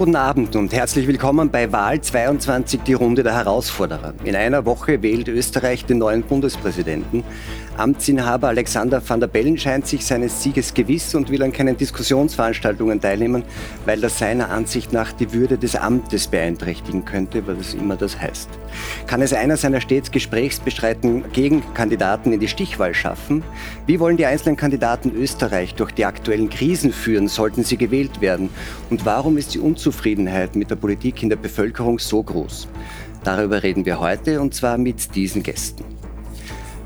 Guten Abend und herzlich willkommen bei Wahl 22, die Runde der Herausforderer. In einer Woche wählt Österreich den neuen Bundespräsidenten. Amtsinhaber Alexander van der Bellen scheint sich seines Sieges gewiss und will an keinen Diskussionsveranstaltungen teilnehmen, weil das seiner Ansicht nach die Würde des Amtes beeinträchtigen könnte, was immer das heißt. Kann es einer seiner stets gesprächsbestreitenden Gegenkandidaten in die Stichwahl schaffen? Wie wollen die einzelnen Kandidaten Österreich durch die aktuellen Krisen führen, sollten sie gewählt werden? Und warum ist die Unzufriedenheit mit der Politik in der Bevölkerung so groß? Darüber reden wir heute und zwar mit diesen Gästen.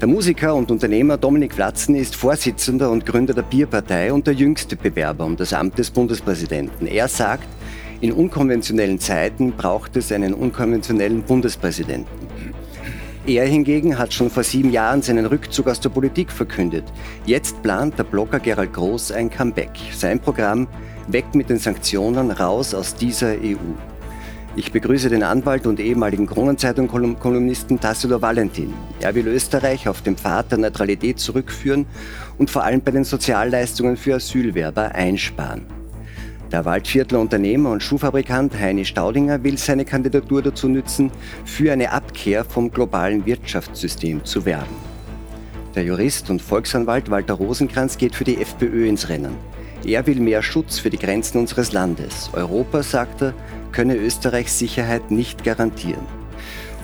Der Musiker und Unternehmer Dominik Platzen ist Vorsitzender und Gründer der Bierpartei und der jüngste Bewerber um das Amt des Bundespräsidenten. Er sagt, in unkonventionellen Zeiten braucht es einen unkonventionellen Bundespräsidenten. Er hingegen hat schon vor sieben Jahren seinen Rückzug aus der Politik verkündet. Jetzt plant der Blogger Gerald Groß ein Comeback. Sein Programm Weg mit den Sanktionen, raus aus dieser EU. Ich begrüße den Anwalt und ehemaligen Kronenzeitung-Kolumnisten Tassilo Valentin. Er will Österreich auf den Pfad der Neutralität zurückführen und vor allem bei den Sozialleistungen für Asylwerber einsparen. Der Waldviertler Unternehmer und Schuhfabrikant Heini Staudinger will seine Kandidatur dazu nützen, für eine Abkehr vom globalen Wirtschaftssystem zu werben. Der Jurist und Volksanwalt Walter Rosenkranz geht für die FPÖ ins Rennen. Er will mehr Schutz für die Grenzen unseres Landes. Europa, sagt er, könne Österreichs Sicherheit nicht garantieren.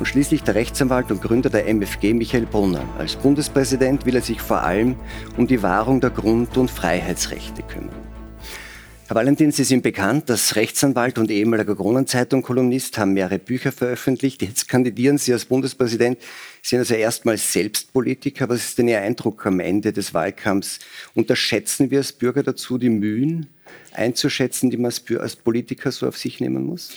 Und schließlich der Rechtsanwalt und Gründer der MFG Michael Brunner. Als Bundespräsident will er sich vor allem um die Wahrung der Grund- und Freiheitsrechte kümmern. Herr Valentin, Sie sind bekannt als Rechtsanwalt und ehemaliger Kronenzeitung-Kolumnist, haben mehrere Bücher veröffentlicht. Jetzt kandidieren Sie als Bundespräsident, Sie sind also erstmals selbst Politiker. Was ist denn Ihr Eindruck am Ende des Wahlkampfs? Unterschätzen wir als Bürger dazu die Mühen einzuschätzen, die man als Politiker so auf sich nehmen muss?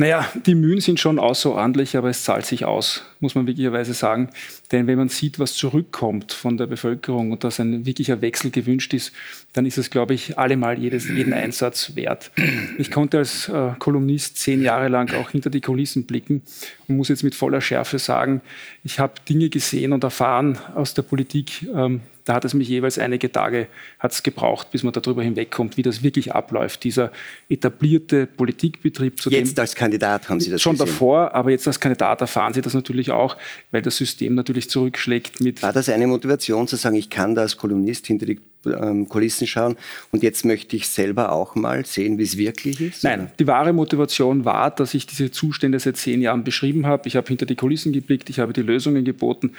Naja, die Mühen sind schon außerordentlich, aber es zahlt sich aus, muss man wirklicherweise sagen. Denn wenn man sieht, was zurückkommt von der Bevölkerung und dass ein wirklicher Wechsel gewünscht ist, dann ist es, glaube ich, allemal jedes, jeden Einsatz wert. Ich konnte als äh, Kolumnist zehn Jahre lang auch hinter die Kulissen blicken und muss jetzt mit voller Schärfe sagen, ich habe Dinge gesehen und erfahren aus der Politik, ähm, da hat es mich jeweils einige Tage hat's gebraucht, bis man darüber hinwegkommt, wie das wirklich abläuft. Dieser etablierte Politikbetrieb. Zu jetzt als Kandidat haben Sie das Schon gesehen. davor, aber jetzt als Kandidat erfahren Sie das natürlich auch, weil das System natürlich zurückschlägt mit. War das eine Motivation zu sagen, ich kann da als Kolumnist hinter die ähm, Kulissen schauen und jetzt möchte ich selber auch mal sehen, wie es wirklich ist? Nein, die wahre Motivation war, dass ich diese Zustände seit zehn Jahren beschrieben habe. Ich habe hinter die Kulissen geblickt, ich habe die Lösungen geboten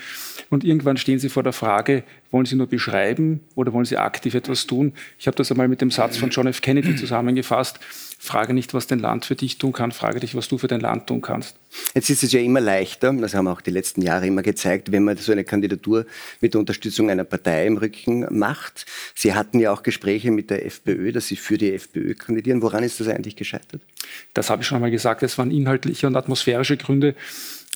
und irgendwann stehen Sie vor der Frage, wollen Sie nur beschreiben oder wollen Sie aktiv etwas tun? Ich habe das einmal mit dem Satz von John F. Kennedy zusammengefasst. Frage nicht, was dein Land für dich tun kann, frage dich, was du für dein Land tun kannst. Jetzt ist es ja immer leichter, das haben auch die letzten Jahre immer gezeigt, wenn man so eine Kandidatur mit der Unterstützung einer Partei im Rücken macht. Sie hatten ja auch Gespräche mit der FPÖ, dass Sie für die FPÖ kandidieren. Woran ist das eigentlich gescheitert? Das habe ich schon einmal gesagt, es waren inhaltliche und atmosphärische Gründe.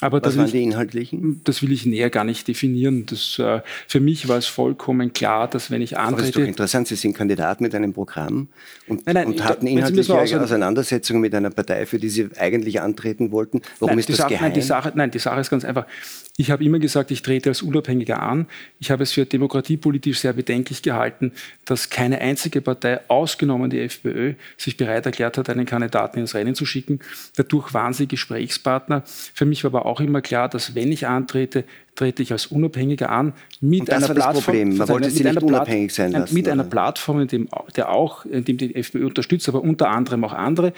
Aber Was waren die inhaltlichen? Das will ich näher gar nicht definieren. Das, äh, für mich war es vollkommen klar, dass wenn ich antrete... Aber ist doch interessant, Sie sind Kandidat mit einem Programm und, nein, nein, und hatten inhaltliche Auseinandersetzungen mit einer Partei, für die Sie eigentlich antreten wollten. Warum nein, ist das Sache, geheim? Nein die, Sache, nein, die Sache ist ganz einfach. Ich habe immer gesagt, ich trete als Unabhängiger an. Ich habe es für demokratiepolitisch sehr bedenklich gehalten, dass keine einzige Partei, ausgenommen die FPÖ, sich bereit erklärt hat, einen Kandidaten ins Rennen zu schicken. Dadurch waren sie Gesprächspartner. Für mich war aber auch immer klar, dass wenn ich antrete, trete ich als Unabhängiger an mit Und das einer war Plattform. Das Problem. Man wollte sie nicht unabhängig sein lassen. Mit oder? einer Plattform, in dem, der auch, in dem die FPÖ unterstützt, aber unter anderem auch andere.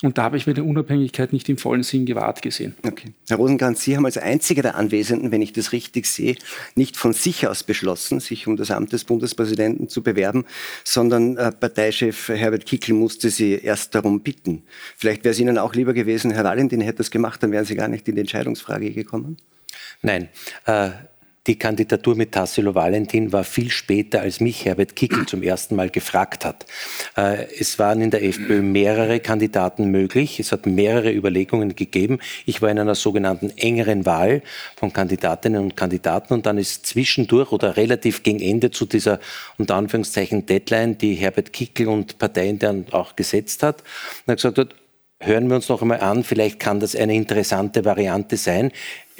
Und da habe ich mir die Unabhängigkeit nicht im vollen Sinn gewahrt gesehen. Okay. Herr Rosenkranz, Sie haben als einziger der Anwesenden, wenn ich das richtig sehe, nicht von sich aus beschlossen, sich um das Amt des Bundespräsidenten zu bewerben, sondern äh, Parteichef Herbert Kickl musste Sie erst darum bitten. Vielleicht wäre es Ihnen auch lieber gewesen, Herr Valentin hätte das gemacht, dann wären Sie gar nicht in die Entscheidungsfrage gekommen? Nein. Äh, die Kandidatur mit Tassilo Valentin war viel später, als mich Herbert Kickl zum ersten Mal gefragt hat. Äh, es waren in der FPÖ mehrere Kandidaten möglich. Es hat mehrere Überlegungen gegeben. Ich war in einer sogenannten engeren Wahl von Kandidatinnen und Kandidaten und dann ist zwischendurch oder relativ gegen Ende zu dieser unter Anführungszeichen Deadline, die Herbert Kickl und Parteien dann auch gesetzt hat, gesagt hat, hören wir uns noch einmal an, vielleicht kann das eine interessante Variante sein.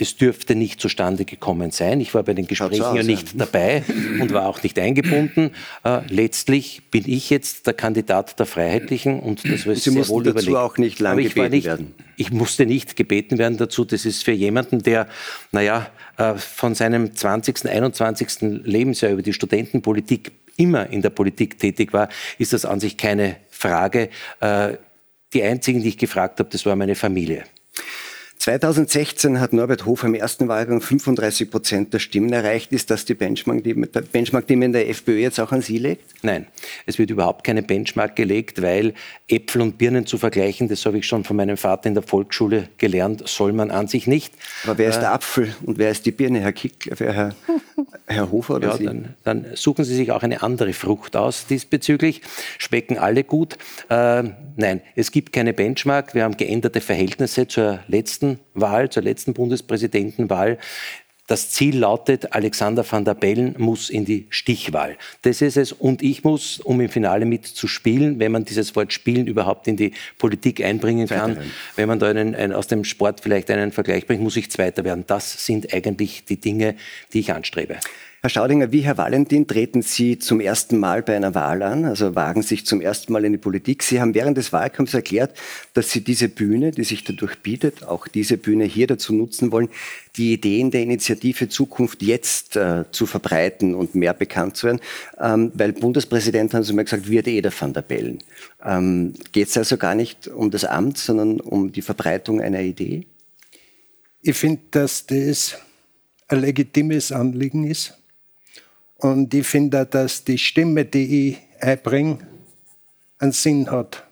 Es dürfte nicht zustande gekommen sein. Ich war bei den Gesprächen ja nicht dabei und war auch nicht eingebunden. Äh, letztlich bin ich jetzt der Kandidat der Freiheitlichen und das war Sie sehr wohl dazu überlegt. auch nicht lange gebeten nicht, werden. Ich musste nicht gebeten werden dazu. Das ist für jemanden, der, naja, äh, von seinem 20., 21. Lebensjahr über die Studentenpolitik immer in der Politik tätig war, ist das an sich keine Frage. Äh, die einzigen, die ich gefragt habe, das war meine Familie. 2016 hat Norbert Hofer im ersten Wahlgang 35 Prozent der Stimmen erreicht. Ist das die Benchmark, die, Benchmark, die man in der FPÖ jetzt auch an Sie legt? Nein, es wird überhaupt keine Benchmark gelegt, weil Äpfel und Birnen zu vergleichen, das habe ich schon von meinem Vater in der Volksschule gelernt, soll man an sich nicht. Aber wer ist der äh, Apfel und wer ist die Birne, Herr Kick, Herr, Herr Hofer oder ja, Sie? Dann, dann, suchen Sie sich auch eine andere Frucht aus diesbezüglich. Schmecken alle gut. Äh, nein, es gibt keine Benchmark. Wir haben geänderte Verhältnisse zur letzten letzten Wahl, zur letzten Bundespräsidentenwahl. Das Ziel lautet, Alexander van der Bellen muss in die Stichwahl. Das ist es. Und ich muss, um im Finale mitzuspielen, wenn man dieses Wort spielen überhaupt in die Politik einbringen kann, Zweiter wenn man da einen, einen, aus dem Sport vielleicht einen Vergleich bringt, muss ich Zweiter werden. Das sind eigentlich die Dinge, die ich anstrebe. Herr Staudinger, wie Herr Valentin treten Sie zum ersten Mal bei einer Wahl an, also wagen sich zum ersten Mal in die Politik. Sie haben während des Wahlkampfs erklärt, dass Sie diese Bühne, die sich dadurch bietet, auch diese Bühne hier dazu nutzen wollen, die Ideen der Initiative Zukunft jetzt äh, zu verbreiten und mehr bekannt zu werden. Ähm, weil Bundespräsident, haben Sie mal gesagt, wird eh der Van der Bellen. Ähm, Geht es also gar nicht um das Amt, sondern um die Verbreitung einer Idee? Ich finde, dass das ein legitimes Anliegen ist und ich finde, dass die Stimme, die ich einbringe, einen Sinn hat.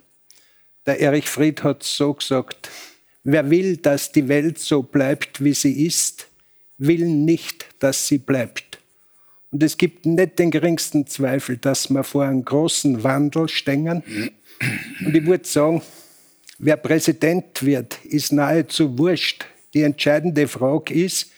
Der Erich Fried hat so gesagt, wer will, dass die Welt so bleibt, wie sie ist, will nicht, dass sie bleibt. Und es gibt nicht den geringsten Zweifel, dass wir vor einem großen Wandel stehen. Und ich würde sagen, wer Präsident wird, ist nahezu wurscht. Die entscheidende Frage ist,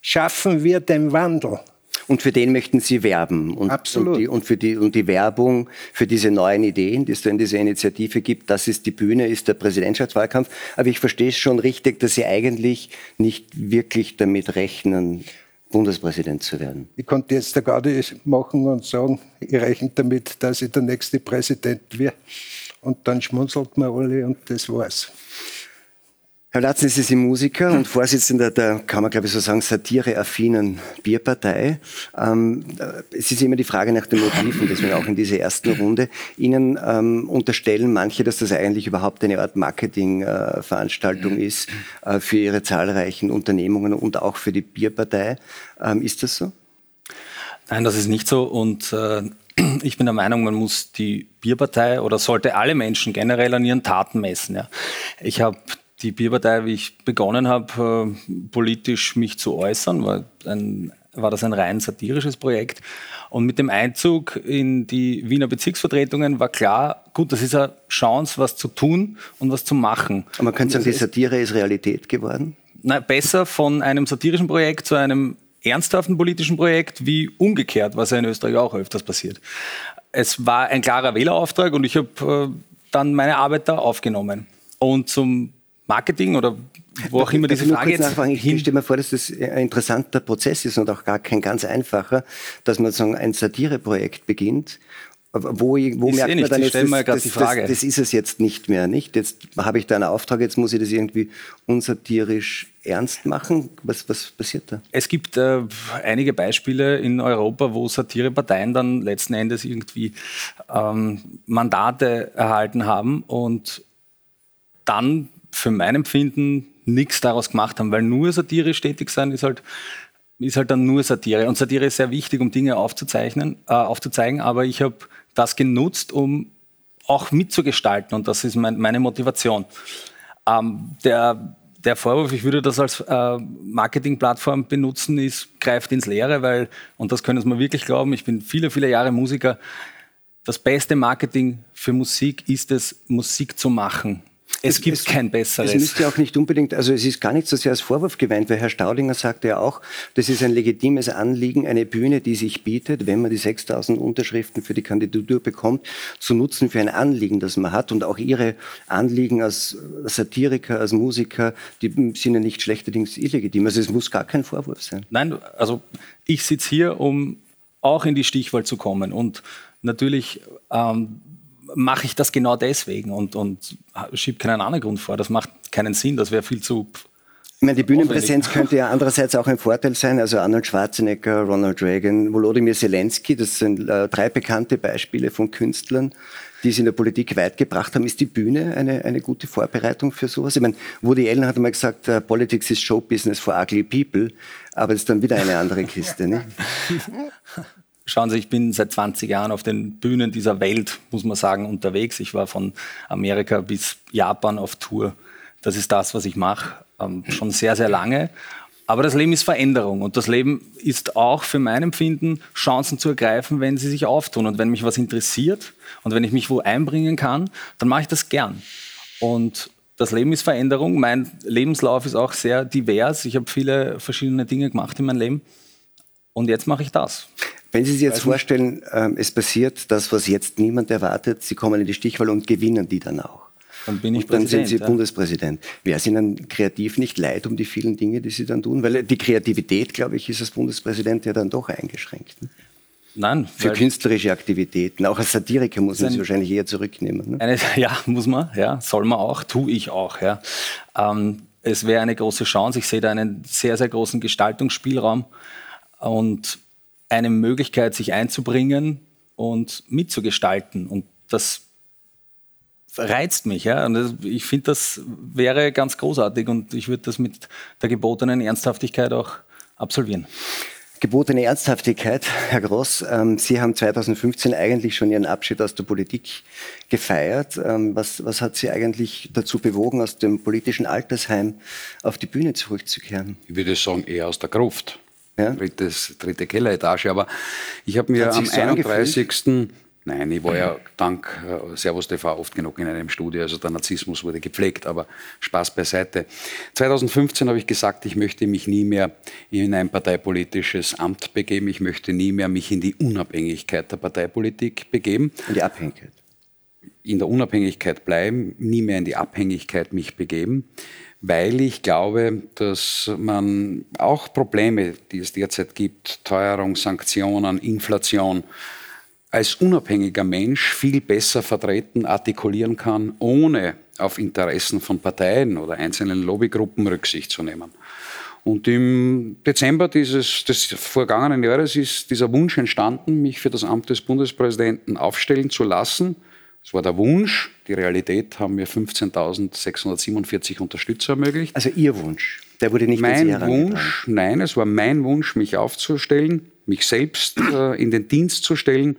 schaffen wir den Wandel? Und für den möchten Sie werben. Und, Absolut. Und die, und, für die, und die Werbung für diese neuen Ideen, die es da in dieser Initiative gibt, das ist die Bühne, ist der Präsidentschaftswahlkampf. Aber ich verstehe es schon richtig, dass Sie eigentlich nicht wirklich damit rechnen, Bundespräsident zu werden. Ich konnte jetzt da gerade machen und sagen, ich rechne damit, dass ich der nächste Präsident werde. Und dann schmunzelt man alle und das war's. Herr Latzen, Sie sind Musiker und Vorsitzender der, kann man glaube ich so sagen, satireaffinen Bierpartei. Ähm, es ist immer die Frage nach den Motiven, deswegen auch in dieser ersten Runde. Ihnen ähm, unterstellen manche, dass das eigentlich überhaupt eine Art Marketingveranstaltung äh, ist äh, für Ihre zahlreichen Unternehmungen und auch für die Bierpartei. Ähm, ist das so? Nein, das ist nicht so und äh ich bin der Meinung, man muss die Bierpartei oder sollte alle Menschen generell an ihren Taten messen. Ja. Ich habe die Bierpartei, wie ich begonnen habe, äh, politisch mich zu äußern, war, ein, war das ein rein satirisches Projekt. Und mit dem Einzug in die Wiener Bezirksvertretungen war klar, gut, das ist eine Chance, was zu tun und was zu machen. Aber man könnte sagen, die Satire ist Realität geworden? Na, besser von einem satirischen Projekt zu einem ernsthaften politischen Projekt wie umgekehrt, was ja in Österreich auch öfters passiert. Es war ein klarer Wählerauftrag und ich habe äh, dann meine Arbeit da aufgenommen. Und zum Marketing oder wo auch immer diese Frage jetzt. Ich stelle mir vor, dass das ein interessanter Prozess ist und auch gar kein ganz einfacher, dass man sagen, ein Satireprojekt beginnt wo, wo merkt eh man dann jetzt, das, das, das, das, ist es jetzt nicht mehr, nicht? Jetzt habe ich da einen Auftrag, jetzt muss ich das irgendwie unsatirisch ernst machen. Was, was passiert da? Es gibt äh, einige Beispiele in Europa, wo Satireparteien dann letzten Endes irgendwie ähm, Mandate erhalten haben und dann für mein Empfinden nichts daraus gemacht haben, weil nur satirisch tätig sein ist halt, ist halt dann nur Satire. Und Satire ist sehr wichtig, um Dinge aufzuzeichnen, äh, aufzuzeigen, aber ich habe das genutzt, um auch mitzugestalten und das ist mein, meine Motivation. Ähm, der, der Vorwurf, ich würde das als äh, Marketingplattform benutzen, ist, greift ins Leere, weil, und das können Sie mir wirklich glauben, ich bin viele, viele Jahre Musiker, das beste Marketing für Musik ist es, Musik zu machen. Es, gibt es, kein besseres. Es müsste auch nicht unbedingt, also es ist gar nicht so sehr als Vorwurf gemeint, weil Herr Staudinger sagte ja auch, das ist ein legitimes Anliegen, eine Bühne, die sich bietet, wenn man die 6000 Unterschriften für die Kandidatur bekommt, zu nutzen für ein Anliegen, das man hat. Und auch Ihre Anliegen als Satiriker, als Musiker, die sind ja nicht schlechterdings illegitim. Also es muss gar kein Vorwurf sein. Nein, also ich sitze hier, um auch in die Stichwahl zu kommen. Und natürlich ähm, mache ich das genau deswegen und, und schiebe keinen anderen Grund vor. Das macht keinen Sinn, das wäre viel zu. Ich meine, die Bühnenpräsenz könnte ja andererseits auch ein Vorteil sein. Also Arnold Schwarzenegger, Ronald Reagan, Volodymyr Zelensky, das sind äh, drei bekannte Beispiele von Künstlern, die es in der Politik weit gebracht haben. Ist die Bühne eine, eine gute Vorbereitung für sowas? Ich meine, Woody Allen hat einmal gesagt, uh, Politics is show business for ugly people, aber es ist dann wieder eine andere Kiste. Ne? Schauen Sie, ich bin seit 20 Jahren auf den Bühnen dieser Welt, muss man sagen, unterwegs. Ich war von Amerika bis Japan auf Tour. Das ist das, was ich mache, ähm, schon sehr, sehr lange. Aber das Leben ist Veränderung und das Leben ist auch für mein Empfinden Chancen zu ergreifen, wenn sie sich auftun. Und wenn mich was interessiert und wenn ich mich wo einbringen kann, dann mache ich das gern. Und das Leben ist Veränderung. Mein Lebenslauf ist auch sehr divers. Ich habe viele verschiedene Dinge gemacht in meinem Leben. Und jetzt mache ich das. Wenn Sie sich jetzt vorstellen, ähm, es passiert das, was jetzt niemand erwartet, Sie kommen in die Stichwahl und gewinnen die dann auch. Dann bin ich und dann sind Sie ja. Bundespräsident. Wäre es Ihnen kreativ nicht leid um die vielen Dinge, die Sie dann tun? Weil die Kreativität, glaube ich, ist als Bundespräsident ja dann doch eingeschränkt. Ne? Nein. Für künstlerische Aktivitäten. Auch als Satiriker muss man sich wahrscheinlich eher zurücknehmen. Ne? Eine, ja, muss man, ja, soll man auch, tue ich auch. Ja. Ähm, es wäre eine große Chance. Ich sehe da einen sehr, sehr großen Gestaltungsspielraum. Und eine Möglichkeit, sich einzubringen und mitzugestalten. Und das reizt mich. Ja? Und ich finde, das wäre ganz großartig und ich würde das mit der gebotenen Ernsthaftigkeit auch absolvieren. Gebotene Ernsthaftigkeit, Herr Gross. Ähm, Sie haben 2015 eigentlich schon Ihren Abschied aus der Politik gefeiert. Ähm, was, was hat Sie eigentlich dazu bewogen, aus dem politischen Altersheim auf die Bühne zurückzukehren? Ich würde sagen, eher aus der Gruft ja? drittes, dritte Kelleretage. Aber ich habe mir am so 31. Angefühlt? Nein, ich war ja dank äh, Servus TV oft genug in einem Studio, also der Narzissmus wurde gepflegt, aber Spaß beiseite. 2015 habe ich gesagt, ich möchte mich nie mehr in ein parteipolitisches Amt begeben, ich möchte nie mehr mich in die Unabhängigkeit der Parteipolitik begeben. In die Abhängigkeit? In der Unabhängigkeit bleiben, nie mehr in die Abhängigkeit mich begeben weil ich glaube, dass man auch Probleme, die es derzeit gibt, Teuerung, Sanktionen, Inflation, als unabhängiger Mensch viel besser vertreten, artikulieren kann, ohne auf Interessen von Parteien oder einzelnen Lobbygruppen Rücksicht zu nehmen. Und im Dezember dieses, des vergangenen Jahres ist dieser Wunsch entstanden, mich für das Amt des Bundespräsidenten aufstellen zu lassen. Das war der Wunsch. Die Realität haben mir 15.647 Unterstützer ermöglicht. Also Ihr Wunsch? Der wurde nicht Mein Wunsch, nein, es war mein Wunsch, mich aufzustellen, mich selbst äh, in den Dienst zu stellen,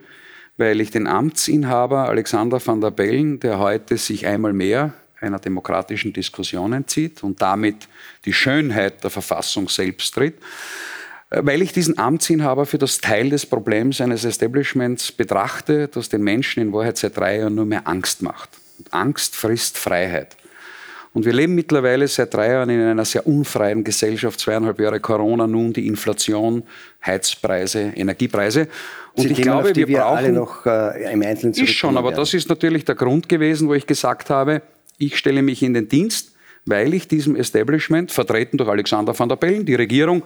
weil ich den Amtsinhaber Alexander van der Bellen, der heute sich einmal mehr einer demokratischen Diskussion entzieht und damit die Schönheit der Verfassung selbst tritt, weil ich diesen Amtsinhaber für das Teil des Problems eines Establishments betrachte, das den Menschen in Wahrheit seit drei Jahren nur mehr Angst macht. Und Angst frisst Freiheit. Und wir leben mittlerweile seit drei Jahren in einer sehr unfreien Gesellschaft, zweieinhalb Jahre Corona, nun die Inflation, Heizpreise, Energiepreise. Und Sie ich glaube, wir brauchen alle noch äh, im Einzelnen Ist schon, aber das ist natürlich der Grund gewesen, wo ich gesagt habe, ich stelle mich in den Dienst, weil ich diesem Establishment, vertreten durch Alexander van der Bellen, die Regierung,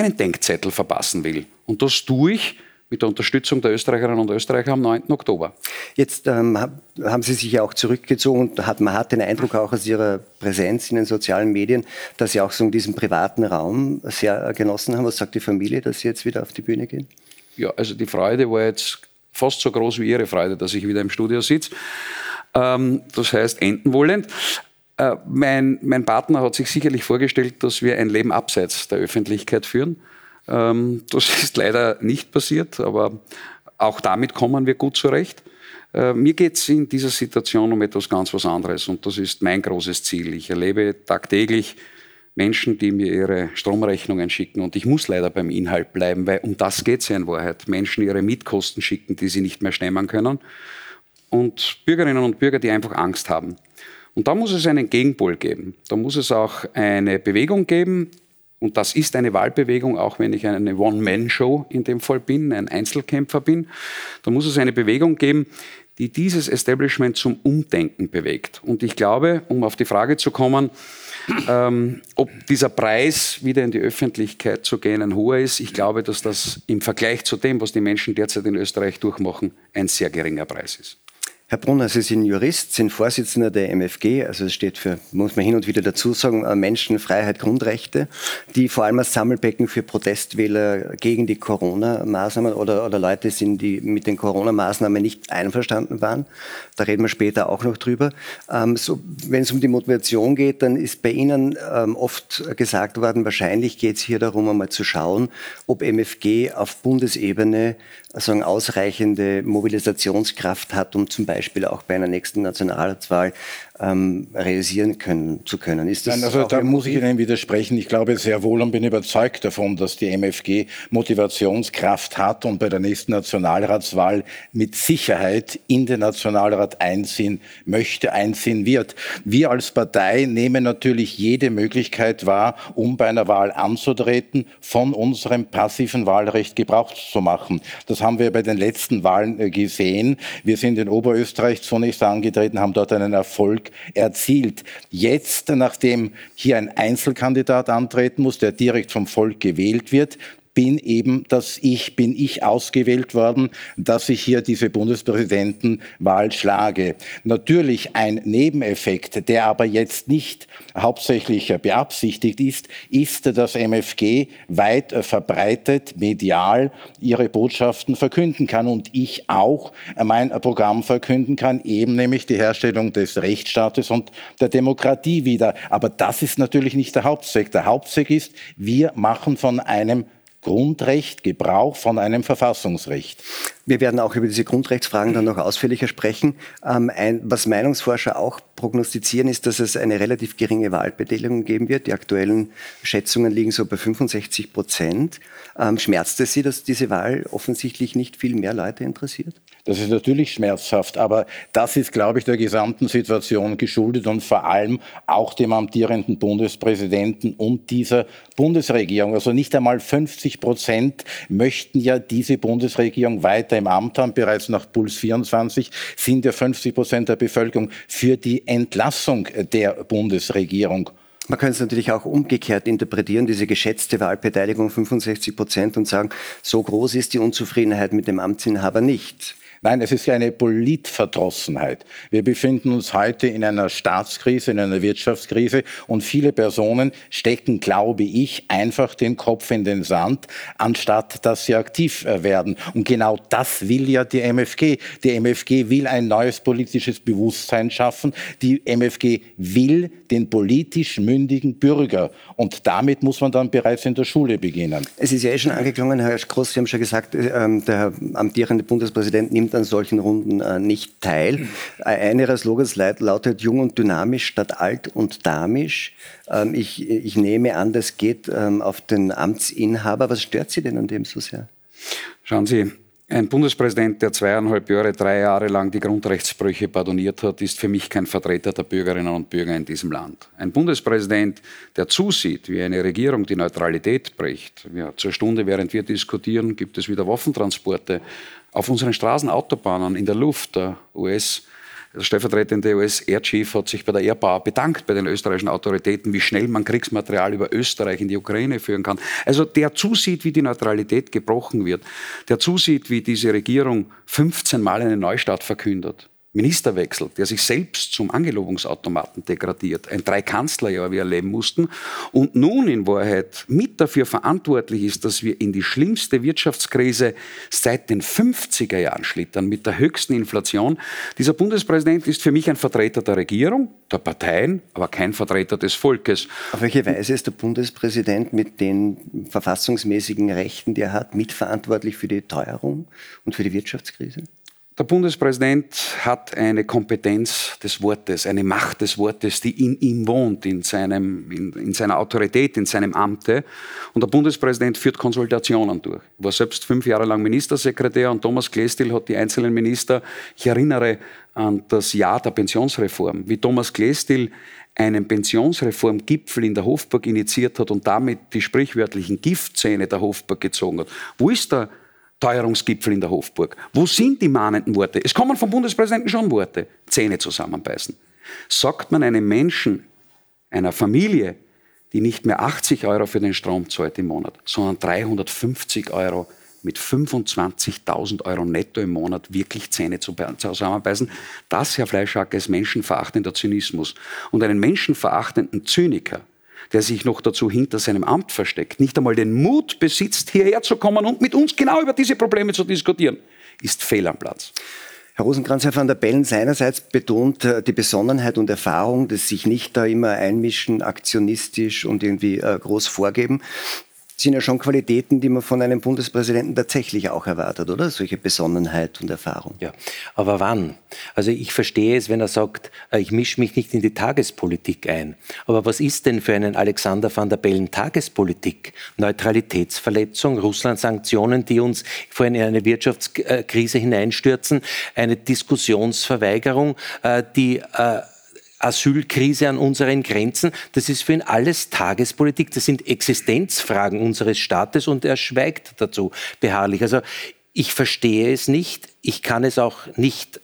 einen Denkzettel verpassen will. Und das tue ich mit der Unterstützung der Österreicherinnen und Österreicher am 9. Oktober. Jetzt ähm, haben Sie sich ja auch zurückgezogen und hat, man hat den Eindruck auch aus Ihrer Präsenz in den sozialen Medien, dass Sie auch so diesen privaten Raum sehr genossen haben. Was sagt die Familie, dass Sie jetzt wieder auf die Bühne gehen? Ja, also die Freude war jetzt fast so groß wie Ihre Freude, dass ich wieder im Studio sitze. Ähm, das heißt, enden wollend. Äh, mein, mein Partner hat sich sicherlich vorgestellt, dass wir ein Leben abseits der Öffentlichkeit führen. Ähm, das ist leider nicht passiert, aber auch damit kommen wir gut zurecht. Äh, mir geht es in dieser Situation um etwas ganz was anderes und das ist mein großes Ziel. Ich erlebe tagtäglich Menschen, die mir ihre Stromrechnungen schicken und ich muss leider beim Inhalt bleiben, weil um das geht es ja in Wahrheit. Menschen ihre Mietkosten schicken, die sie nicht mehr stemmen können und Bürgerinnen und Bürger, die einfach Angst haben. Und da muss es einen Gegenpol geben. Da muss es auch eine Bewegung geben, und das ist eine Wahlbewegung, auch wenn ich eine One-Man-Show in dem Fall bin, ein Einzelkämpfer bin. Da muss es eine Bewegung geben, die dieses Establishment zum Umdenken bewegt. Und ich glaube, um auf die Frage zu kommen, ähm, ob dieser Preis wieder in die Öffentlichkeit zu gehen ein hoher ist, ich glaube, dass das im Vergleich zu dem, was die Menschen derzeit in Österreich durchmachen, ein sehr geringer Preis ist. Herr Brunner, Sie sind Jurist, sind Vorsitzender der MFG, also es steht für, muss man hin und wieder dazu sagen, äh, Menschenfreiheit, Grundrechte, die vor allem als Sammelbecken für Protestwähler gegen die Corona-Maßnahmen oder, oder Leute sind, die mit den Corona-Maßnahmen nicht einverstanden waren. Da reden wir später auch noch drüber. Ähm, so, Wenn es um die Motivation geht, dann ist bei Ihnen ähm, oft gesagt worden, wahrscheinlich geht es hier darum, einmal zu schauen, ob MFG auf Bundesebene sagen, ausreichende Mobilisationskraft hat, um zum Beispiel auch bei einer nächsten Nationalratswahl ähm, realisieren können, zu können. Ist das Nein, also da muss ich Ihnen widersprechen. Ich glaube sehr wohl und bin überzeugt davon, dass die MFG Motivationskraft hat und bei der nächsten Nationalratswahl mit Sicherheit in den Nationalrat einziehen möchte, einziehen wird. Wir als Partei nehmen natürlich jede Möglichkeit wahr, um bei einer Wahl anzutreten, von unserem passiven Wahlrecht Gebrauch zu machen. Das haben wir bei den letzten Wahlen äh, gesehen. Wir sind in Oberösterreich zunächst angetreten, haben dort einen Erfolg erzielt. Jetzt, nachdem hier ein Einzelkandidat antreten muss, der direkt vom Volk gewählt wird, bin eben, dass ich, bin ich ausgewählt worden, dass ich hier diese Bundespräsidentenwahl schlage. Natürlich ein Nebeneffekt, der aber jetzt nicht hauptsächlich beabsichtigt ist, ist, dass MFG weit verbreitet medial ihre Botschaften verkünden kann und ich auch mein Programm verkünden kann, eben nämlich die Herstellung des Rechtsstaates und der Demokratie wieder. Aber das ist natürlich nicht der Hauptzweck. Der Hauptzweck ist, wir machen von einem Grundrecht Gebrauch von einem Verfassungsrecht. Wir werden auch über diese Grundrechtsfragen dann noch ausführlicher sprechen. Ähm, ein, was Meinungsforscher auch prognostizieren, ist, dass es eine relativ geringe Wahlbeteiligung geben wird. Die aktuellen Schätzungen liegen so bei 65 Prozent. Ähm, schmerzt es Sie, dass diese Wahl offensichtlich nicht viel mehr Leute interessiert? Das ist natürlich schmerzhaft, aber das ist, glaube ich, der gesamten Situation geschuldet und vor allem auch dem amtierenden Bundespräsidenten und dieser Bundesregierung. Also nicht einmal 50 Prozent möchten ja diese Bundesregierung weiter im Amt haben. Bereits nach Puls 24 sind ja 50 Prozent der Bevölkerung für die Entlassung der Bundesregierung. Man kann es natürlich auch umgekehrt interpretieren, diese geschätzte Wahlbeteiligung 65 Prozent und sagen, so groß ist die Unzufriedenheit mit dem Amtsinhaber nicht. Nein, es ist eine Politverdrossenheit. Wir befinden uns heute in einer Staatskrise, in einer Wirtschaftskrise und viele Personen stecken, glaube ich, einfach den Kopf in den Sand, anstatt dass sie aktiv äh, werden. Und genau das will ja die MFG. Die MFG will ein neues politisches Bewusstsein schaffen. Die MFG will den politisch mündigen Bürger. Und damit muss man dann bereits in der Schule beginnen. Es ist ja eh schon angeklungen, Herr Groß, Sie haben schon gesagt, äh, der amtierende Bundespräsident nimmt nimmt an solchen Runden äh, nicht teil. Äh, eine ihrer Slogans lautet jung und dynamisch statt alt und damisch. Ähm, ich, ich nehme an, das geht ähm, auf den Amtsinhaber. Was stört Sie denn an dem so sehr? Schauen Sie, ein Bundespräsident, der zweieinhalb Jahre, drei Jahre lang die Grundrechtsbrüche pardoniert hat, ist für mich kein Vertreter der Bürgerinnen und Bürger in diesem Land. Ein Bundespräsident, der zusieht, wie eine Regierung die Neutralität bricht. Ja, zur Stunde, während wir diskutieren, gibt es wieder Waffentransporte auf unseren Straßen, Autobahnen, in der Luft. Der US- der stellvertretende US-Air-Chief hat sich bei der Airpower bedankt bei den österreichischen Autoritäten, wie schnell man Kriegsmaterial über Österreich in die Ukraine führen kann. Also der zusieht, wie die Neutralität gebrochen wird, der zusieht, wie diese Regierung 15 Mal einen Neustart verkündet, Ministerwechsel, der sich selbst zum Angelobungsautomaten degradiert, ein Dreikanzlerjahr wir erleben mussten und nun in Wahrheit mit dafür verantwortlich ist, dass wir in die schlimmste Wirtschaftskrise seit den 50er Jahren schlittern mit der höchsten Inflation. Dieser Bundespräsident ist für mich ein Vertreter der Regierung, der Parteien, aber kein Vertreter des Volkes. Auf welche Weise ist der Bundespräsident mit den verfassungsmäßigen Rechten, die er hat, mitverantwortlich für die Teuerung und für die Wirtschaftskrise? Der Bundespräsident hat eine Kompetenz des Wortes, eine Macht des Wortes, die in ihm wohnt, in, seinem, in, in seiner Autorität, in seinem Amte. Und der Bundespräsident führt Konsultationen durch. Ich war selbst fünf Jahre lang Ministersekretär und Thomas Klestil hat die einzelnen Minister, ich erinnere an das Jahr der Pensionsreform, wie Thomas Klestil einen Pensionsreformgipfel in der Hofburg initiiert hat und damit die sprichwörtlichen Giftzähne der Hofburg gezogen hat. Wo ist der Teuerungsgipfel in der Hofburg? Wo sind die mahnenden Worte? Es kommen vom Bundespräsidenten schon Worte. Zähne zusammenbeißen. Sagt man einem Menschen, einer Familie, die nicht mehr 80 Euro für den Strom zahlt im Monat, sondern 350 Euro mit 25.000 Euro netto im Monat wirklich Zähne zusammenbeißen. Das, Herr Fleischacker, ist menschenverachtender Zynismus. Und einen menschenverachtenden Zyniker, der sich noch dazu hinter seinem Amt versteckt, nicht einmal den Mut besitzt, hierher zu kommen und mit uns genau über diese Probleme zu diskutieren, ist fehl am Platz. Herr Rosenkranz, Herr van der Bellen seinerseits betont äh, die Besonnenheit und Erfahrung, dass sich nicht da immer einmischen, aktionistisch und irgendwie äh, groß vorgeben sind ja schon Qualitäten, die man von einem Bundespräsidenten tatsächlich auch erwartet, oder? Solche Besonnenheit und Erfahrung. Ja, aber wann? Also ich verstehe es, wenn er sagt, äh, ich mische mich nicht in die Tagespolitik ein. Aber was ist denn für einen Alexander van der Bellen Tagespolitik? Neutralitätsverletzung, Russland-Sanktionen, die uns vorhin in eine Wirtschaftskrise hineinstürzen, eine Diskussionsverweigerung, äh, die äh, Asylkrise an unseren Grenzen. Das ist für ihn alles Tagespolitik. Das sind Existenzfragen unseres Staates und er schweigt dazu beharrlich. Also ich verstehe es nicht. Ich kann es auch nicht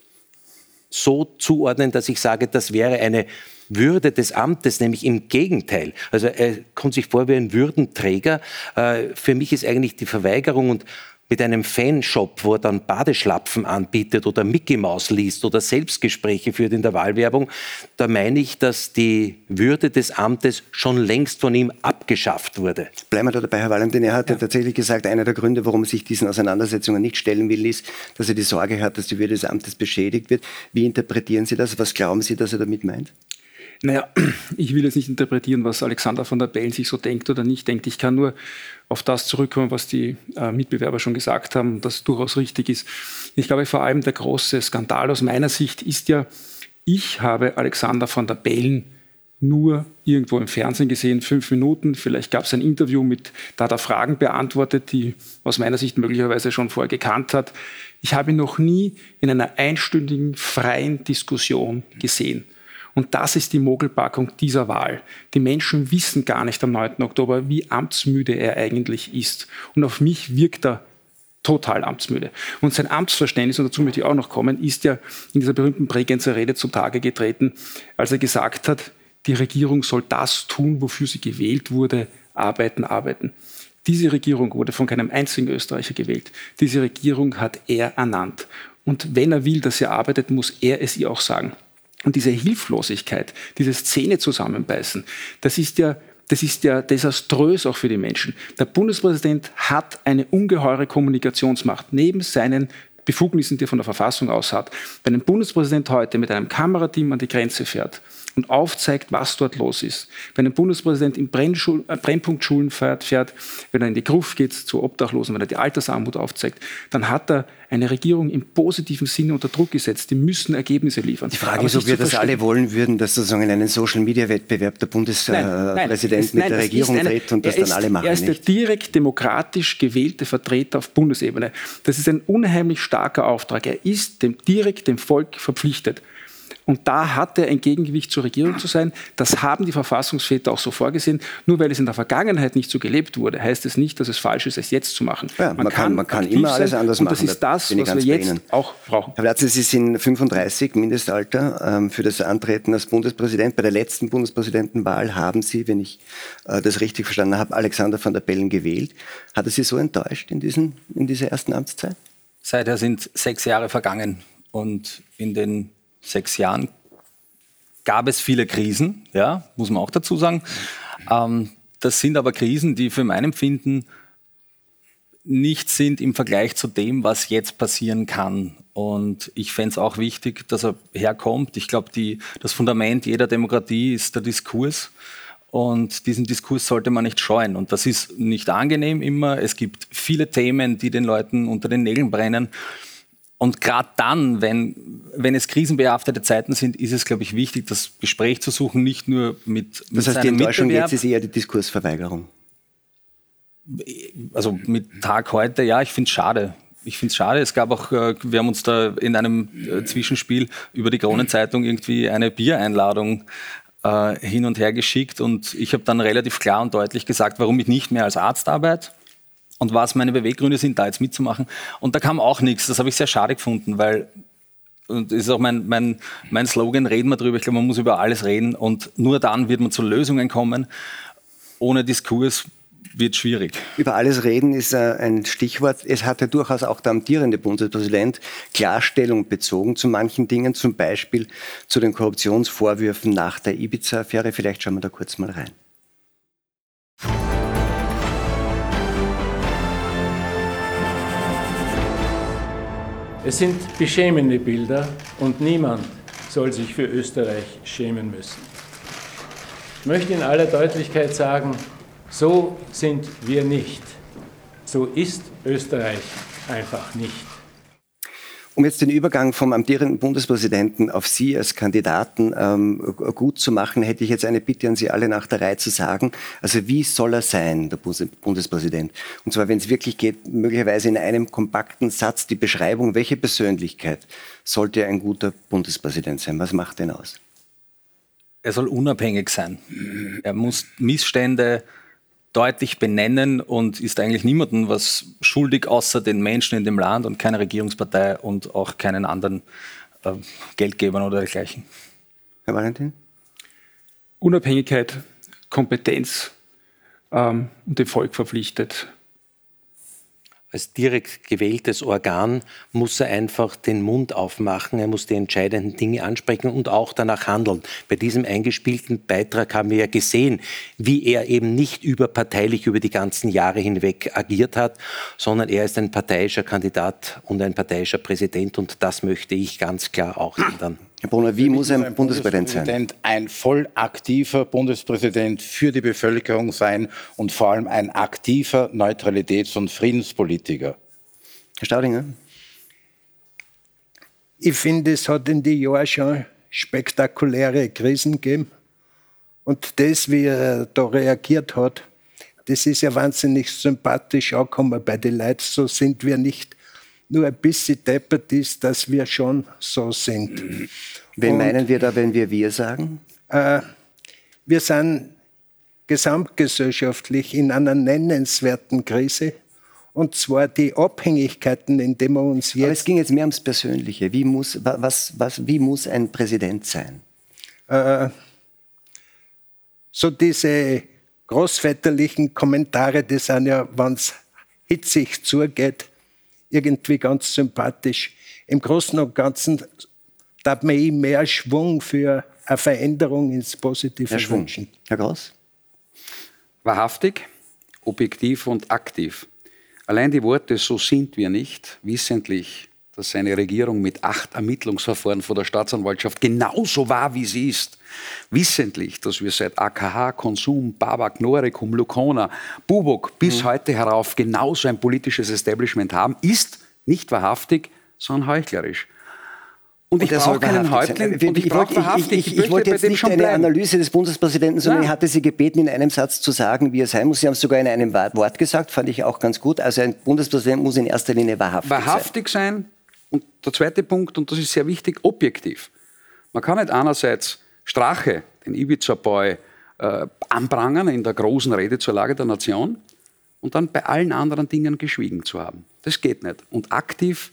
so zuordnen, dass ich sage, das wäre eine würde des Amtes, nämlich im Gegenteil. Also er kommt sich vor wie ein Würdenträger. Äh, für mich ist eigentlich die Verweigerung und mit einem Fanshop, wo er dann Badeschlapfen anbietet oder Mickey Maus liest oder Selbstgespräche führt in der Wahlwerbung, da meine ich, dass die Würde des Amtes schon längst von ihm abgeschafft wurde. Bleiben wir da dabei, Herr Valentin. Er hat ja. ja tatsächlich gesagt, einer der Gründe, warum er sich diesen Auseinandersetzungen nicht stellen will, ist, dass er die Sorge hat, dass die Würde des Amtes beschädigt wird. Wie interpretieren Sie das? Was glauben Sie, dass er damit meint? Naja, ich will jetzt nicht interpretieren, was Alexander von der Bellen sich so denkt oder nicht denkt. Ich kann nur auf das zurückkommen, was die äh, Mitbewerber schon gesagt haben, das durchaus richtig ist. Ich glaube, vor allem der große Skandal aus meiner Sicht ist ja, ich habe Alexander von der Bellen nur irgendwo im Fernsehen gesehen, fünf Minuten. Vielleicht gab es ein Interview mit, da hat er Fragen beantwortet, die aus meiner Sicht möglicherweise schon vorher gekannt hat. Ich habe ihn noch nie in einer einstündigen freien Diskussion gesehen. Und das ist die Mogelpackung dieser Wahl. Die Menschen wissen gar nicht am 9. Oktober, wie amtsmüde er eigentlich ist. Und auf mich wirkt er total amtsmüde. Und sein Amtsverständnis, und dazu möchte ich auch noch kommen, ist ja in dieser berühmten Bregenzer Rede zutage getreten, als er gesagt hat, die Regierung soll das tun, wofür sie gewählt wurde, arbeiten, arbeiten. Diese Regierung wurde von keinem einzigen Österreicher gewählt. Diese Regierung hat er ernannt. Und wenn er will, dass sie arbeitet, muss er es ihr auch sagen. Und diese Hilflosigkeit, dieses Zähne zusammenbeißen, das ist ja das ist ja desaströs auch für die Menschen. Der Bundespräsident hat eine ungeheure Kommunikationsmacht neben seinen Befugnissen, die er von der Verfassung aus hat. Wenn ein Bundespräsident heute mit einem Kamerateam an die Grenze fährt und aufzeigt, was dort los ist. Wenn ein Bundespräsident in Brennschul äh, Brennpunktschulen fährt, fährt, wenn er in die Gruft geht zu Obdachlosen, wenn er die Altersarmut aufzeigt, dann hat er eine Regierung im positiven Sinne unter Druck gesetzt. Die müssen Ergebnisse liefern. Die Frage Aber ist, ob wir das alle wollen würden, dass sozusagen in einen Social-Media-Wettbewerb der Bundespräsident mit nein, der Regierung eine, tritt und das dann alle machen. Er ist nicht. der direkt demokratisch gewählte Vertreter auf Bundesebene. Das ist ein unheimlich starker Auftrag. Er ist dem, direkt dem Volk verpflichtet. Und da hat er ein Gegengewicht zur Regierung zu sein. Das haben die Verfassungsväter auch so vorgesehen. Nur weil es in der Vergangenheit nicht so gelebt wurde, heißt es nicht, dass es falsch ist, es jetzt zu machen. Ja, man, man, kann, man kann immer alles anders machen. Und das ist das, was wir jetzt Ihnen. auch brauchen. Herr Platze, Sie sind 35 Mindestalter ähm, für das Antreten als Bundespräsident. Bei der letzten Bundespräsidentenwahl haben Sie, wenn ich äh, das richtig verstanden habe, Alexander van der Bellen gewählt. Hat er Sie so enttäuscht in, diesen, in dieser ersten Amtszeit? Seither sind sechs Jahre vergangen und in den sechs Jahren gab es viele Krisen, ja, muss man auch dazu sagen. Ähm, das sind aber Krisen, die für mein Empfinden nicht sind im Vergleich zu dem, was jetzt passieren kann. Und ich fände es auch wichtig, dass er herkommt. Ich glaube, das Fundament jeder Demokratie ist der Diskurs. Und diesen Diskurs sollte man nicht scheuen. Und das ist nicht angenehm immer. Es gibt viele Themen, die den Leuten unter den Nägeln brennen Und gerade dann, wenn, wenn es krisenbehaftete Zeiten sind, ist es, glaube ich, wichtig, das Gespräch zu suchen, nicht nur mit, mit Das heißt, die Enttäuschung jetzt ist eher die Diskursverweigerung. Also mit Tag heute, ja, ich finde es schade. Ich finde es schade. Es gab auch, äh, wir haben uns da in einem äh, Zwischenspiel über die Kronenzeitung irgendwie eine Biereinladung äh, hin und her geschickt und ich habe dann relativ klar und deutlich gesagt, warum ich nicht mehr als Arzt arbeite und was meine Beweggründe sind, da jetzt mitzumachen. Und da kam auch nichts. Das habe ich sehr schade gefunden, weil und das ist auch mein, mein, mein Slogan, reden wir drüber. Ich glaube, man muss über alles reden und nur dann wird man zu Lösungen kommen. Ohne Diskurs wird schwierig. Über alles reden ist äh, ein Stichwort. Es hat ja durchaus auch der amtierende Bundespräsident Klarstellung bezogen zu manchen Dingen, zum Beispiel zu den Korruptionsvorwürfen nach der Ibiza-Affäre. Vielleicht schauen wir da kurz mal rein. Es sind beschämende Bilder und niemand soll sich für Österreich schämen müssen. Ich möchte in aller Deutlichkeit sagen, so sind wir nicht. So ist Österreich einfach nicht. Um jetzt den Übergang vom amtierenden Bundespräsidenten auf Sie als Kandidaten ähm, gut zu machen, hätte ich jetzt eine Bitte an Sie alle nach der Reihe zu sagen. Also wie soll er sein, der Bundespräsident? Und zwar, wenn es wirklich geht, möglicherweise in einem kompakten Satz die Beschreibung, welche Persönlichkeit sollte ein guter Bundespräsident sein? Was macht denn aus? Er soll unabhängig sein. Er muss Missstände deutlich benennen und ist eigentlich niemandem was schuldig, außer den Menschen in dem Land und keine Regierungspartei und auch keinen anderen äh, Geldgebern oder dergleichen. Herr Valentin? Unabhängigkeit, Kompetenz ähm, und dem Volk verpflichtet als direkt gewähltes Organ muss er einfach den Mund aufmachen, er muss die entscheidenden Dinge ansprechen und auch danach handeln. Bei diesem eingespielten Beitrag haben wir ja gesehen, wie er eben nicht überparteilich über die ganzen Jahre hinweg agiert hat, sondern er ist ein parteiischer Kandidat und ein parteiischer Präsident und das möchte ich ganz klar auch ändern. Herr Brunner, wie muss ein, ein Bundespräsident, Bundespräsident sein? Ein voll aktiver Bundespräsident für die Bevölkerung sein und vor allem ein aktiver Neutralitäts- und Friedenspolitiker. Herr Staudinger? Ich finde, es hat in den Jahren schon spektakuläre Krisen gegeben. Und das, wie er da reagiert hat, das ist ja wahnsinnig sympathisch angekommen bei den Leuten. So sind wir nicht nur ein bisschen deppert ist, dass wir schon so sind. Wen Und, meinen wir da, wenn wir wir sagen? Äh, wir sind gesamtgesellschaftlich in einer nennenswerten Krise. Und zwar die Abhängigkeiten, in denen wir uns jetzt. Aber es ging jetzt mehr ums Persönliche. Wie muss, was, was, wie muss ein Präsident sein? Äh, so diese großväterlichen Kommentare, die sind ja, wenn es hitzig zugeht, irgendwie ganz sympathisch. Im Großen und Ganzen darf man ihm mehr Schwung für eine Veränderung ins Positive Herr wünschen. Herr Gross? Wahrhaftig, objektiv und aktiv. Allein die Worte, so sind wir nicht, wissentlich, dass seine Regierung mit acht Ermittlungsverfahren vor der Staatsanwaltschaft genauso war, wie sie ist. Wissentlich, dass wir seit AKH, Konsum, Babak, Norekum, Lukona, Bubok bis mhm. heute herauf genauso ein politisches Establishment haben, ist nicht wahrhaftig, sondern heuchlerisch. Und, ich brauche keinen Häuptling und ich, ich brauche wahrhaftig. Ich, ich, ich wollte jetzt nicht eine bleiben. Analyse des Bundespräsidenten, sondern ja. ich hatte Sie gebeten, in einem Satz zu sagen, wie er sein muss. Sie haben es sogar in einem Wort gesagt, fand ich auch ganz gut. Also ein Bundespräsident muss in erster Linie wahrhaftig, wahrhaftig sein. Wahrhaftig sein und der zweite Punkt, und das ist sehr wichtig, objektiv. Man kann nicht einerseits Strache, den Ibiza-Boy, äh, anprangern in der großen Rede zur Lage der Nation und dann bei allen anderen Dingen geschwiegen zu haben. Das geht nicht. Und aktiv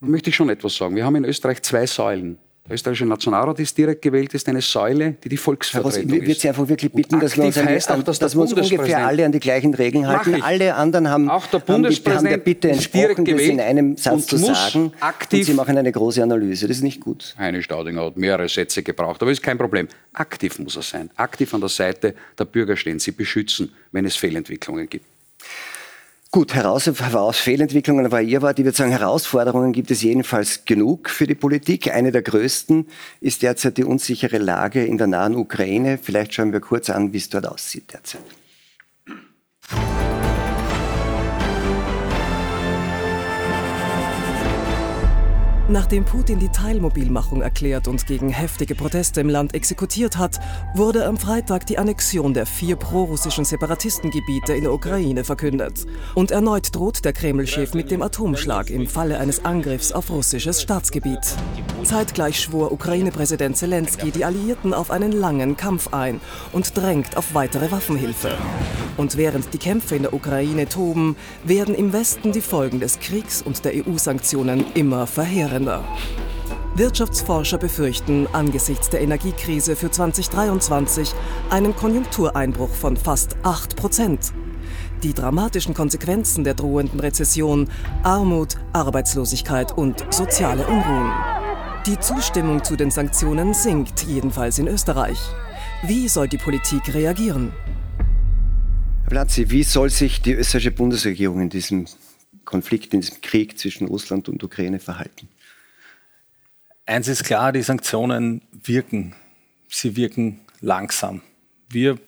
möchte ich schon etwas sagen. Wir haben in Österreich zwei Säulen. Der österreichische Nationalrat ist direkt gewählt, ist eine Säule, die die Volksvertretung Ross, ich würde Sie einfach wirklich bitten, dass wir uns, an, auch, dass, dass wir uns ungefähr alle an die gleichen Regeln halten. Alle anderen haben, auch der Bundespräsident haben der Bitte entsprochen, das in einem Satz zu sagen. Aktiv und Sie machen eine große Analyse. Das ist nicht gut. Heine Staudinger hat mehrere Sätze gebraucht, aber ist kein Problem. Aktiv muss er sein. Aktiv an der Seite der Bürger stehen, sie beschützen, wenn es Fehlentwicklungen gibt. Gut, heraus, heraus Fehlentwicklungen war ihr Wort. Ich würde sagen, Herausforderungen gibt es jedenfalls genug für die Politik. Eine der größten ist derzeit die unsichere Lage in der nahen Ukraine. Vielleicht schauen wir kurz an, wie es dort aussieht derzeit. Nachdem Putin die Teilmobilmachung erklärt und gegen heftige Proteste im Land exekutiert hat, wurde am Freitag die Annexion der vier prorussischen Separatistengebiete in der Ukraine verkündet. Und erneut droht der Kreml-Chef mit dem Atomschlag im Falle eines Angriffs auf russisches Staatsgebiet. Zeitgleich schwor Ukraine-Präsident Zelensky die Alliierten auf einen langen Kampf ein und drängt auf weitere Waffenhilfe. Und während die Kämpfe in der Ukraine toben, werden im Westen die Folgen des Kriegs und der EU-Sanktionen immer verheerender. Länder. Wirtschaftsforscher befürchten angesichts der Energiekrise für 2023 einen Konjunktureinbruch von fast 8 Prozent. Die dramatischen Konsequenzen der drohenden Rezession, Armut, Arbeitslosigkeit und soziale Unruhen. Die Zustimmung zu den Sanktionen sinkt, jedenfalls in Österreich. Wie soll die Politik reagieren? Herr Platzi, wie soll sich die österreichische Bundesregierung in diesem Konflikt, in diesem Krieg zwischen Russland und Ukraine verhalten? Eins ist klar, die Sanktionen wirken. Sie wirken langsam. Wir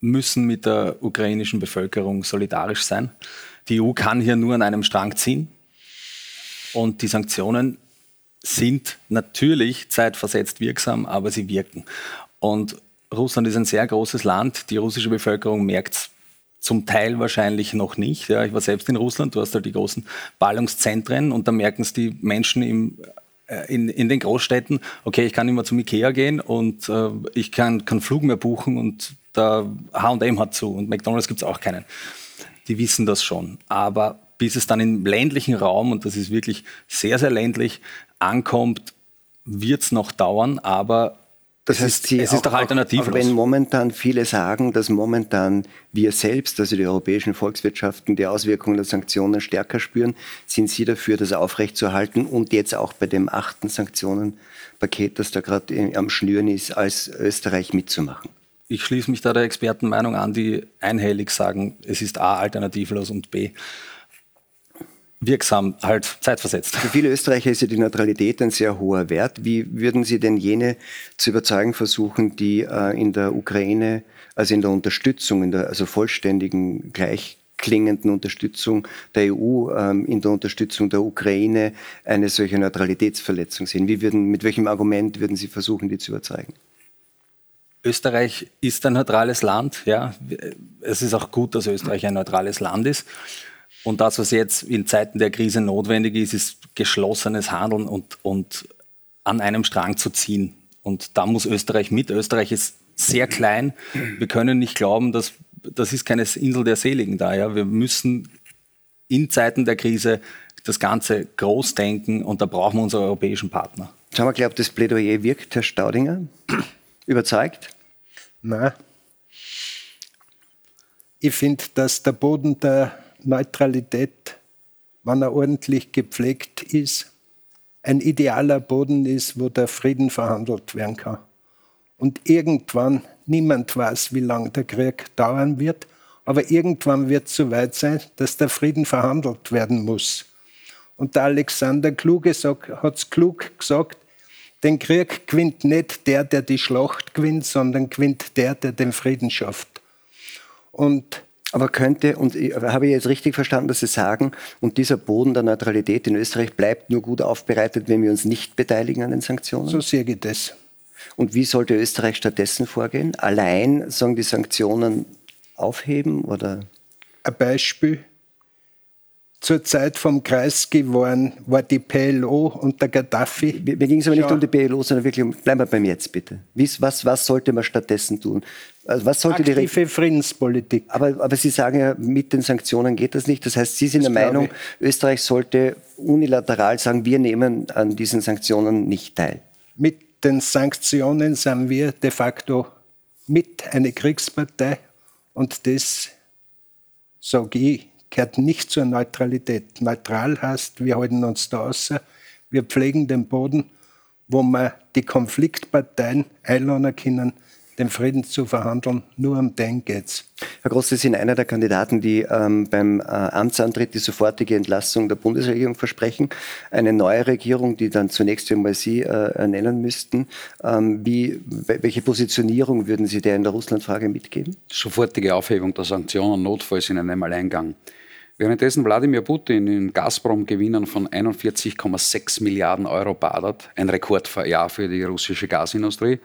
müssen mit der ukrainischen Bevölkerung solidarisch sein. Die EU kann hier nur an einem Strang ziehen. Und die Sanktionen sind natürlich zeitversetzt wirksam, aber sie wirken. Und Russland ist ein sehr großes Land. Die russische Bevölkerung merkt es zum Teil wahrscheinlich noch nicht. Ja, ich war selbst in Russland, du hast da die großen Ballungszentren und da merken es die Menschen im in, in den Großstädten, okay, ich kann immer zum Ikea gehen und äh, ich kann keinen Flug mehr buchen und der H&M hat zu und McDonalds gibt es auch keinen. Die wissen das schon. Aber bis es dann im ländlichen Raum, und das ist wirklich sehr, sehr ländlich, ankommt, wird es noch dauern, aber das es heißt, Sie es ist doch alternativlos. Auch wenn momentan viele sagen, dass momentan wir selbst, also die europäischen Volkswirtschaften, die Auswirkungen der Sanktionen stärker spüren, sind Sie dafür, das aufrechtzuerhalten und jetzt auch bei dem achten Sanktionenpaket, das da gerade am Schnüren ist, als Österreich mitzumachen? Ich schließe mich da der Expertenmeinung an, die einhellig sagen, es ist A alternativlos und B wirksam, halt zeitversetzt. Für viele Österreicher ist ja die Neutralität ein sehr hoher Wert. Wie würden Sie denn jene zu überzeugen versuchen, die äh, in der Ukraine, also in der Unterstützung, in der also vollständigen, gleichklingenden Unterstützung der EU, ähm, in der Unterstützung der Ukraine eine solche Neutralitätsverletzung sehen? Wie würden, mit welchem Argument würden Sie versuchen, die zu überzeugen? Österreich ist ein neutrales Land, ja. Es ist auch gut, dass Österreich ein neutrales Land ist. Und das, was jetzt in Zeiten der Krise notwendig ist, ist geschlossenes Handeln und, und an einem Strang zu ziehen. Und da muss Österreich mit. Österreich ist sehr klein. Wir können nicht glauben, dass das ist keine Insel der Seligen da. Ja. Wir müssen in Zeiten der Krise das Ganze groß denken und da brauchen wir unsere europäischen Partner. Schauen wir gleich, ob das Plädoyer wirkt, Herr Staudinger. Überzeugt? Nein. Ich finde, dass der Boden der Neutralität, wenn er ordentlich gepflegt ist, ein idealer Boden ist, wo der Frieden verhandelt werden kann. Und irgendwann, niemand weiß, wie lange der Krieg dauern wird, aber irgendwann wird es so weit sein, dass der Frieden verhandelt werden muss. Und der Alexander Kluge hat es klug gesagt, den Krieg gewinnt nicht der, der die Schlacht gewinnt, sondern gewinnt der, der den Frieden schafft. Und aber könnte, und habe ich jetzt richtig verstanden, dass Sie sagen, und dieser Boden der Neutralität in Österreich bleibt nur gut aufbereitet, wenn wir uns nicht beteiligen an den Sanktionen? So sehe ich das. Und wie sollte Österreich stattdessen vorgehen? Allein, sagen die Sanktionen aufheben oder? Ein Beispiel. Zur Zeit vom Kreisky waren, war die PLO und der Gaddafi. Mir, mir ging es aber nicht um die PLO, sondern wirklich um, bleiben wir beim Jetzt bitte. Was, was sollte man stattdessen tun? Also was sollte Aktive die Friedenspolitik. Aber, aber Sie sagen ja, mit den Sanktionen geht das nicht. Das heißt, Sie sind das der Meinung, Österreich sollte unilateral sagen, wir nehmen an diesen Sanktionen nicht teil. Mit den Sanktionen sind wir de facto mit eine Kriegspartei und das, sage ich, gehört nicht zur Neutralität. Neutral heißt, wir halten uns da außer, wir pflegen den Boden, wo wir die Konfliktparteien einladen können, den Frieden zu verhandeln. Nur um den geht's. Herr Groß, Sie sind einer der Kandidaten, die ähm, beim äh, Amtsantritt die sofortige Entlassung der Bundesregierung versprechen. Eine neue Regierung, die dann zunächst einmal Sie äh, nennen müssten. Ähm, wie, welche Positionierung würden Sie der in der Russlandfrage mitgeben? Sofortige Aufhebung der Sanktionen, notfalls in einem Alleingang. Währenddessen Wladimir Putin in Gazprom-Gewinnen von 41,6 Milliarden Euro badert, ein Rekordjahr für die russische Gasindustrie,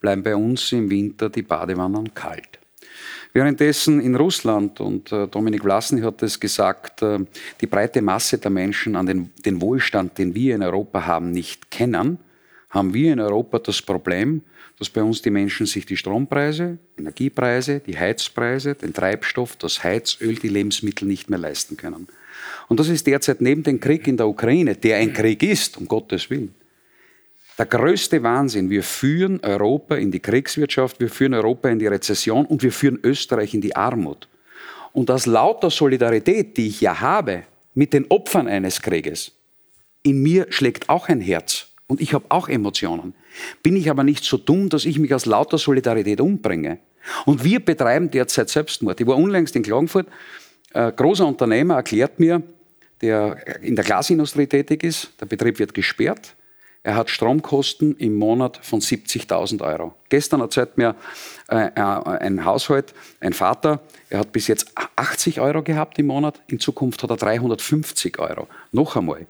bleiben bei uns im Winter die Badewannen kalt. Währenddessen in Russland, und äh, Dominik Vlasny hat es gesagt, äh, die breite Masse der Menschen an den, den Wohlstand, den wir in Europa haben, nicht kennen, haben wir in Europa das Problem, dass bei uns die Menschen sich die Strompreise, Energiepreise, die Heizpreise, den Treibstoff, das Heizöl, die Lebensmittel nicht mehr leisten können. Und das ist derzeit neben dem Krieg in der Ukraine, der ein Krieg ist, um Gottes Willen, der größte Wahnsinn. Wir führen Europa in die Kriegswirtschaft, wir führen Europa in die Rezession und wir führen Österreich in die Armut. Und aus lauter Solidarität, die ich ja habe mit den Opfern eines Krieges, in mir schlägt auch ein Herz und ich habe auch Emotionen. Bin ich aber nicht so dumm, dass ich mich aus lauter Solidarität umbringe. Und wir betreiben derzeit Selbstmord. Ich war unlängst in Klagenfurt. Ein großer Unternehmer erklärt mir, der in der Glasindustrie tätig ist, der Betrieb wird gesperrt. Er hat Stromkosten im Monat von 70.000 Euro. Gestern erzählt mir äh, äh, ein Haushalt, ein Vater, er hat bis jetzt 80 Euro gehabt im Monat, in Zukunft hat er 350 Euro. Noch einmal,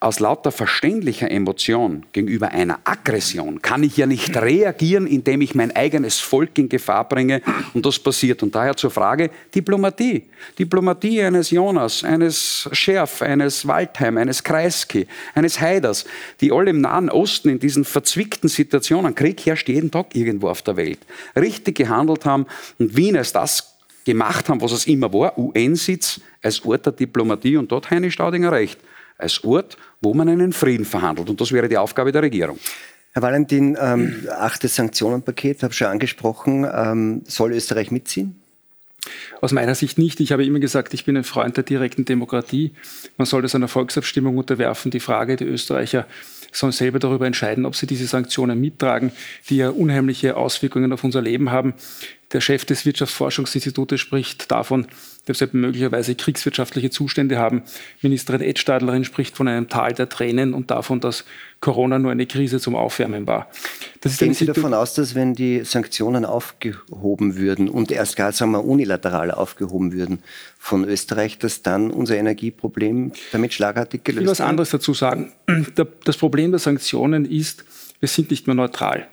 aus lauter verständlicher Emotion gegenüber einer Aggression kann ich ja nicht reagieren, indem ich mein eigenes Volk in Gefahr bringe und das passiert. Und daher zur Frage Diplomatie. Diplomatie eines Jonas, eines Scherf, eines Waldheim, eines Kreisky, eines Haiders, die alle im Nahen Osten in diesen verzwickten Situationen, Krieg herrscht jeden Tag irgendwo auf der Welt, richtig gehandelt haben und Wien als das gemacht haben, was es immer war, UN-Sitz als Ort der Diplomatie und dort Heine Staudinger recht als Ort, wo man einen Frieden verhandelt. Und das wäre die Aufgabe der Regierung. Herr Valentin, ähm, achtes Sanktionenpaket, habe ich schon angesprochen, ähm, soll Österreich mitziehen? Aus meiner Sicht nicht. Ich habe immer gesagt, ich bin ein Freund der direkten Demokratie. Man soll das einer Volksabstimmung unterwerfen. Die Frage, die Österreicher sollen selber darüber entscheiden, ob sie diese Sanktionen mittragen, die ja unheimliche Auswirkungen auf unser Leben haben. Der Chef des Wirtschaftsforschungsinstitutes spricht davon, wir möglicherweise kriegswirtschaftliche Zustände haben. Ministerin Edstadlerin spricht von einem Tal der Tränen und davon, dass Corona nur eine Krise zum Aufwärmen war. Gehen Sie davon aus, dass wenn die Sanktionen aufgehoben würden und erst gar sagen wir, unilateral aufgehoben würden von Österreich, dass dann unser Energieproblem damit schlagartig gelöst wird? Ich will was anderes dazu sagen. Das Problem der Sanktionen ist, wir sind nicht mehr neutral.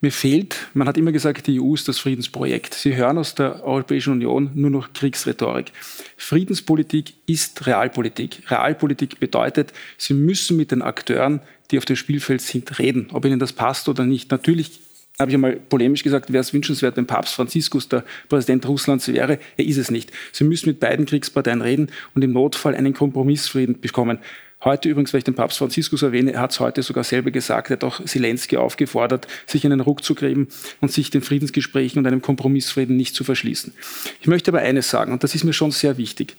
Mir fehlt, man hat immer gesagt, die EU ist das Friedensprojekt. Sie hören aus der Europäischen Union nur noch Kriegsrhetorik. Friedenspolitik ist Realpolitik. Realpolitik bedeutet, Sie müssen mit den Akteuren, die auf dem Spielfeld sind, reden, ob Ihnen das passt oder nicht. Natürlich habe ich einmal polemisch gesagt, wäre es wünschenswert, wenn Papst Franziskus der Präsident Russlands wäre. Er ist es nicht. Sie müssen mit beiden Kriegsparteien reden und im Notfall einen Kompromissfrieden bekommen. Heute übrigens, weil ich den Papst Franziskus erwähne, er hat es heute sogar selber gesagt, er hat auch Zelensky aufgefordert, sich einen Ruck zu geben und sich den Friedensgesprächen und einem Kompromissfrieden nicht zu verschließen. Ich möchte aber eines sagen, und das ist mir schon sehr wichtig.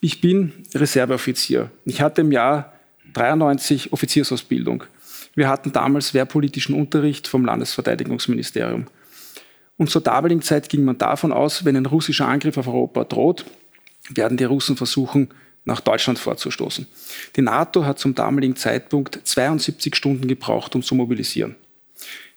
Ich bin Reserveoffizier. Ich hatte im Jahr 93 Offiziersausbildung. Wir hatten damals wehrpolitischen Unterricht vom Landesverteidigungsministerium. Und zur damaligen Zeit ging man davon aus, wenn ein russischer Angriff auf Europa droht, werden die Russen versuchen, nach Deutschland vorzustoßen. Die NATO hat zum damaligen Zeitpunkt 72 Stunden gebraucht, um zu mobilisieren.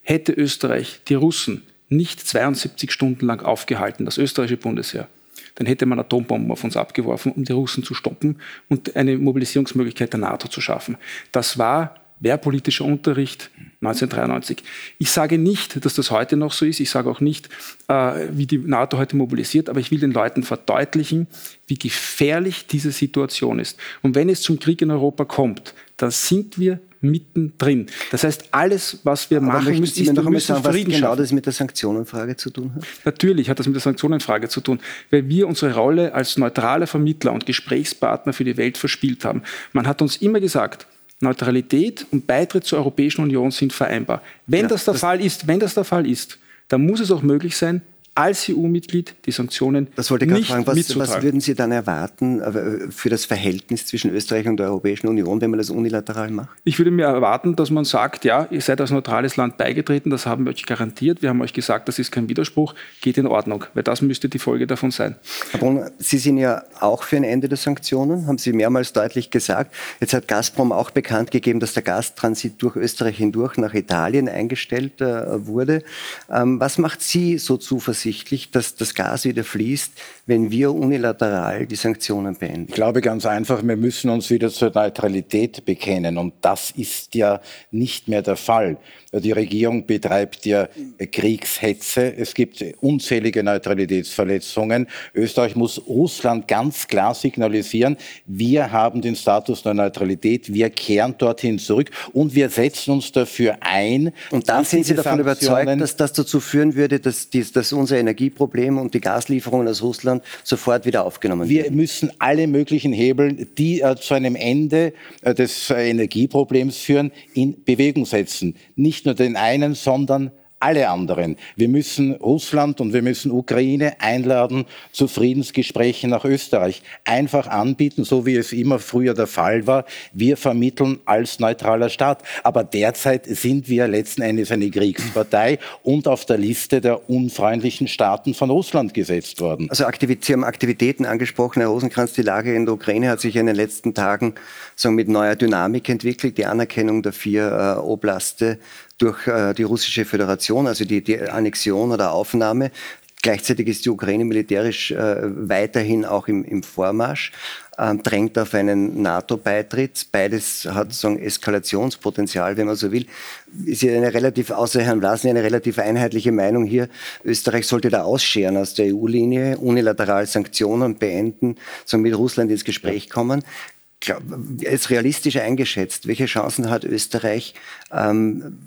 Hätte Österreich die Russen nicht 72 Stunden lang aufgehalten, das österreichische Bundesheer, dann hätte man Atombomben auf uns abgeworfen, um die Russen zu stoppen und eine Mobilisierungsmöglichkeit der NATO zu schaffen. Das war wehrpolitischer Unterricht 1993. Ich sage nicht, dass das heute noch so ist. Ich sage auch nicht, äh, wie die NATO heute mobilisiert, aber ich will den Leuten verdeutlichen, wie gefährlich diese Situation ist. Und wenn es zum Krieg in Europa kommt, dann sind wir mittendrin. Das heißt, alles, was wir Aber machen müssen, ist, wir müssen sagen, Frieden was genau das mit der Sanktionenfrage zu tun hat? Natürlich hat das mit der Sanktionenfrage zu tun, weil wir unsere Rolle als neutraler Vermittler und Gesprächspartner für die Welt verspielt haben. Man hat uns immer gesagt, Neutralität und Beitritt zur Europäischen Union sind vereinbar. Wenn ja, das der das Fall ist, wenn das der Fall ist, dann muss es auch möglich sein, als EU-Mitglied die Sanktionen das wollte ich nicht fragen, was, was würden Sie dann erwarten äh, für das Verhältnis zwischen Österreich und der Europäischen Union, wenn man das unilateral macht? Ich würde mir erwarten, dass man sagt, ja, ihr seid als neutrales Land beigetreten, das haben wir euch garantiert, wir haben euch gesagt, das ist kein Widerspruch, geht in Ordnung, weil das müsste die Folge davon sein. Herr Brunner, Sie sind ja auch für ein Ende der Sanktionen, haben Sie mehrmals deutlich gesagt. Jetzt hat Gazprom auch bekannt gegeben, dass der Gastransit durch Österreich hindurch nach Italien eingestellt äh, wurde. Ähm, was macht Sie so zuversichtlich? Zuversichtlich, dass das Gas wieder fließt, wenn wir unilateral die Sanktionen beenden? Ich glaube ganz einfach, wir müssen uns wieder zur Neutralität bekennen. Und das ist ja nicht mehr der Fall. Die Regierung betreibt ja Kriegshetze. Es gibt unzählige Neutralitätsverletzungen. Österreich muss Russland ganz klar signalisieren, wir haben den Status der Neutralität, wir kehren dorthin zurück und wir setzen uns dafür ein. Und dann sind Sie davon überzeugt, dass das dazu führen würde, dass, dies, dass unser Energieproblem und die Gaslieferungen aus Russland sofort wieder aufgenommen werden? Wir müssen alle möglichen Hebel, die äh, zu einem Ende äh, des äh, Energieproblems führen, in Bewegung setzen. Nicht nur den einen, sondern alle anderen. Wir müssen Russland und wir müssen Ukraine einladen zu Friedensgesprächen nach Österreich. Einfach anbieten, so wie es immer früher der Fall war. Wir vermitteln als neutraler Staat. Aber derzeit sind wir letzten Endes eine Kriegspartei und auf der Liste der unfreundlichen Staaten von Russland gesetzt worden. Also Sie haben Aktivitäten angesprochen, Herr Rosenkranz. Die Lage in der Ukraine hat sich in den letzten Tagen so mit neuer Dynamik entwickelt. Die Anerkennung der vier äh, Oblaste durch äh, die russische Föderation, also die, die Annexion oder Aufnahme. Gleichzeitig ist die Ukraine militärisch äh, weiterhin auch im, im Vormarsch, äh, drängt auf einen NATO-Beitritt. Beides hat so ein Eskalationspotenzial, wenn man so will. Ist ja eine relativ, außer Herrn Vlasen, eine relativ einheitliche Meinung hier. Österreich sollte da ausscheren aus der EU-Linie, unilateral Sanktionen beenden, so mit Russland ins Gespräch kommen. Ist realistisch eingeschätzt, welche Chancen hat Österreich, ähm,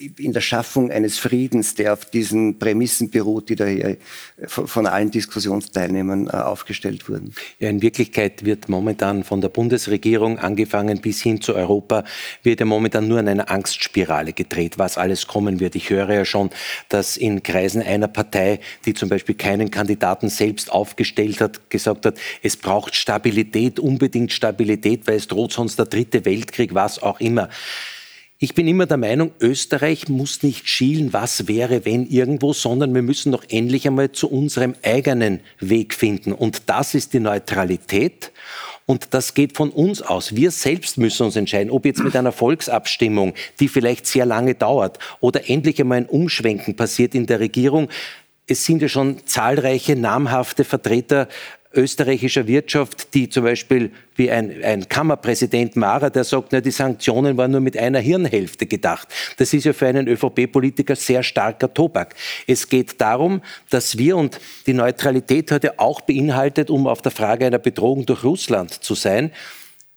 in der Schaffung eines Friedens, der auf diesen Prämissen beruht, die da hier von allen Diskussionsteilnehmern äh, aufgestellt wurden. Ja, in Wirklichkeit wird momentan von der Bundesregierung angefangen bis hin zu Europa, wird ja momentan nur an einer Angstspirale gedreht, was alles kommen wird. Ich höre ja schon, dass in Kreisen einer Partei, die zum Beispiel keinen Kandidaten selbst aufgestellt hat, gesagt hat, es braucht Stabilität, unbedingt Stabilität, weil es droht sonst der dritte Weltkrieg, was auch immer. Ich bin immer der Meinung, Österreich muss nicht schielen, was wäre, wenn irgendwo, sondern wir müssen doch endlich einmal zu unserem eigenen Weg finden. Und das ist die Neutralität. Und das geht von uns aus. Wir selbst müssen uns entscheiden, ob jetzt mit einer Volksabstimmung, die vielleicht sehr lange dauert, oder endlich einmal ein Umschwenken passiert in der Regierung. Es sind ja schon zahlreiche namhafte Vertreter österreichischer Wirtschaft, die zum Beispiel wie ein, ein Kammerpräsident Mara, der sagt, na, die Sanktionen waren nur mit einer Hirnhälfte gedacht. Das ist ja für einen ÖVP-Politiker sehr starker Tobak. Es geht darum, dass wir und die Neutralität heute auch beinhaltet, um auf der Frage einer Bedrohung durch Russland zu sein,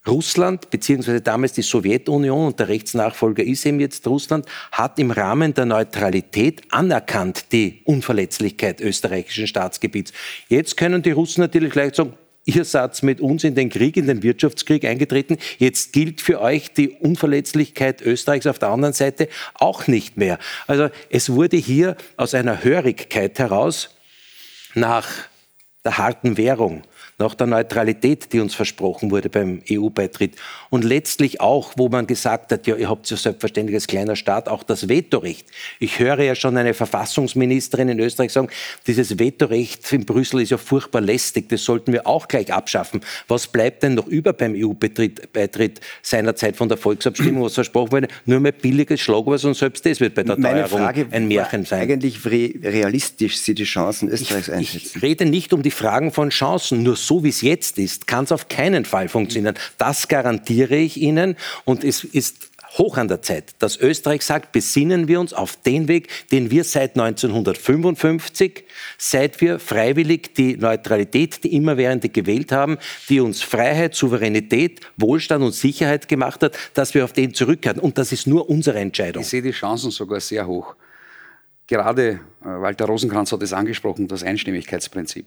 Russland, beziehungsweise damals die Sowjetunion und der Rechtsnachfolger ist eben jetzt Russland, hat im Rahmen der Neutralität anerkannt die Unverletzlichkeit österreichischen Staatsgebiets. Jetzt können die Russen natürlich gleich sagen, ihr seid mit uns in den Krieg, in den Wirtschaftskrieg eingetreten. Jetzt gilt für euch die Unverletzlichkeit Österreichs auf der anderen Seite auch nicht mehr. Also es wurde hier aus einer Hörigkeit heraus nach der harten Währung nach der Neutralität, die uns versprochen wurde beim EU-Beitritt. Und letztlich auch, wo man gesagt hat, ja, ihr habt ja selbstverständlich als kleiner Staat auch das Vetorecht. Ich höre ja schon eine Verfassungsministerin in Österreich sagen, dieses Vetorecht in Brüssel ist ja furchtbar lästig, das sollten wir auch gleich abschaffen. Was bleibt denn noch über beim EU-Beitritt seinerzeit von der Volksabstimmung, was versprochen wurde? Nur mehr billiges Schlagwort und selbst das wird bei der Meine Teuerung Frage ein Märchen sein. Eigentlich realistisch Sie die Chancen Österreichs einschätzen. Ich rede nicht um die Fragen von Chancen, nur so wie es jetzt ist, kann es auf keinen Fall funktionieren. Das garantiere ich Ihnen. Und es ist hoch an der Zeit, dass Österreich sagt, besinnen wir uns auf den Weg, den wir seit 1955, seit wir freiwillig die Neutralität, die immerwährende gewählt haben, die uns Freiheit, Souveränität, Wohlstand und Sicherheit gemacht hat, dass wir auf den zurückkehren. Und das ist nur unsere Entscheidung. Ich sehe die Chancen sogar sehr hoch. Gerade äh, Walter Rosenkranz hat es angesprochen, das Einstimmigkeitsprinzip.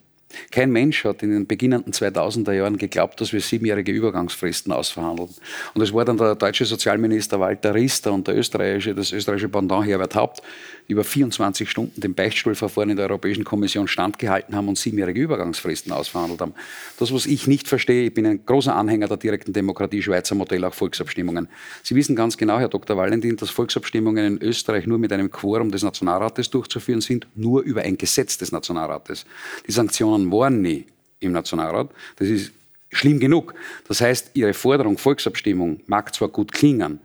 Kein Mensch hat in den beginnenden 2000er Jahren geglaubt, dass wir siebenjährige Übergangsfristen ausverhandeln. Und es war dann der deutsche Sozialminister Walter Riester und der österreichische, das österreichische Pendant Herbert Haupt, über 24 Stunden dem Beichtstuhlverfahren in der Europäischen Kommission standgehalten haben und siebenjährige Übergangsfristen ausverhandelt haben. Das, was ich nicht verstehe, ich bin ein großer Anhänger der direkten Demokratie, Schweizer Modell, auch Volksabstimmungen. Sie wissen ganz genau, Herr Dr. Valentin, dass Volksabstimmungen in Österreich nur mit einem Quorum des Nationalrates durchzuführen sind, nur über ein Gesetz des Nationalrates. Die Sanktionen waren nie im Nationalrat. Das ist schlimm genug. Das heißt, Ihre Forderung Volksabstimmung mag zwar gut klingen,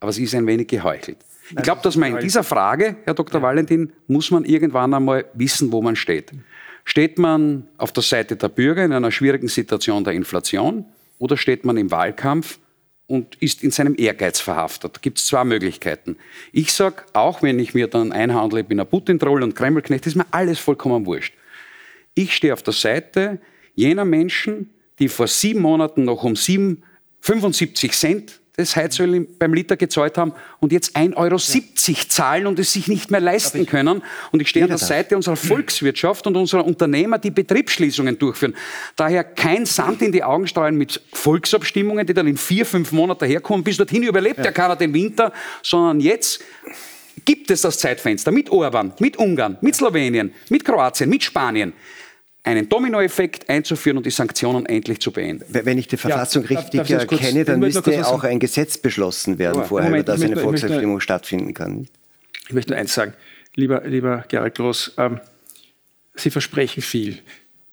aber sie ist ein wenig geheuchelt. Ich glaube, dass man in dieser Frage, Herr Dr. Valentin, muss man irgendwann einmal wissen, wo man steht. Steht man auf der Seite der Bürger in einer schwierigen Situation der Inflation oder steht man im Wahlkampf und ist in seinem Ehrgeiz verhaftet. Da gibt es zwei Möglichkeiten. Ich sage, auch wenn ich mir dann einhandle, ich bin ein Putin-Troll und Kremlknecht, ist mir alles vollkommen wurscht. Ich stehe auf der Seite jener Menschen, die vor sieben Monaten noch um 7, 75 Cent das Heizöl beim Liter gezahlt haben und jetzt 1,70 Euro zahlen und es sich nicht mehr leisten können. Und ich stehe an der Seite unserer Volkswirtschaft und unserer Unternehmer, die Betriebsschließungen durchführen. Daher kein Sand in die Augen streuen mit Volksabstimmungen, die dann in vier, fünf Monaten herkommen. Bis dorthin überlebt ja keiner den Winter, sondern jetzt gibt es das Zeitfenster mit Orban, mit Ungarn, mit Slowenien, mit Kroatien, mit Spanien einen Dominoeffekt einzuführen und die Sanktionen endlich zu beenden. Wenn ich die Verfassung ja, richtig darf, darf erkenne, dann müsste auch ein Gesetz beschlossen werden ja, vorher, Moment, über das eine Volksabstimmung stattfinden kann. Ich möchte nur eins sagen, lieber, lieber Gerald Groß, ähm, Sie versprechen viel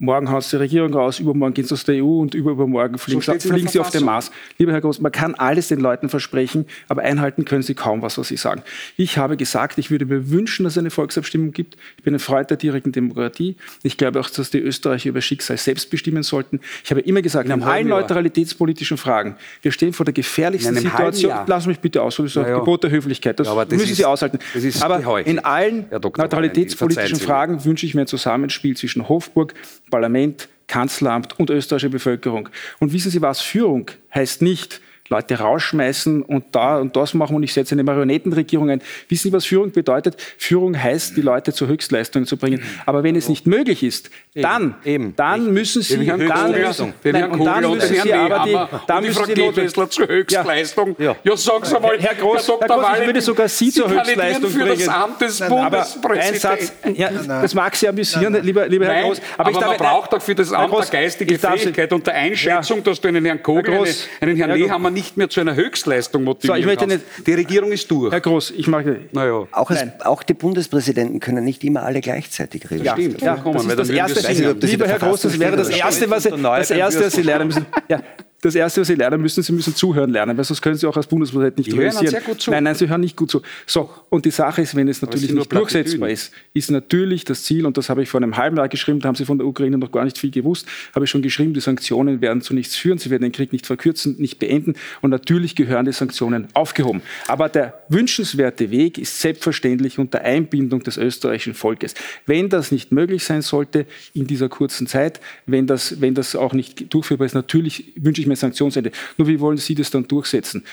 morgen haut die Regierung raus, übermorgen geht es aus der EU und übermorgen fliegen, so fliegen sie auf den Mars. Lieber Herr Groß, man kann alles den Leuten versprechen, aber einhalten können sie kaum was, was sie sagen. Ich habe gesagt, ich würde mir wünschen, dass es eine Volksabstimmung gibt. Ich bin ein Freund der direkten Demokratie. Ich glaube auch, dass die Österreicher über Schicksal selbst bestimmen sollten. Ich habe immer gesagt, in, in allen neutralitätspolitischen Fragen, wir stehen vor der gefährlichsten Situation. Lassen Sie mich bitte aus, das ist ja. Gebot der Höflichkeit. Das, ja, das müssen ist, Sie aushalten. aber in allen neutralitätspolitischen Fragen wünsche ich mir ein Zusammenspiel zwischen Hofburg, Parlament, Kanzleramt und österreichische Bevölkerung. Und wissen Sie was? Führung heißt nicht, Leute rausschmeißen und da und das machen und ich setze eine Marionettenregierung ein. Wissen Sie, was Führung bedeutet? Führung heißt, die Leute zur Höchstleistung zu bringen. Aber wenn es nicht möglich ist, dann, eben, dann müssen Sie, dann müssen, nein, und dann müssen Sie aber die, dann müssen Sie Notwehr zur Höchstleistung. Ja, ja sagen Sie mal, Herr Groß, Herr Groß ich würde sogar Sie, Sie zur Höchstleistung für bringen. Das Amt des aber ein Satz, ja, das mag Sie amüsieren, lieber, lieber Herr Groß. Aber, aber man braucht doch für das Amt eine geistige Fähigkeit und der Einschätzung, dass du einen Herrn Kogel, einen Herrn Nehammer nicht nicht mehr zu einer Höchstleistung motivieren so, ich möchte nicht, Die Regierung ist durch. Herr Groß, ich mag naja. auch, als, auch die Bundespräsidenten können nicht immer alle gleichzeitig reden. Ja, stimmt. Ja, das ist das Erste. Lieber Herr Groß, das wäre das Erste, was Sie, das Erste, was Sie lernen müssen. Ja, das Erste, was Sie lernen müssen, Sie müssen zuhören lernen, weil sonst können Sie auch als Bundespräsident nicht realisieren. Sehr gut zu. Nein, nein, Sie hören nicht gut zu. So, und die Sache ist, wenn es natürlich nicht durchsetzbar ist, ist natürlich das Ziel, und das habe ich vor einem halben Jahr geschrieben, da haben Sie von der Ukraine noch gar nicht viel gewusst, habe ich schon geschrieben, die Sanktionen werden zu nichts führen, sie werden den Krieg nicht verkürzen, nicht beenden und natürlich gehören die Sanktionen aufgehoben. Aber der wünschenswerte Weg ist selbstverständlich unter Einbindung des österreichischen Volkes. Wenn das nicht möglich sein sollte in dieser kurzen Zeit, wenn das, wenn das auch nicht durchführbar ist, natürlich wünsche ich mir Sanktionsende. Nur wie wollen Sie das dann durchsetzen?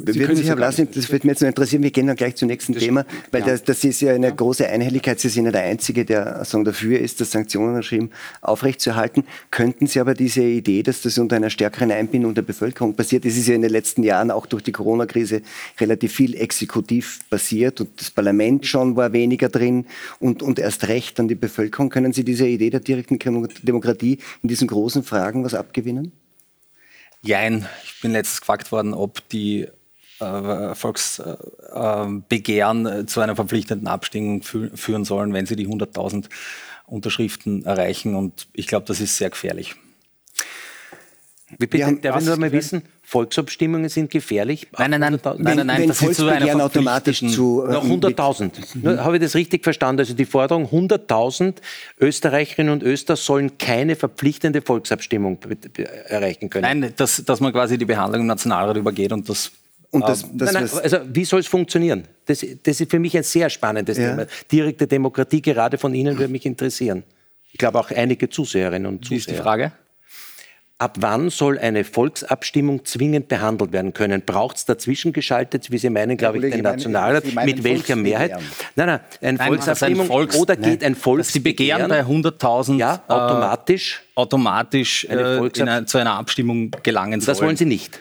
Sie können sich, Herr Blasing, das würde mich jetzt noch interessieren, wir gehen dann gleich zum nächsten das Thema, weil ja. das, das, ist ja eine große Einhelligkeit. Sie sind ja der Einzige, der sagen, dafür ist, das Sanktionenregime aufrechtzuerhalten. Könnten Sie aber diese Idee, dass das unter einer stärkeren Einbindung der Bevölkerung passiert, es ist ja in den letzten Jahren auch durch die Corona-Krise relativ viel exekutiv passiert und das Parlament schon war weniger drin und, und erst recht an die Bevölkerung. Können Sie dieser Idee der direkten Demokratie in diesen großen Fragen was abgewinnen? Jein, ich bin letztens gefragt worden, ob die äh, Volksbegehren äh, zu einer verpflichtenden Abstimmung fü führen sollen, wenn sie die 100.000 Unterschriften erreichen. Und ich glaube, das ist sehr gefährlich. Wie bitte, haben, darf ich nur mal wissen, Volksabstimmungen sind gefährlich? Nein, nein, nein, nein, nein, nein, das ist zu einer automatisch zu... Äh, 100.000. Mhm. Habe ich das richtig verstanden? Also die Forderung, 100.000 Österreicherinnen und Öster sollen keine verpflichtende Volksabstimmung erreichen können? Nein, dass, dass man quasi die Behandlung im Nationalrat übergeht und das und das, ähm, das nein, nein, also wie soll es funktionieren? Das, das, ist für mich ein sehr spannendes ja. Thema. Direkte Demokratie, gerade von Ihnen, würde mich interessieren. Ich glaube auch einige Zuseherinnen und Zuseher. Wie ist die Frage? Ab wann soll eine Volksabstimmung zwingend behandelt werden können? Braucht es dazwischen geschaltet, wie Sie meinen, glaube ich, den Nationalrat? Mit welcher Mehrheit? Nein, nein, eine nein, Volksabstimmung ein Volks oder geht ein Volksbegehren? Sie begehren bei 100.000 ja, automatisch, äh, automatisch äh, eine, zu einer Abstimmung gelangen sollen. Das wollen Sie nicht.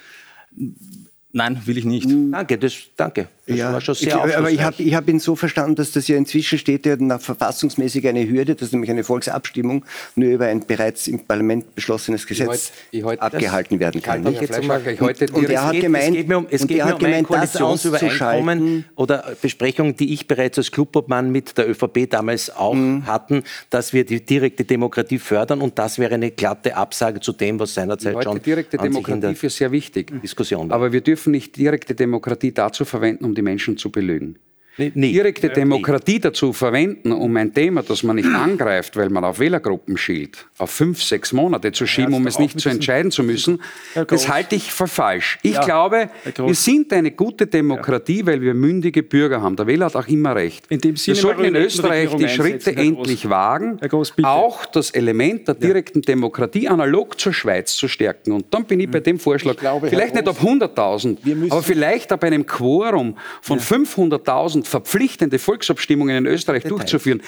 Nein, will ich nicht. Danke, das, danke. Das ja, ich, Aber ich habe ich hab ihn so verstanden, dass das ja inzwischen steht ja nach verfassungsmäßig eine Hürde, dass nämlich eine Volksabstimmung nur über ein bereits im Parlament beschlossenes Gesetz ich heut, ich heut, abgehalten werden kann. und, und er hat gemeint, es geht mir um, es geht mir um gemeint, ein Koalitionsübereinkommen oder Besprechungen, die ich bereits als Clubobmann mit der ÖVP damals auch mhm. hatten, dass wir die direkte Demokratie fördern und das wäre eine glatte Absage zu dem, was seinerzeit schon die direkte Demokratie für sehr wichtig. Diskussion war. Aber wir dürfen nicht direkte Demokratie dazu verwenden, um die Menschen zu belügen nee, nee, direkte Demokratie dazu verwenden, um ein Thema, das man nicht angreift, weil man auf Wählergruppen schielt, auf fünf, sechs Monate zu schieben, um es nicht zu entscheiden zu müssen, das halte ich für falsch. Ich glaube, wir sind eine gute Demokratie, weil wir mündige Bürger haben. Der Wähler hat auch immer recht. wir sollten in Österreich die Schritte endlich wagen, auch das Element der direkten Demokratie analog zur Schweiz zu stärken. Und dann bin ich bei dem Vorschlag, vielleicht nicht auf 100.000, aber vielleicht ab einem Quorum von 500.000 verpflichtende Volksabstimmungen in Österreich Detail. durchzuführen,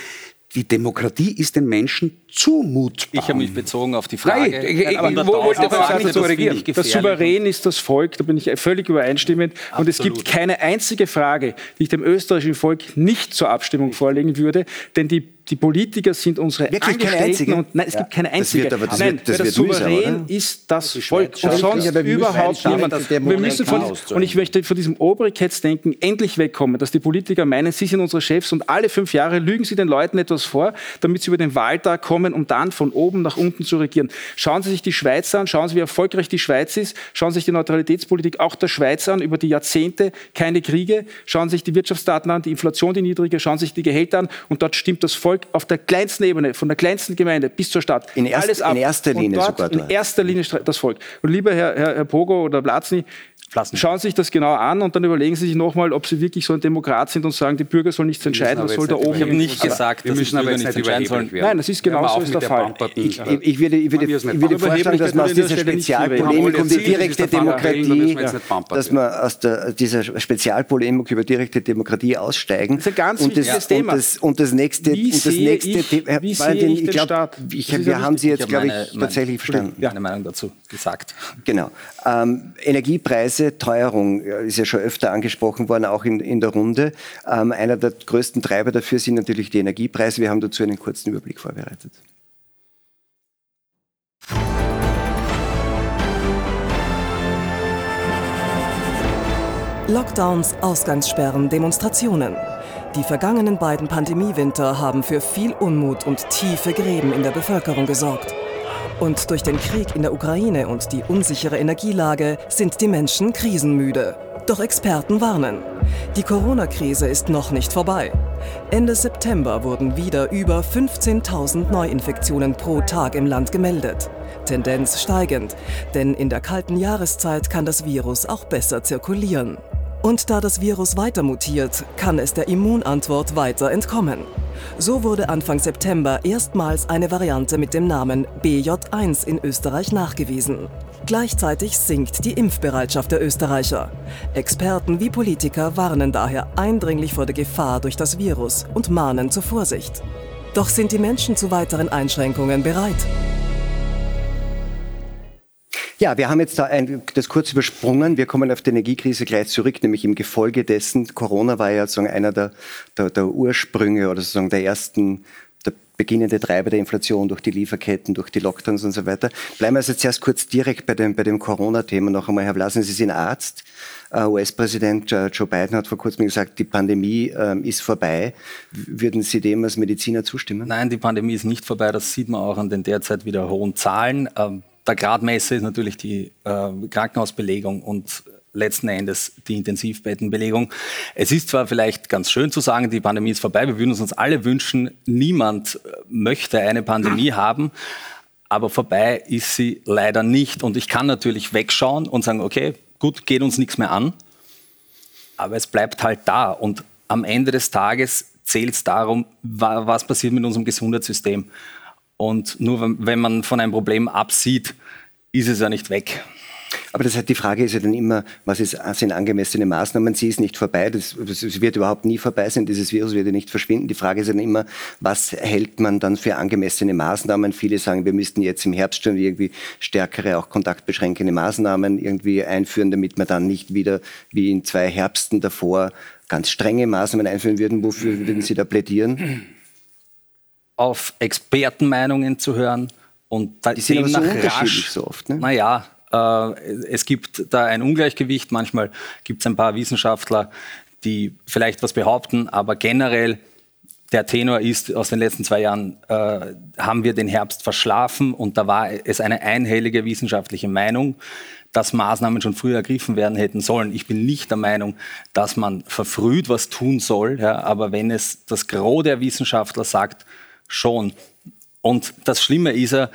die Demokratie ist den Menschen zumutbar. Ich habe mich bezogen auf die Frage. Nein, ich, aber ich wollte aber auch also nicht so regieren. Das Souverän ist das Volk, da bin ich völlig übereinstimmend. Absolut. Und es gibt keine einzige Frage, die ich dem österreichischen Volk nicht zur Abstimmung vorlegen würde, denn die die Politiker sind unsere Wirklich Angestellten und nein, es ja. gibt keine einzige. Das wird, aber, das nein, wird, das, das Souverän mühsam, ist das Volk und sonst ja, überhaupt niemand. Wir müssen von, und ich möchte von diesem Obrigkeitsdenken endlich wegkommen, dass die Politiker meinen, sie sind unsere Chefs und alle fünf Jahre lügen sie den Leuten etwas vor, damit sie über den Wahltag kommen, um dann von oben nach unten zu regieren. Schauen Sie sich die Schweiz an, schauen Sie, wie erfolgreich die Schweiz ist, schauen Sie sich die Neutralitätspolitik auch der Schweiz an, über die Jahrzehnte keine Kriege, schauen Sie sich die Wirtschaftsdaten an, die Inflation, die niedrige, schauen Sie sich die Gehälter an und dort stimmt das Volk auf der kleinsten Ebene, von der kleinsten Gemeinde bis zur Stadt. In, erst, alles ab. in erster Linie sogar. In erster Linie das Volk. Und lieber Herr, Herr, Herr Pogo oder Blatzny, Schauen Sie sich das genau an und dann überlegen Sie sich nochmal, ob Sie wirklich so ein Demokrat sind und sagen, die Bürger sollen nichts entscheiden, was soll da oben. Ich habe nicht gesagt, wir müssen aber jetzt nicht entscheiden sollen. Nein, das ist genau so ist der, Fall. Ich, ich, würde, ich würde, ich würde vorschlagen, dass man aus dieser Spezialpolemik um die direkte Demokratie, dass man aus dieser Spezialpolemik über direkte Demokratie aussteigen. Das ist ein ganz und das, Thema. Und das, nächste, und das nächste Thema, ich, glaube, wir haben Sie jetzt, glaube ich, tatsächlich verstanden. Ja, eine Meinung dazu gesagt. Genau. Ähm, Energiepreise, Teuerung ist ja schon öfter angesprochen worden, auch in, in der Runde. Ähm, einer der größten Treiber dafür sind natürlich die Energiepreise. Wir haben dazu einen kurzen Überblick vorbereitet. Lockdowns, Ausgangssperren, Demonstrationen. Die vergangenen beiden Pandemiewinter haben für viel Unmut und tiefe Gräben in der Bevölkerung gesorgt. Und durch den Krieg in der Ukraine und die unsichere Energielage sind die Menschen krisenmüde. Doch Experten warnen. Die Corona-Krise ist noch nicht vorbei. Ende September wurden wieder über 15.000 Neuinfektionen pro Tag im Land gemeldet. Tendenz steigend, denn in der kalten Jahreszeit kann das Virus auch besser zirkulieren. Und da das Virus weiter mutiert, kann es der Immunantwort weiter entkommen. So wurde Anfang September erstmals eine Variante mit dem Namen BJ1 in Österreich nachgewiesen. Gleichzeitig sinkt die Impfbereitschaft der Österreicher. Experten wie Politiker warnen daher eindringlich vor der Gefahr durch das Virus und mahnen zur Vorsicht. Doch sind die Menschen zu weiteren Einschränkungen bereit? Ja, wir haben jetzt da ein, das kurz übersprungen. Wir kommen auf die Energiekrise gleich zurück, nämlich im Gefolge dessen. Corona war ja sozusagen einer der, der, der Ursprünge oder sozusagen der ersten der beginnende Treiber der Inflation durch die Lieferketten, durch die Lockdowns und so weiter. Bleiben wir also zuerst kurz direkt bei dem, bei dem Corona-Thema noch einmal. Herr Blasen, Sie sind Arzt. Uh, US-Präsident uh, Joe Biden hat vor kurzem gesagt, die Pandemie uh, ist vorbei. Würden Sie dem als Mediziner zustimmen? Nein, die Pandemie ist nicht vorbei. Das sieht man auch an den derzeit wieder hohen Zahlen. Ähm, der Gradmesser ist natürlich die äh, Krankenhausbelegung und letzten Endes die Intensivbettenbelegung. Es ist zwar vielleicht ganz schön zu sagen, die Pandemie ist vorbei, wir würden uns alle wünschen, niemand äh, möchte eine Pandemie haben, aber vorbei ist sie leider nicht. Und ich kann natürlich wegschauen und sagen, okay, gut, geht uns nichts mehr an, aber es bleibt halt da. Und am Ende des Tages zählt es darum, was passiert mit unserem Gesundheitssystem. Und nur wenn man von einem Problem absieht, ist es ja nicht weg. Aber das heißt, die Frage ist ja dann immer, was ist, sind angemessene Maßnahmen? Sie ist nicht vorbei, das, das wird überhaupt nie vorbei sein, dieses Virus wird ja nicht verschwinden. Die Frage ist dann immer, was hält man dann für angemessene Maßnahmen? Viele sagen, wir müssten jetzt im Herbst schon irgendwie stärkere, auch kontaktbeschränkende Maßnahmen irgendwie einführen, damit wir dann nicht wieder wie in zwei Herbsten davor ganz strenge Maßnahmen einführen würden. Wofür würden Sie da plädieren? Auf Expertenmeinungen zu hören und da Die sind aber so rasch, so oft. Ne? Naja, äh, es gibt da ein Ungleichgewicht. Manchmal gibt es ein paar Wissenschaftler, die vielleicht was behaupten, aber generell der Tenor ist, aus den letzten zwei Jahren äh, haben wir den Herbst verschlafen und da war es eine einhellige wissenschaftliche Meinung, dass Maßnahmen schon früher ergriffen werden hätten sollen. Ich bin nicht der Meinung, dass man verfrüht was tun soll, ja, aber wenn es das Gros der Wissenschaftler sagt, schon. Und das Schlimme ist ja,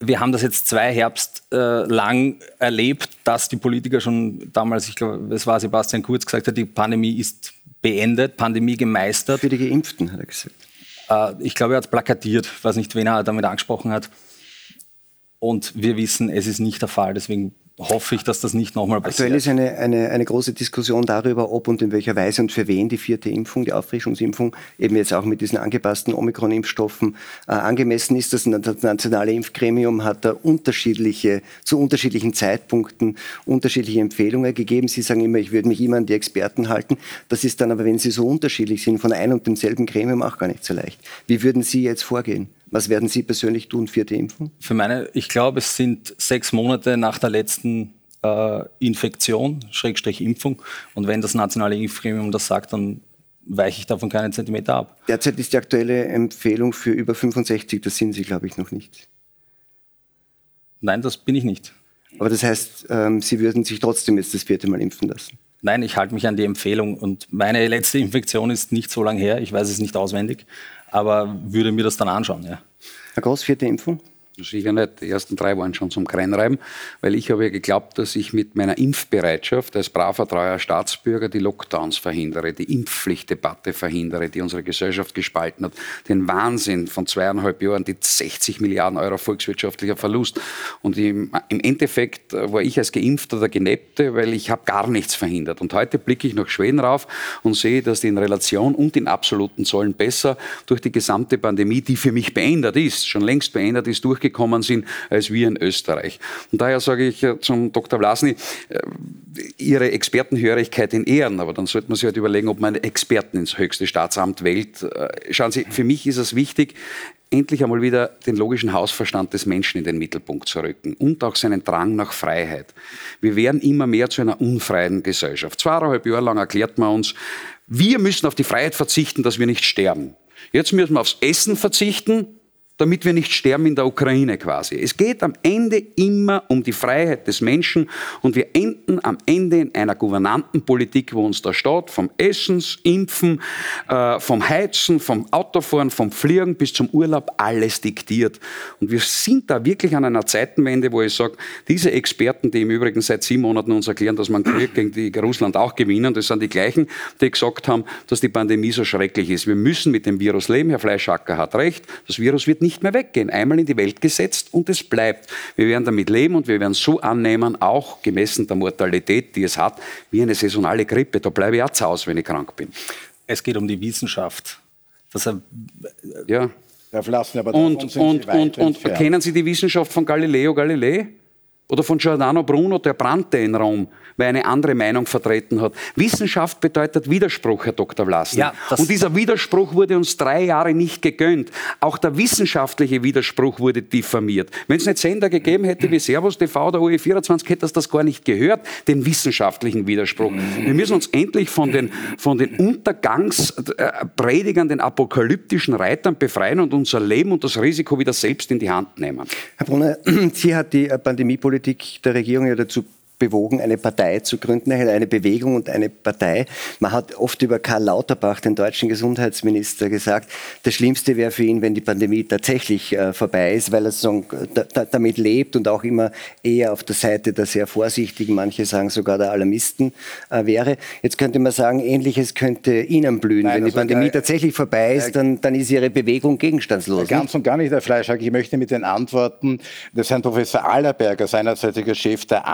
wir haben das jetzt zwei Herbst äh, lang erlebt, dass die Politiker schon damals, ich glaube, es war Sebastian Kurz, gesagt hat, die Pandemie ist beendet, Pandemie gemeistert. Für die Geimpften, hat er gesagt. Äh, ich glaube, er hat plakatiert, weiß nicht, wen er damit angesprochen hat. Und wir wissen, es ist nicht der Fall. Deswegen hoffe ich, dass das nicht nochmal passiert. Aktuell ist eine, eine, eine große Diskussion darüber, ob und in welcher Weise und für wen die vierte Impfung, die Auffrischungsimpfung, eben jetzt auch mit diesen angepassten Omikron-Impfstoffen äh, angemessen ist. Das nationale Impfgremium hat da unterschiedliche, zu unterschiedlichen Zeitpunkten unterschiedliche Empfehlungen gegeben. Sie sagen immer, ich würde mich immer an die Experten halten. Das ist dann aber, wenn sie so unterschiedlich sind, von einem und demselben Gremium auch gar nicht so leicht. Wie würden Sie jetzt vorgehen? Was werden Sie persönlich tun, vierte Impfung? Für meine, ich glaube, es sind sechs Monate nach der letzten äh, Infektion, Schrägstrich Impfung. Und wenn das nationale Impfgremium das sagt, dann weiche ich davon keinen Zentimeter ab. Derzeit ist die aktuelle Empfehlung für über 65, das sind Sie, glaube ich, noch nicht. Nein, das bin ich nicht. Aber das heißt, ähm, Sie würden sich trotzdem jetzt das vierte Mal impfen lassen? Nein, ich halte mich an die Empfehlung. Und meine letzte Infektion ist nicht so lange her. Ich weiß es nicht auswendig aber würde mir das dann anschauen. Ja. Herr Groß, vierte Impfung? Sicher nicht. Die ersten drei waren schon zum Kreinreiben, weil ich habe ja geglaubt, dass ich mit meiner Impfbereitschaft als braver, treuer Staatsbürger die Lockdowns verhindere, die Impfpflichtdebatte verhindere, die unsere Gesellschaft gespalten hat, den Wahnsinn von zweieinhalb Jahren, die 60 Milliarden Euro volkswirtschaftlicher Verlust. Und im, im Endeffekt war ich als Geimpfter der Genebte, weil ich habe gar nichts verhindert. Und heute blicke ich nach Schweden rauf und sehe, dass die in Relation und in absoluten Zollen besser durch die gesamte Pandemie, die für mich beendet ist, schon längst beendet ist, durch gekommen sind als wir in Österreich. Und daher sage ich äh, zum Dr. Vlasny, äh, Ihre Expertenhörigkeit in Ehren, aber dann sollte man sich halt überlegen, ob man Experten ins höchste Staatsamt wählt. Äh, schauen Sie, für mich ist es wichtig, endlich einmal wieder den logischen Hausverstand des Menschen in den Mittelpunkt zu rücken und auch seinen Drang nach Freiheit. Wir werden immer mehr zu einer unfreien Gesellschaft. Zweieinhalb Jahre lang erklärt man uns, wir müssen auf die Freiheit verzichten, dass wir nicht sterben. Jetzt müssen wir aufs Essen verzichten, damit wir nicht sterben in der Ukraine quasi. Es geht am Ende immer um die Freiheit des Menschen und wir enden am Ende in einer Gouvernantenpolitik, wo uns der Staat vom Essens, Impfen, äh, vom Heizen, vom Autofahren, vom Fliegen bis zum Urlaub alles diktiert. Und wir sind da wirklich an einer Zeitenwende, wo ich sage, diese Experten, die im Übrigen seit sieben Monaten uns erklären, dass man Krieg gegen Russland auch gewinnen, das sind die gleichen, die gesagt haben, dass die Pandemie so schrecklich ist. Wir müssen mit dem Virus leben. Herr Fleischacker hat recht. Das Virus wird nicht mehr weggehen. Einmal in die Welt gesetzt und es bleibt. Wir werden damit leben und wir werden so annehmen, auch gemessen der Mortalität, die es hat, wie eine saisonale Grippe. Da bleibe ich auch zu Hause, wenn ich krank bin. Es geht um die Wissenschaft. Das, äh, ja. und, und, und, und kennen Sie die Wissenschaft von Galileo Galilei? Oder von Giordano Bruno, der brannte in Rom, weil er eine andere Meinung vertreten hat. Wissenschaft bedeutet Widerspruch, Herr Dr. Vlasny. Ja, und dieser Widerspruch wurde uns drei Jahre nicht gegönnt. Auch der wissenschaftliche Widerspruch wurde diffamiert. Wenn es nicht Sender gegeben hätte wie Servus TV oder UE24, hätte das das gar nicht gehört, den wissenschaftlichen Widerspruch. Wir müssen uns endlich von den, von den Untergangspredigern, den apokalyptischen Reitern befreien und unser Leben und das Risiko wieder selbst in die Hand nehmen. Herr Brunner, Sie hat die Pandemiepolitik Politik der Regierung ja dazu bewogen, eine Partei zu gründen, eine Bewegung und eine Partei. Man hat oft über Karl Lauterbach, den deutschen Gesundheitsminister, gesagt, das Schlimmste wäre für ihn, wenn die Pandemie tatsächlich äh, vorbei ist, weil er damit lebt und auch immer eher auf der Seite der sehr Vorsichtigen, manche sagen sogar der Alarmisten äh, wäre. Jetzt könnte man sagen, Ähnliches könnte Ihnen blühen. Nein, wenn die Pandemie tatsächlich vorbei ist, dann, dann ist Ihre Bewegung gegenstandslos. Ganz und gar nicht, Herr Fleischhack. Ich möchte mit den Antworten des Herrn Professor Allerberger, seinerzeitiger Chef der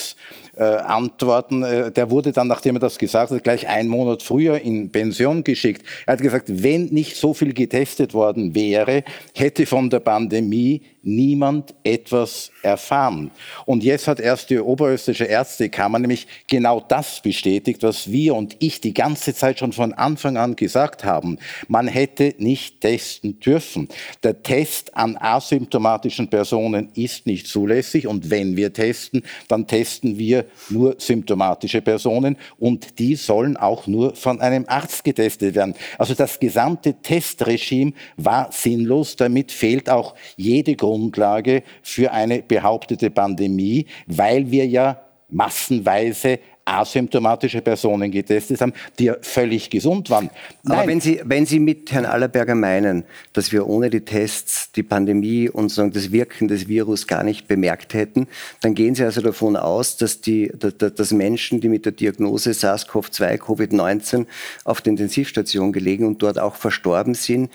Yes. Äh, antworten. Äh, der wurde dann, nachdem er das gesagt hat, gleich einen Monat früher in Pension geschickt. Er hat gesagt, wenn nicht so viel getestet worden wäre, hätte von der Pandemie niemand etwas erfahren. Und jetzt hat erst die Oberösterreichische Ärztekammer nämlich genau das bestätigt, was wir und ich die ganze Zeit schon von Anfang an gesagt haben. Man hätte nicht testen dürfen. Der Test an asymptomatischen Personen ist nicht zulässig und wenn wir testen, dann testen wir wir nur symptomatische Personen und die sollen auch nur von einem Arzt getestet werden. Also das gesamte Testregime war sinnlos. Damit fehlt auch jede Grundlage für eine behauptete Pandemie, weil wir ja massenweise asymptomatische Personen getestet haben, die ja völlig gesund waren. Nein. Aber wenn Sie, wenn Sie mit Herrn Allerberger meinen, dass wir ohne die Tests die Pandemie und sagen, das Wirken des Virus gar nicht bemerkt hätten, dann gehen Sie also davon aus, dass, die, dass Menschen, die mit der Diagnose SARS-CoV-2, Covid-19 auf der Intensivstation gelegen und dort auch verstorben sind,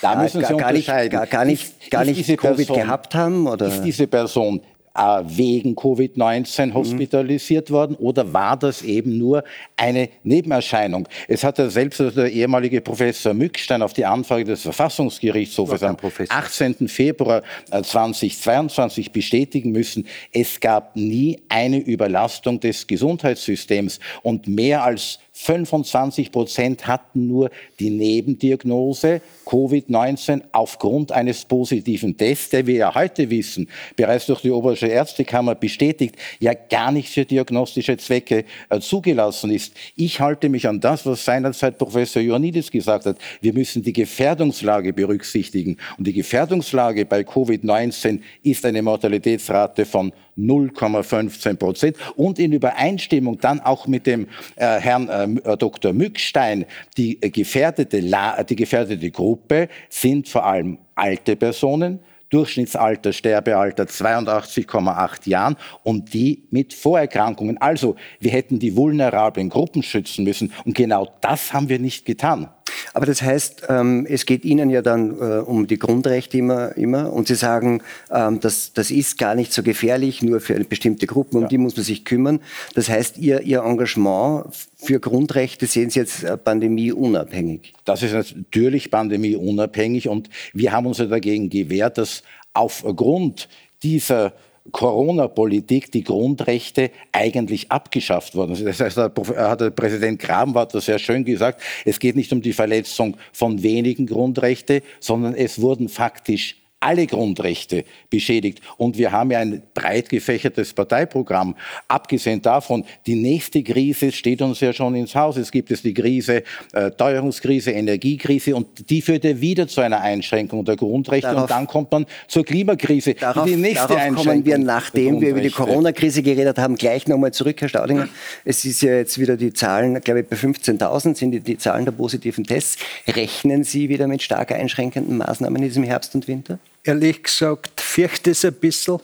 da müssen Sie gar, gar nicht, gar, gar nicht, gar nicht Covid Person, gehabt haben? Oder? Ist diese Person wegen Covid-19 mhm. hospitalisiert mhm. worden oder war das eben nur eine Nebenerscheinung? Es hat ja selbst der ehemalige Professor Mückstein auf die Anfrage des Verfassungsgerichtshofes am 18. Februar 2022 äh, bestätigen müssen, es gab nie eine Überlastung des Gesundheitssystems und mehr als 25 Prozent hatten nur die Nebendiagnose Covid-19 aufgrund eines positiven Tests, der wir ja heute wissen, bereits durch die Oberische Ärztekammer bestätigt, ja gar nicht für diagnostische Zwecke äh, zugelassen ist. Ich halte mich an das, was seinerzeit Professor Ioannidis gesagt hat. Wir müssen die Gefährdungslage berücksichtigen. Und die Gefährdungslage bei Covid-19 ist eine Mortalitätsrate von 0,15 Prozent und in Übereinstimmung dann auch mit dem äh, Herrn äh, Dr. Mückstein, die gefährdete, die gefährdete Gruppe sind vor allem alte Personen, Durchschnittsalter, Sterbealter 82,8 Jahren und die mit Vorerkrankungen. Also wir hätten die vulnerablen Gruppen schützen müssen und genau das haben wir nicht getan. Aber das heißt, ähm, es geht Ihnen ja dann äh, um die Grundrechte immer, immer und Sie sagen, ähm, das, das ist gar nicht so gefährlich, nur für eine bestimmte Gruppe, um ja. die muss man sich kümmern. Das heißt, Ihr, Ihr Engagement für Grundrechte sehen Sie jetzt äh, pandemieunabhängig? Das ist natürlich pandemieunabhängig und wir haben uns ja dagegen gewehrt, dass aufgrund dieser Corona-Politik die Grundrechte eigentlich abgeschafft wurden. Das heißt, da hat der Präsident Grabenwart das sehr schön gesagt, es geht nicht um die Verletzung von wenigen Grundrechte, sondern es wurden faktisch alle Grundrechte beschädigt. Und wir haben ja ein breit gefächertes Parteiprogramm. Abgesehen davon, die nächste Krise steht uns ja schon ins Haus. Es gibt es die Krise, äh, Teuerungskrise, Energiekrise und die führt ja wieder zu einer Einschränkung der Grundrechte darauf, und dann kommt man zur Klimakrise. Darauf, die nächste darauf Einschränkung kommen wir, nachdem wir über die Corona-Krise geredet haben, gleich nochmal zurück, Herr Staudinger. Es ist ja jetzt wieder die Zahlen, glaube ich, bei 15.000 sind die, die Zahlen der positiven Tests. Rechnen Sie wieder mit stark einschränkenden Maßnahmen in diesem Herbst und Winter? Ehrlich gesagt, fürchte es ein bisschen.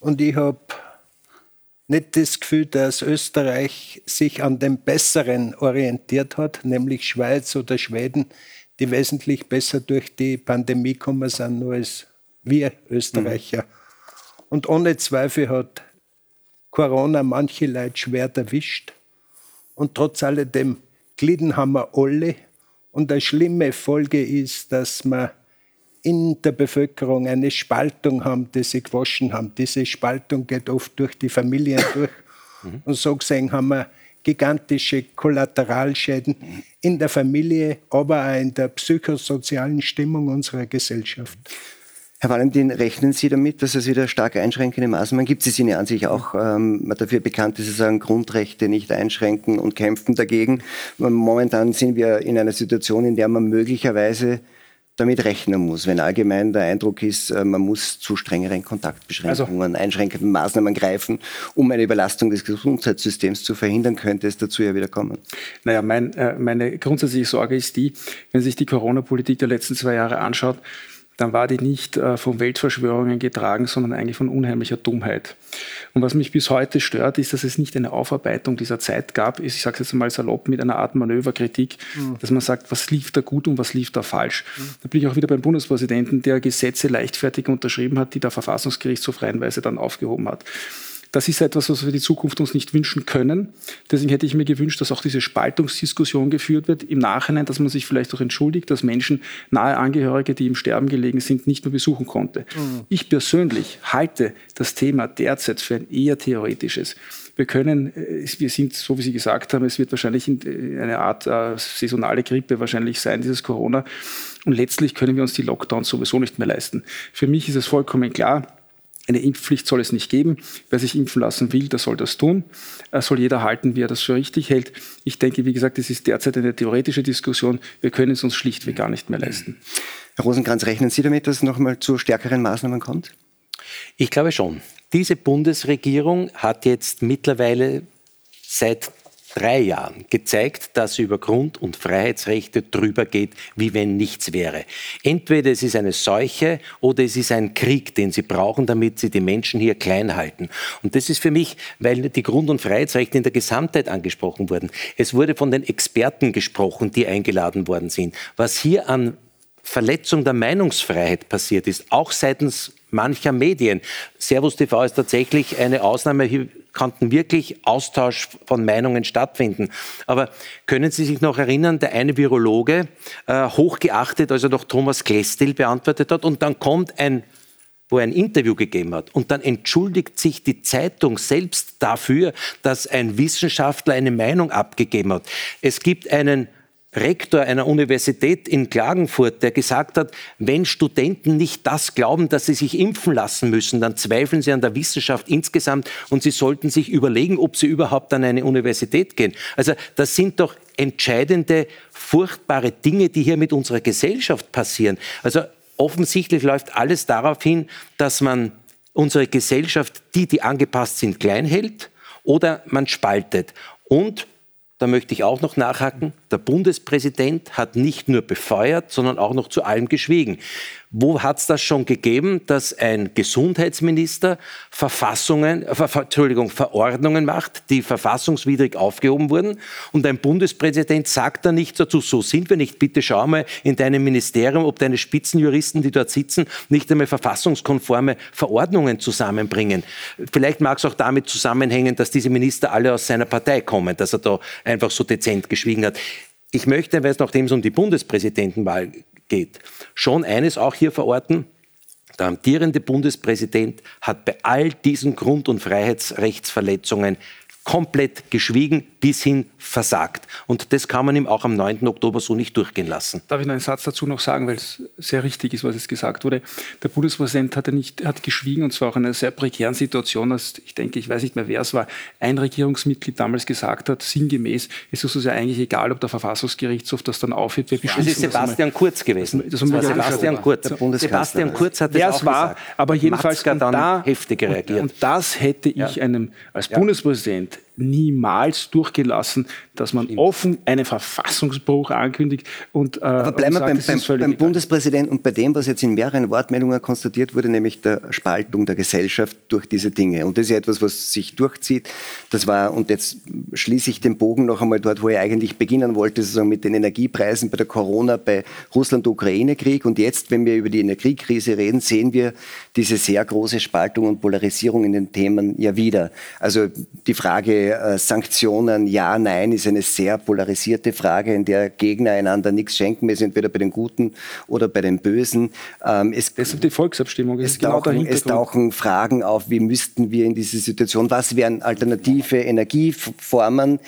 Und ich habe nicht das Gefühl, dass Österreich sich an den Besseren orientiert hat, nämlich Schweiz oder Schweden, die wesentlich besser durch die Pandemie gekommen sind, nur als wir Österreicher. Mhm. Und ohne Zweifel hat Corona manche Leute schwer erwischt. Und trotz alledem glitten haben wir alle. Und eine schlimme Folge ist, dass man in der Bevölkerung eine Spaltung haben, die sie gewaschen haben. Diese Spaltung geht oft durch die Familien durch. Mhm. Und so gesehen haben wir gigantische Kollateralschäden in der Familie, aber auch in der psychosozialen Stimmung unserer Gesellschaft. Herr Valentin, rechnen Sie damit, dass es wieder stark einschränkende Maßnahmen gibt? Sie sind ja an sich auch ähm, dafür bekannt, dass Sie sagen, Grundrechte nicht einschränken und kämpfen dagegen. Momentan sind wir in einer Situation, in der man möglicherweise damit rechnen muss, wenn allgemein der Eindruck ist, äh, man muss zu strengeren Kontaktbeschränkungen, also, einschränkenden Maßnahmen greifen, um eine Überlastung des Gesundheitssystems zu verhindern, könnte es dazu ja wieder kommen. Naja, mein, äh, meine grundsätzliche Sorge ist die, wenn sich die Corona-Politik der letzten zwei Jahre anschaut, dann war die nicht äh, von Weltverschwörungen getragen, sondern eigentlich von unheimlicher Dummheit. Und was mich bis heute stört, ist, dass es nicht eine Aufarbeitung dieser Zeit gab. Ich sage es jetzt mal salopp mit einer Art Manöverkritik, mhm. dass man sagt, was lief da gut und was lief da falsch. Mhm. Da bin ich auch wieder beim Bundespräsidenten, der Gesetze leichtfertig unterschrieben hat, die der Verfassungsgerichtshof reihenweise dann aufgehoben hat. Das ist etwas, was wir die Zukunft uns nicht wünschen können. Deswegen hätte ich mir gewünscht, dass auch diese Spaltungsdiskussion geführt wird im Nachhinein, dass man sich vielleicht auch entschuldigt, dass Menschen, nahe Angehörige, die im Sterben gelegen sind, nicht mehr besuchen konnte. Mhm. Ich persönlich halte das Thema derzeit für ein eher theoretisches. Wir können, äh, wir sind, so wie Sie gesagt haben, es wird wahrscheinlich äh, eine Art äh, saisonale Grippe wahrscheinlich sein, dieses Corona. Und letztlich können wir uns die Lockdowns sowieso nicht mehr leisten. Für mich ist es vollkommen klar, eine Impfpflicht soll es nicht geben. Wer sich impfen lassen will, der soll das tun. Er soll jeder halten, wie er das für richtig hält. Ich denke, wie gesagt, es ist derzeit eine theoretische Diskussion. Wir können es uns schlichtweg gar nicht mehr leisten. Herr Rosenkranz, rechnen Sie damit, dass es noch einmal zu stärkeren Maßnahmen kommt? Ich glaube schon. Diese Bundesregierung hat jetzt mittlerweile seit drei Jahren gezeigt, dass sie über Grund- und Freiheitsrechte drüber geht, wie wenn nichts wäre. Entweder es ist eine Seuche oder es ist ein Krieg, den sie brauchen, damit sie die Menschen hier klein halten. Und das ist für mich, weil die Grund- und Freiheitsrechte in der Gesamtheit angesprochen wurden. Es wurde von den Experten gesprochen, die eingeladen worden sind. Was hier an Verletzung der Meinungsfreiheit passiert ist, auch seitens mancher Medien. Servus TV ist tatsächlich eine Ausnahme. Hier konnten wirklich Austausch von Meinungen stattfinden. Aber können Sie sich noch erinnern, der eine Virologe, äh, hochgeachtet, als er doch Thomas Klestil beantwortet hat, und dann kommt ein wo er ein Interview gegeben hat. Und dann entschuldigt sich die Zeitung selbst dafür, dass ein Wissenschaftler eine Meinung abgegeben hat. Es gibt einen Rektor einer Universität in Klagenfurt, der gesagt hat, wenn Studenten nicht das glauben, dass sie sich impfen lassen müssen, dann zweifeln sie an der Wissenschaft insgesamt und sie sollten sich überlegen, ob sie überhaupt an eine Universität gehen. Also das sind doch entscheidende, furchtbare Dinge, die hier mit unserer Gesellschaft passieren. Also offensichtlich läuft alles darauf hin, dass man unsere Gesellschaft, die, die angepasst sind, klein hält oder man spaltet. Und da möchte ich auch noch nachhaken, der Bundespräsident hat nicht nur befeuert, sondern auch noch zu allem geschwiegen. Wo hat es das schon gegeben, dass ein Gesundheitsminister Verfassungen, äh, Ver, Entschuldigung, Verordnungen macht, die verfassungswidrig aufgehoben wurden und ein Bundespräsident sagt da nichts dazu, so sind wir nicht, bitte schau mal in deinem Ministerium, ob deine Spitzenjuristen, die dort sitzen, nicht einmal verfassungskonforme Verordnungen zusammenbringen. Vielleicht mag es auch damit zusammenhängen, dass diese Minister alle aus seiner Partei kommen, dass er da einfach so dezent geschwiegen hat. Ich möchte, weil es nachdem es um die Bundespräsidentenwahl geht, schon eines auch hier verorten. Der amtierende Bundespräsident hat bei all diesen Grund- und Freiheitsrechtsverletzungen komplett geschwiegen bis hin versagt. Und das kann man ihm auch am 9. Oktober so nicht durchgehen lassen. Darf ich noch einen Satz dazu noch sagen, weil es sehr richtig ist, was es gesagt wurde. Der Bundespräsident hat, nicht, hat geschwiegen und zwar auch in einer sehr prekären Situation, als ich denke, ich weiß nicht mehr, wer es war, ein Regierungsmitglied damals gesagt hat, sinngemäß, es ist uns ja eigentlich egal, ob der Verfassungsgerichtshof das dann aufhebt. Ja, das ist Sebastian Kurz gewesen. Das, das war Sebastian Kurz. Sebastian Kurz hat das auch war, gesagt. aber jedenfalls dann da, heftig reagiert. Und, und das hätte ich ja. einem als Bundespräsident niemals durchgehen lassen, dass man offen einen Verfassungsbruch ankündigt. Und, äh, Aber bleiben wir beim, beim, beim Bundespräsidenten und bei dem, was jetzt in mehreren Wortmeldungen konstatiert wurde, nämlich der Spaltung der Gesellschaft durch diese Dinge. Und das ist ja etwas, was sich durchzieht. Das war, und jetzt schließe ich den Bogen noch einmal dort, wo ich eigentlich beginnen wollte, sozusagen mit den Energiepreisen bei der Corona, bei Russland-Ukraine-Krieg. Und jetzt, wenn wir über die Energiekrise reden, sehen wir diese sehr große Spaltung und Polarisierung in den Themen ja wieder. Also die Frage äh, Sanktionen, ja, nein, ist eine sehr polarisierte Frage, in der Gegner einander nichts schenken. Wir sind entweder bei den Guten oder bei den Bösen. Ähm, es, Deshalb die Volksabstimmung. Es, genau tauchen, es tauchen Fragen auf, wie müssten wir in diese Situation, was wären alternative Energieformen?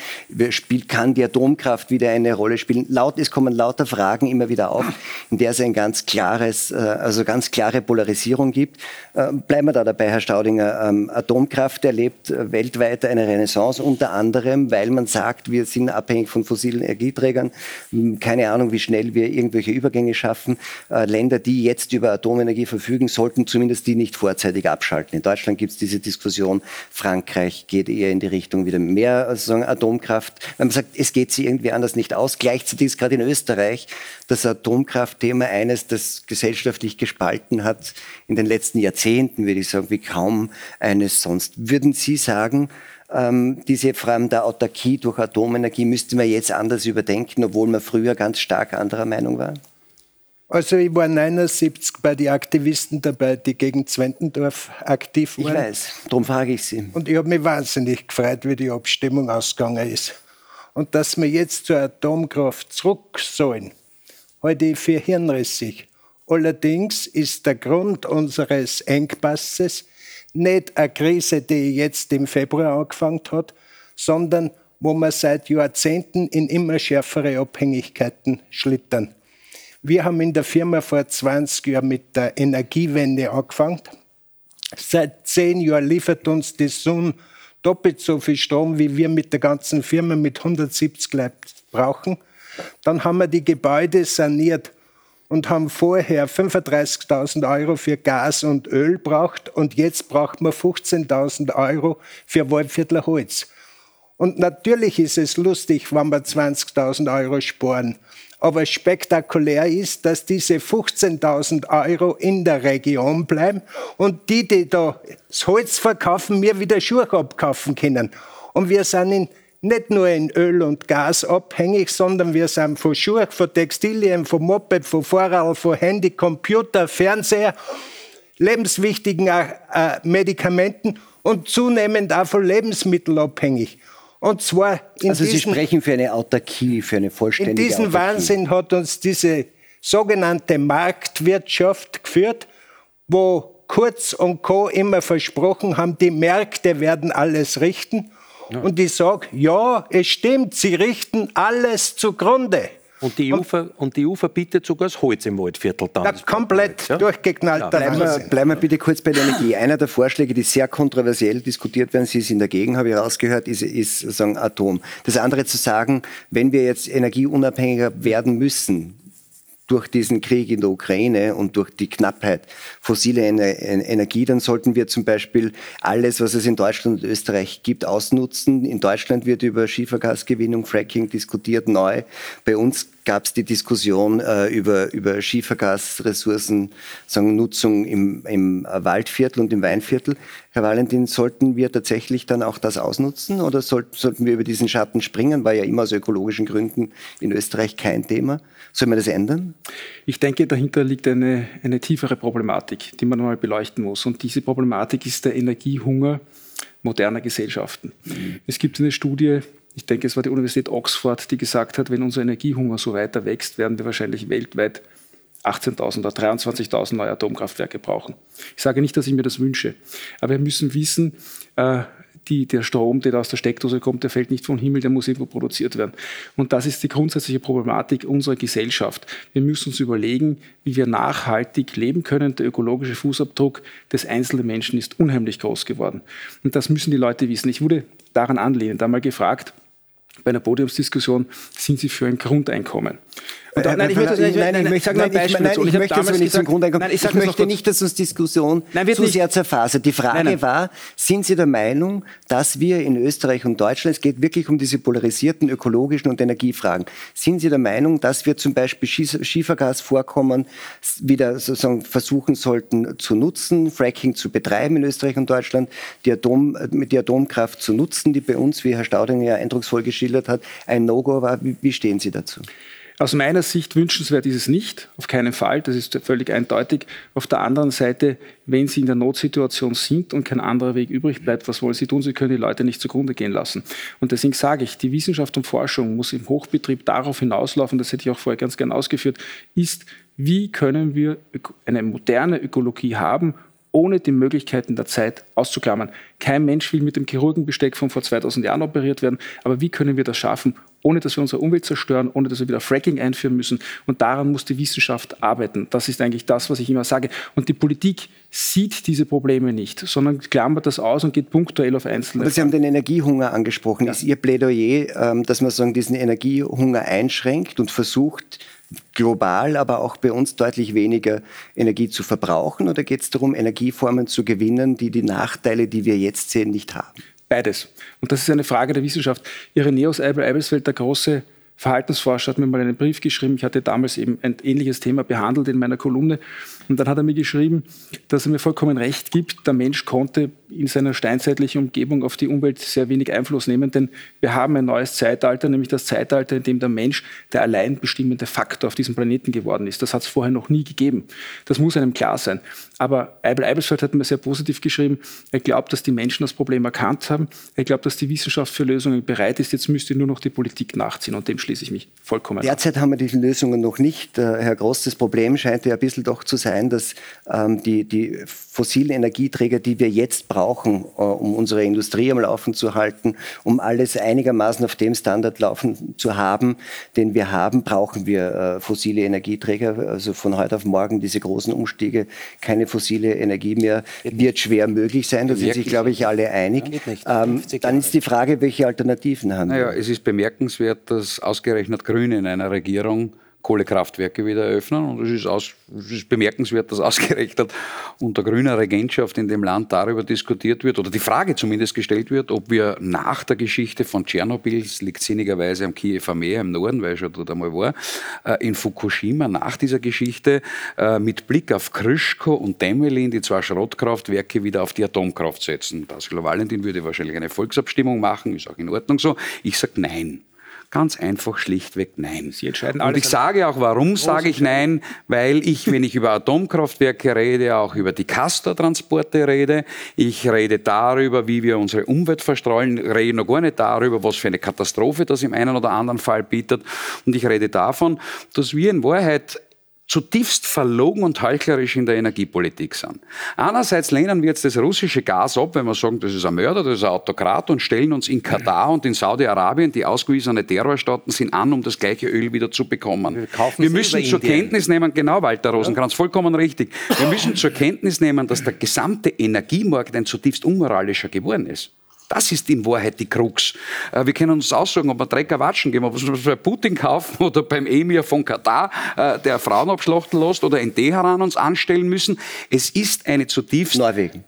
Spielt, kann die Atomkraft wieder eine Rolle spielen? Laut, es kommen lauter Fragen immer wieder auf, in der es ein ganz klares, äh, also ganz klare Polarisierung gibt. Äh, bleiben wir da dabei, Herr Staudinger. Ähm, Atomkraft erlebt äh, weltweit eine Renaissance, unter anderem, weil man sagt, wir sind abhängig von fossilen Energieträgern. Hm, keine Ahnung, wie schnell wir irgendwelche Übergänge schaffen. Äh, Länder, die jetzt über Atomenergie verfügen, sollten zumindest die nicht vorzeitig abschalten. In Deutschland gibt es diese Diskussion. Frankreich geht eher in die Richtung wieder mehr sozusagen Atomkraft. Wenn man sagt, es geht sie irgendwie anders nicht aus. Gleichzeitig ist gerade in Österreich das Atomkraftthema eines, das gesellschaftlich gespalten hat in den letzten Jahrzehnten, würde ich sagen, wie kaum eines sonst. Würden Sie sagen, ähm, diese Form der Autarkie durch Atomenergie müsste man jetzt anders überdenken, obwohl man früher ganz stark anderer Meinung war? Also ich war 79 bei den Aktivisten dabei, die gegen Zwentendorf aktiv waren. Ich weiß, darum frage ich Sie. Und ich habe mich wahnsinnig gefreut, wie die Abstimmung ausgegangen ist. Und dass wir jetzt zur Atomkraft zurück sollen, halte ich für hirnrissig. Allerdings ist der Grund unseres Engpasses nicht eine Krise, die jetzt im Februar angefangen hat, sondern wo wir seit Jahrzehnten in immer schärfere Abhängigkeiten schlittern. Wir haben in der Firma vor 20 Jahren mit der Energiewende angefangen Seit zehn Jahren liefert uns die Sun doppelt so viel Strom, wie wir mit der ganzen Firma mit 170 Leuten brauchen. Dann haben wir die Gebäude saniert und haben vorher 35.000 Euro für Gas und Öl braucht und jetzt braucht man 15.000 Euro für Waldviertler Holz. Und natürlich ist es lustig, wenn wir 20.000 Euro sparen. Aber spektakulär ist, dass diese 15.000 Euro in der Region bleiben und die, die da das Holz verkaufen, mir wieder Schuhe abkaufen können. Und wir sind in, nicht nur in Öl und Gas abhängig, sondern wir sind von Schuhe, von Textilien, von Moped, von Fahrrad, von Handy, Computer, Fernseher, lebenswichtigen äh, Medikamenten und zunehmend auch von Lebensmitteln abhängig. Und zwar in also Sie sprechen für eine Autarkie, für eine vollständige In diesen Autarkie. Wahnsinn hat uns diese sogenannte Marktwirtschaft geführt, wo Kurz und Co. immer versprochen haben, die Märkte werden alles richten. Ja. Und ich sage, ja, es stimmt, sie richten alles zugrunde. Und die, EU, und, und die EU verbietet sogar das Holz im Waldviertel dann. Na, komplett ja? durchgeknallt. Ja, bleiben, wir, bleiben wir bitte kurz bei der Energie. Einer der Vorschläge, die sehr kontroversiell diskutiert werden, Sie sind dagegen, habe ich rausgehört, ist, ist sagen, Atom. Das andere zu sagen, wenn wir jetzt energieunabhängiger werden müssen, durch diesen Krieg in der Ukraine und durch die Knappheit fossile Energie, dann sollten wir zum Beispiel alles, was es in Deutschland und Österreich gibt, ausnutzen. In Deutschland wird über Schiefergasgewinnung, Fracking diskutiert neu. Bei uns gab es die Diskussion äh, über, über Schiefergasressourcen, sagen Nutzung im, im Waldviertel und im Weinviertel. Herr Valentin, sollten wir tatsächlich dann auch das ausnutzen oder soll, sollten wir über diesen Schatten springen? War ja immer aus ökologischen Gründen in Österreich kein Thema. Soll man das ändern? Ich denke, dahinter liegt eine, eine tiefere Problematik, die man mal beleuchten muss. Und diese Problematik ist der Energiehunger moderner Gesellschaften. Mhm. Es gibt eine Studie, ich denke, es war die Universität Oxford, die gesagt hat, wenn unser Energiehunger so weiter wächst, werden wir wahrscheinlich weltweit 18.000 oder 23.000 neue Atomkraftwerke brauchen. Ich sage nicht, dass ich mir das wünsche, aber wir müssen wissen, äh, die, der Strom, der aus der Steckdose kommt, der fällt nicht vom Himmel, der muss irgendwo produziert werden. Und das ist die grundsätzliche Problematik unserer Gesellschaft. Wir müssen uns überlegen, wie wir nachhaltig leben können. Der ökologische Fußabdruck des einzelnen Menschen ist unheimlich groß geworden. Und das müssen die Leute wissen. Ich wurde daran anlehnend einmal gefragt, bei einer Podiumsdiskussion, sind Sie für ein Grundeinkommen? Und dann, nein, ich möchte, nein, nein, nein, ich sage ein Beispiel nein, ich, ich, möchte aber nicht zum Grundeinkommen. Nein, ich, ich möchte nicht, dass uns Diskussion nein, zu nicht. sehr zerfasert. Die Frage war, sind Sie der Meinung, dass wir in Österreich und Deutschland, es geht wirklich um diese polarisierten ökologischen und Energiefragen, sind Sie der Meinung, dass wir zum Beispiel Schiefergasvorkommen wieder sozusagen versuchen sollten zu nutzen, Fracking zu betreiben in Österreich und Deutschland, die, Atom, die Atomkraft zu nutzen, die bei uns, wie Herr Staudinger ja eindrucksvoll geschildert hat, ein No-Go war? Wie stehen Sie dazu? Aus meiner Sicht wünschenswert ist es nicht, auf keinen Fall, das ist völlig eindeutig. Auf der anderen Seite, wenn Sie in der Notsituation sind und kein anderer Weg übrig bleibt, was wollen Sie tun? Sie können die Leute nicht zugrunde gehen lassen. Und deswegen sage ich, die Wissenschaft und Forschung muss im Hochbetrieb darauf hinauslaufen, das hätte ich auch vorher ganz gern ausgeführt, ist, wie können wir eine moderne Ökologie haben, ohne die Möglichkeiten der Zeit auszuklammern. Kein Mensch will mit dem Chirurgenbesteck von vor 2000 Jahren operiert werden, aber wie können wir das schaffen, ohne dass wir unsere Umwelt zerstören, ohne dass wir wieder Fracking einführen müssen? Und daran muss die Wissenschaft arbeiten. Das ist eigentlich das, was ich immer sage. Und die Politik sieht diese Probleme nicht, sondern klammert das aus und geht punktuell auf einzelne. Aber Sie haben den Energiehunger angesprochen. Ja. Ist Ihr Plädoyer, ähm, dass man sagen, diesen Energiehunger einschränkt und versucht, global, aber auch bei uns deutlich weniger Energie zu verbrauchen? Oder geht es darum, Energieformen zu gewinnen, die die Nachteile, die wir jetzt sehen, nicht haben? Beides. Und das ist eine Frage der Wissenschaft. Ireneus Eibel-Eibelsfeld, der große Verhaltensforscher, hat mir mal einen Brief geschrieben. Ich hatte damals eben ein ähnliches Thema behandelt in meiner Kolumne. Und dann hat er mir geschrieben, dass er mir vollkommen recht gibt. Der Mensch konnte in seiner steinzeitlichen Umgebung auf die Umwelt sehr wenig Einfluss nehmen, denn wir haben ein neues Zeitalter, nämlich das Zeitalter, in dem der Mensch der allein bestimmende Faktor auf diesem Planeten geworden ist. Das hat es vorher noch nie gegeben. Das muss einem klar sein. Aber Eibel Eibelsfeld hat mir sehr positiv geschrieben, er glaubt, dass die Menschen das Problem erkannt haben. Er glaubt, dass die Wissenschaft für Lösungen bereit ist. Jetzt müsste nur noch die Politik nachziehen und dem schließe ich mich vollkommen Derzeit an. haben wir diese Lösungen noch nicht. Äh, Herr Groß, das Problem scheint ja ein bisschen doch zu sein, dass ähm, die, die fossilen Energieträger, die wir jetzt brauchen, brauchen, äh, um unsere Industrie am Laufen zu halten, um alles einigermaßen auf dem Standard laufen zu haben, den wir haben, brauchen wir äh, fossile Energieträger. Also von heute auf morgen diese großen Umstiege, keine fossile Energie mehr, wird schwer möglich sein. Da sind sich, glaube ich, alle einig. Ähm, dann ist die Frage, welche Alternativen haben naja, wir? Es ist bemerkenswert, dass ausgerechnet Grüne in einer Regierung Kohlekraftwerke wieder eröffnen. Und es ist, aus, es ist bemerkenswert, dass ausgerechnet unter grüner Regentschaft in dem Land darüber diskutiert wird oder die Frage zumindest gestellt wird, ob wir nach der Geschichte von Tschernobyl, es liegt sinnigerweise am Kiewer Meer im Norden, weil ich schon dort einmal war, äh, in Fukushima nach dieser Geschichte äh, mit Blick auf Krischko und Temelin, die zwei Schrottkraftwerke, wieder auf die Atomkraft setzen. Basil Valentin würde wahrscheinlich eine Volksabstimmung machen, ist auch in Ordnung so. Ich sage nein. Ganz einfach, schlichtweg nein. Sie entscheiden Und alles ich sage auch, warum sage ich nein? Weil ich, wenn ich über Atomkraftwerke rede, auch über die Castor-Transporte rede. Ich rede darüber, wie wir unsere Umwelt verstrahlen, rede noch gar nicht darüber, was für eine Katastrophe das im einen oder anderen Fall bietet. Und ich rede davon, dass wir in Wahrheit zutiefst verlogen und heuchlerisch in der Energiepolitik sind. Einerseits lehnen wir jetzt das russische Gas ab, wenn wir sagen, das ist ein Mörder, das ist ein Autokrat und stellen uns in Katar und in Saudi-Arabien, die ausgewiesene Terrorstaaten sind, an, um das gleiche Öl wieder zu bekommen. Wir, sie müssen zur Indien. Kenntnis nehmen, genau Walter Rosenkranz, vollkommen richtig, wir müssen zur Kenntnis nehmen, dass der gesamte Energiemarkt ein zutiefst unmoralischer geworden ist. Das ist in Wahrheit die Krux. Äh, Wir können uns aussuchen, ob wir Drecker watschen gehen, ob wir bei Putin kaufen oder beim Emir von Katar, äh, der Frauen abschlachten lässt oder in Teheran uns anstellen müssen. Es ist eine zutiefst Norwegen.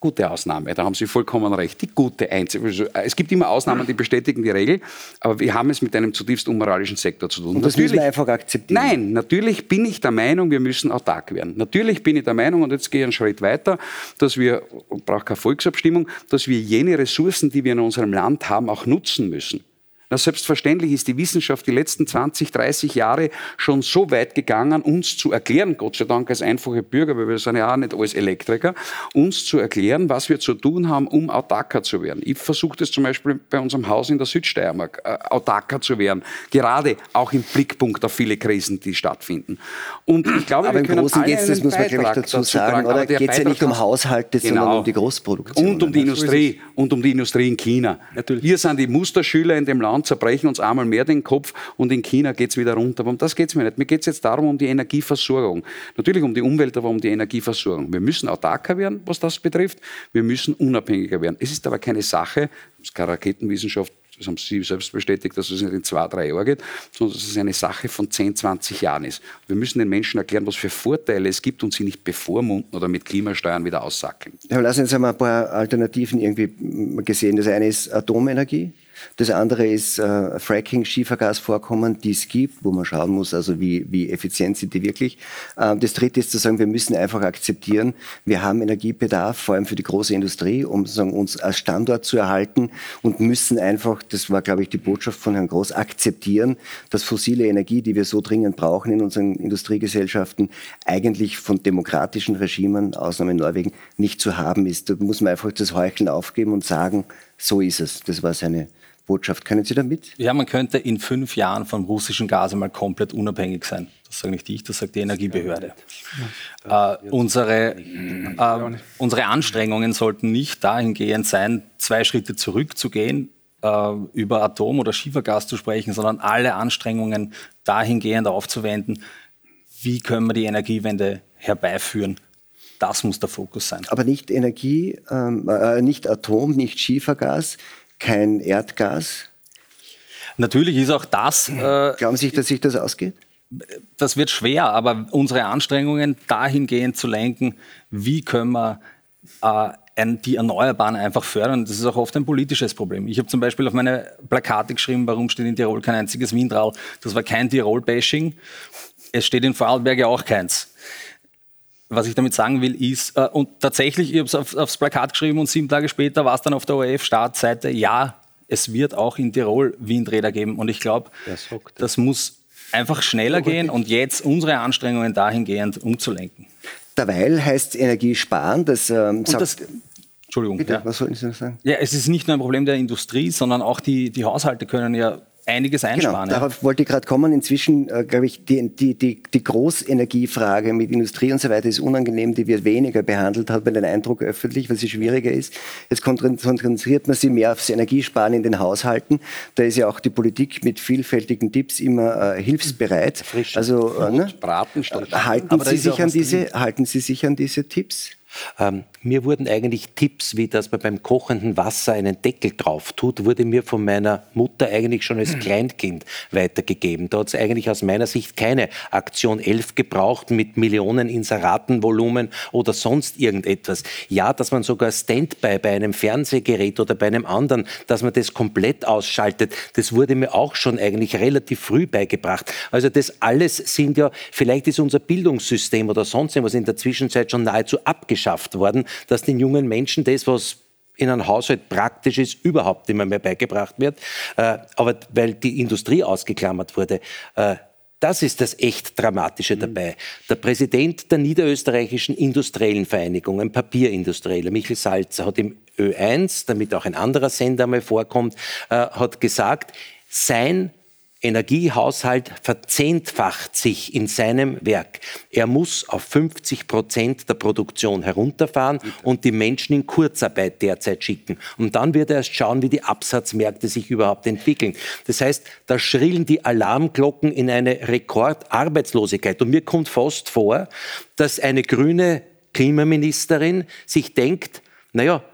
Gute Ausnahme, da haben Sie vollkommen recht, die gute Einzige. Also, äh, Es gibt immer Ausnahmen, die bestätigen die Regel, aber wir haben es mit einem zutiefst unmoralischen Sektor zu tun. Und das müssen wir einfach akzeptieren. Nein, natürlich bin ich der Meinung, wir müssen autark werden. Natürlich bin ich der Meinung, und jetzt gehe ich einen Schritt weiter, dass wir, und brauche keine Volksabstimmung, dass wir jene Ressourcen, die wir in unserem Land haben, auch nutzen müssen. Na, selbstverständlich ist die Wissenschaft die letzten 20, 30 Jahre schon so weit gegangen, uns zu erklären, Gott sei Dank als einfache Bürger, weil wir sind ja auch nicht alles Elektriker, uns zu erklären, was wir zu tun haben, um autarker zu werden. Ich versuche das zum Beispiel bei unserem Haus in der Südsteiermark, äh, autarker zu werden. Gerade auch im Blickpunkt auf viele Krisen, die stattfinden. Und ich glaube, Aber wir im können Großen geht es, das muss man gleich dazu dazu sagen, oder geht es ja nicht um Haushalte, sondern Genau. um die Großproduktion. Und um die Industrie und um die Industrie in China. Natürlich. Wir sind die Musterschüler in dem Land, zerbrechen uns einmal mehr den Kopf und in China geht es wieder runter. Aber um das geht es mir nicht. Mir geht es jetzt darum, um die Energieversorgung. Natürlich um die Umwelt, aber um die Energieversorgung. Wir müssen autarker werden, was das betrifft. Wir müssen unabhängiger werden. Es ist aber keine Sache, das ist keine Raketenwissenschaft, das haben Sie selbst bestätigt, dass es nicht in zwei, drei Jahren geht, sondern dass es eine Sache von 10, 20 Jahren ist. Wir müssen den Menschen erklären, was für Vorteile es gibt und sie nicht bevormunden oder mit Klimasteuern wieder aussackeln. Ja, lassen Sie uns einmal ein paar Alternativen irgendwie gesehen. Das eine ist Atomenergie. Das andere ist äh, Fracking, Schiefergasvorkommen, die es gibt, wo man schauen muss, also wie, wie effizient sind die wirklich. Ähm, das dritte ist zu sagen, wir müssen einfach akzeptieren, wir haben Energiebedarf, vor allem für die große Industrie, um sozusagen, uns als Standort zu erhalten und müssen einfach, das war glaube ich die Botschaft von Herrn Groß, akzeptieren, dass fossile Energie, die wir so dringend brauchen in unseren Industriegesellschaften, eigentlich von demokratischen Regimen, Ausnahme Norwegen, nicht zu haben ist. Da muss man einfach das Heucheln aufgeben und sagen, so ist es. Das war seine Botschaft. Können Sie damit? Ja, man könnte in fünf Jahren vom russischen Gas einmal komplett unabhängig sein. Das sage nicht ich, das sagt die Energiebehörde. Äh, unsere, äh, unsere Anstrengungen sollten nicht dahingehend sein, zwei Schritte zurückzugehen, äh, über Atom- oder Schiefergas zu sprechen, sondern alle Anstrengungen dahingehend aufzuwenden, wie können wir die Energiewende herbeiführen. Das muss der Fokus sein. Aber nicht Energie, ähm, äh, nicht Atom, nicht Schiefergas, kein Erdgas. Natürlich ist auch das äh, Glauben Sie, dass sich das ausgeht? das wird schwer, aber unsere Anstrengungen dahingehend zu lenken, wie können wir äh, die Erneuerbaren einfach fördern, das ist auch oft ein politisches Problem. Ich habe zum Beispiel auf meine Plakate geschrieben, warum steht in Tirol kein einziges Windrall. Das war kein Tirol-Bashing. Es steht in Vorarlberg ja auch keins. Was ich damit sagen will, ist, äh, und tatsächlich, ich habe es auf, aufs Plakat geschrieben und sieben Tage später war es dann auf der ORF-Startseite, ja, es wird auch in Tirol Windräder geben. Und ich glaube, das muss einfach schneller gehen und jetzt unsere Anstrengungen dahingehend umzulenken. Derweil heißt Energie sparen. Das, ähm, sagt- das, Entschuldigung. Bitte, ja. was sollten Sie noch sagen? Ja, es ist nicht nur ein Problem der Industrie, sondern auch die, die Haushalte können ja einiges genau, einsparen. Genau, darauf wollte ich gerade kommen. Inzwischen, äh, glaube ich, die, die, die, die Großenergiefrage mit Industrie und so weiter ist unangenehm, die wird weniger behandelt, hat man den Eindruck öffentlich, was sie schwieriger ist. Jetzt konzentriert man sich mehr aufs Energiesparen in den Haushalten. Da ist ja auch die Politik mit vielfältigen Tipps immer äh, hilfsbereit. Frisch. Also, äh, ne? Braten statt halten, Sie sich an diese, halten Sie sich an diese Tipps? Ähm, mir wurden eigentlich Tipps, wie dass man beim kochenden Wasser einen Deckel drauf tut, wurde mir von meiner Mutter eigentlich schon als Kleinkind weitergegeben. Da hat es eigentlich aus meiner Sicht keine Aktion 11 gebraucht mit Millionen Inseratenvolumen oder sonst irgendetwas. Ja, dass man sogar Standby bei einem Fernsehgerät oder bei einem anderen, dass man das komplett ausschaltet, das wurde mir auch schon eigentlich relativ früh beigebracht. Also das alles sind ja, vielleicht ist unser Bildungssystem oder sonst irgendwas in der Zwischenzeit schon nahezu abgeschafft worden dass den jungen Menschen das, was in einem Haushalt praktisch ist, überhaupt immer mehr beigebracht wird. Äh, aber weil die Industrie ausgeklammert wurde, äh, das ist das echt Dramatische mhm. dabei. Der Präsident der Niederösterreichischen Industriellen Vereinigung, ein Papierindustrieller, Michel Salzer, hat im Ö1, damit auch ein anderer Sender mal vorkommt, äh, hat gesagt, sein Energiehaushalt verzehnfacht sich in seinem Werk. Er muss auf 50 Prozent der Produktion herunterfahren und die Menschen in Kurzarbeit derzeit schicken. Und dann wird er erst schauen, wie die Absatzmärkte sich überhaupt entwickeln. Das heißt, da schrillen die Alarmglocken in eine Rekordarbeitslosigkeit. Und mir kommt fast vor, dass eine grüne Klimaministerin sich denkt, naja,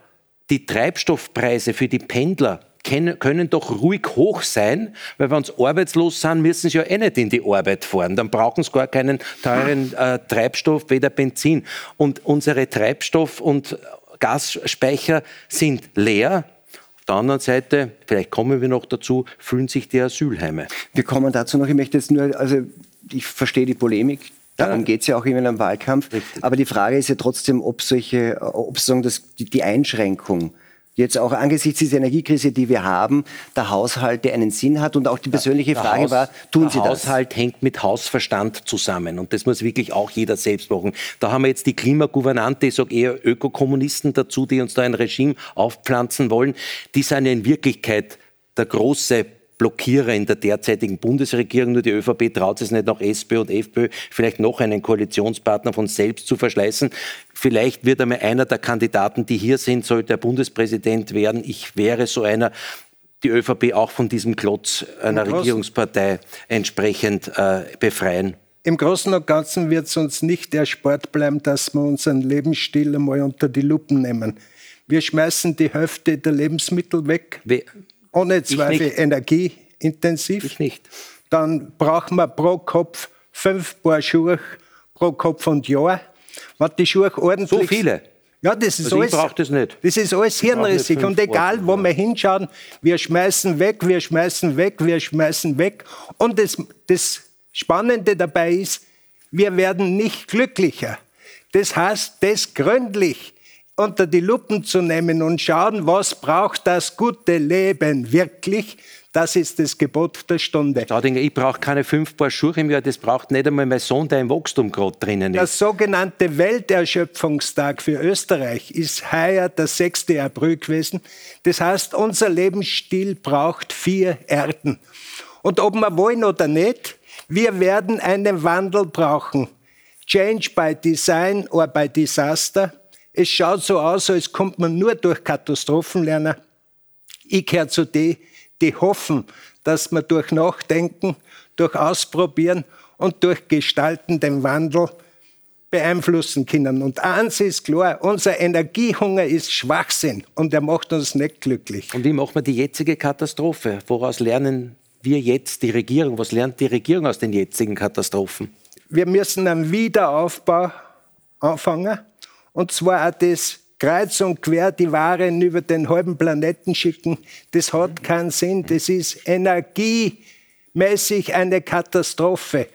die Treibstoffpreise für die Pendler können doch ruhig hoch sein, weil wenn sie arbeitslos sind, müssen sie ja eh nicht in die Arbeit fahren. Dann brauchen sie gar keinen teuren äh, Treibstoff, weder Benzin. Und unsere Treibstoff- und Gasspeicher sind leer. Auf der anderen Seite, vielleicht kommen wir noch dazu, fühlen sich die Asylheime. Wir kommen dazu noch. Ich möchte jetzt nur, also ich verstehe die Polemik, Darum geht es ja auch immer in einem Wahlkampf. Richtig. Aber die Frage ist ja trotzdem, ob solche, ob sozusagen das, die, die Einschränkung jetzt auch angesichts dieser Energiekrise, die wir haben, der Haushalt, der einen Sinn hat. Und auch die persönliche der Frage Haus, war, tun Sie das? Der Haushalt hängt mit Hausverstand zusammen. Und das muss wirklich auch jeder selbst machen. Da haben wir jetzt die Klimagouvernante, ich sage eher Ökokommunisten dazu, die uns da ein Regime aufpflanzen wollen. Die sind ja in Wirklichkeit der große Blockierer in der derzeitigen Bundesregierung. Nur die ÖVP traut es nicht, noch SPÖ und FPÖ vielleicht noch einen Koalitionspartner von selbst zu verschleißen. Vielleicht wird einmal einer der Kandidaten, die hier sind, sollte er Bundespräsident werden. Ich wäre so einer, die ÖVP auch von diesem Klotz einer Regierungspartei entsprechend äh, befreien. Im Großen und Ganzen wird es uns nicht der Sport bleiben, dass wir unseren Lebensstil einmal unter die Lupen nehmen. Wir schmeißen die Hälfte der Lebensmittel weg. We ohne Zweifel energieintensiv. Ich nicht. Dann brauchen wir pro Kopf fünf Paar Schuhe pro Kopf und Jahr. Was die Schuhe ordentlich. So viele? Ja, das ist also alles. Ich das nicht. Das ist alles hirnrissig. Und egal, wo wir hinschauen, wir schmeißen weg, wir schmeißen weg, wir schmeißen weg. Und das, das Spannende dabei ist, wir werden nicht glücklicher. Das heißt, das gründlich unter die Lupen zu nehmen und schauen, was braucht das gute Leben wirklich, das ist das Gebot der Stunde. Staudinger, ich brauche keine fünf Paar Schuhe im Jahr, das braucht nicht einmal mein Sohn, der im Wachstum gerade drinnen ist. Der sogenannte Welterschöpfungstag für Österreich ist heuer der 6. April gewesen. Das heißt, unser Lebensstil braucht vier Erden. Und ob wir wollen oder nicht, wir werden einen Wandel brauchen. Change by Design or by Disaster. Es schaut so aus, als kommt man nur durch Katastrophen lernen. Ich gehöre zu denen, die hoffen, dass wir durch Nachdenken, durch Ausprobieren und durch Gestalten den Wandel beeinflussen können. Und eins ist klar, unser Energiehunger ist Schwachsinn und er macht uns nicht glücklich. Und wie machen wir die jetzige Katastrophe? Woraus lernen wir jetzt die Regierung? Was lernt die Regierung aus den jetzigen Katastrophen? Wir müssen einen Wiederaufbau anfangen. Und zwar auch das kreuz und quer die Waren über den halben Planeten schicken, das hat keinen Sinn. Das ist energiemäßig eine Katastrophe.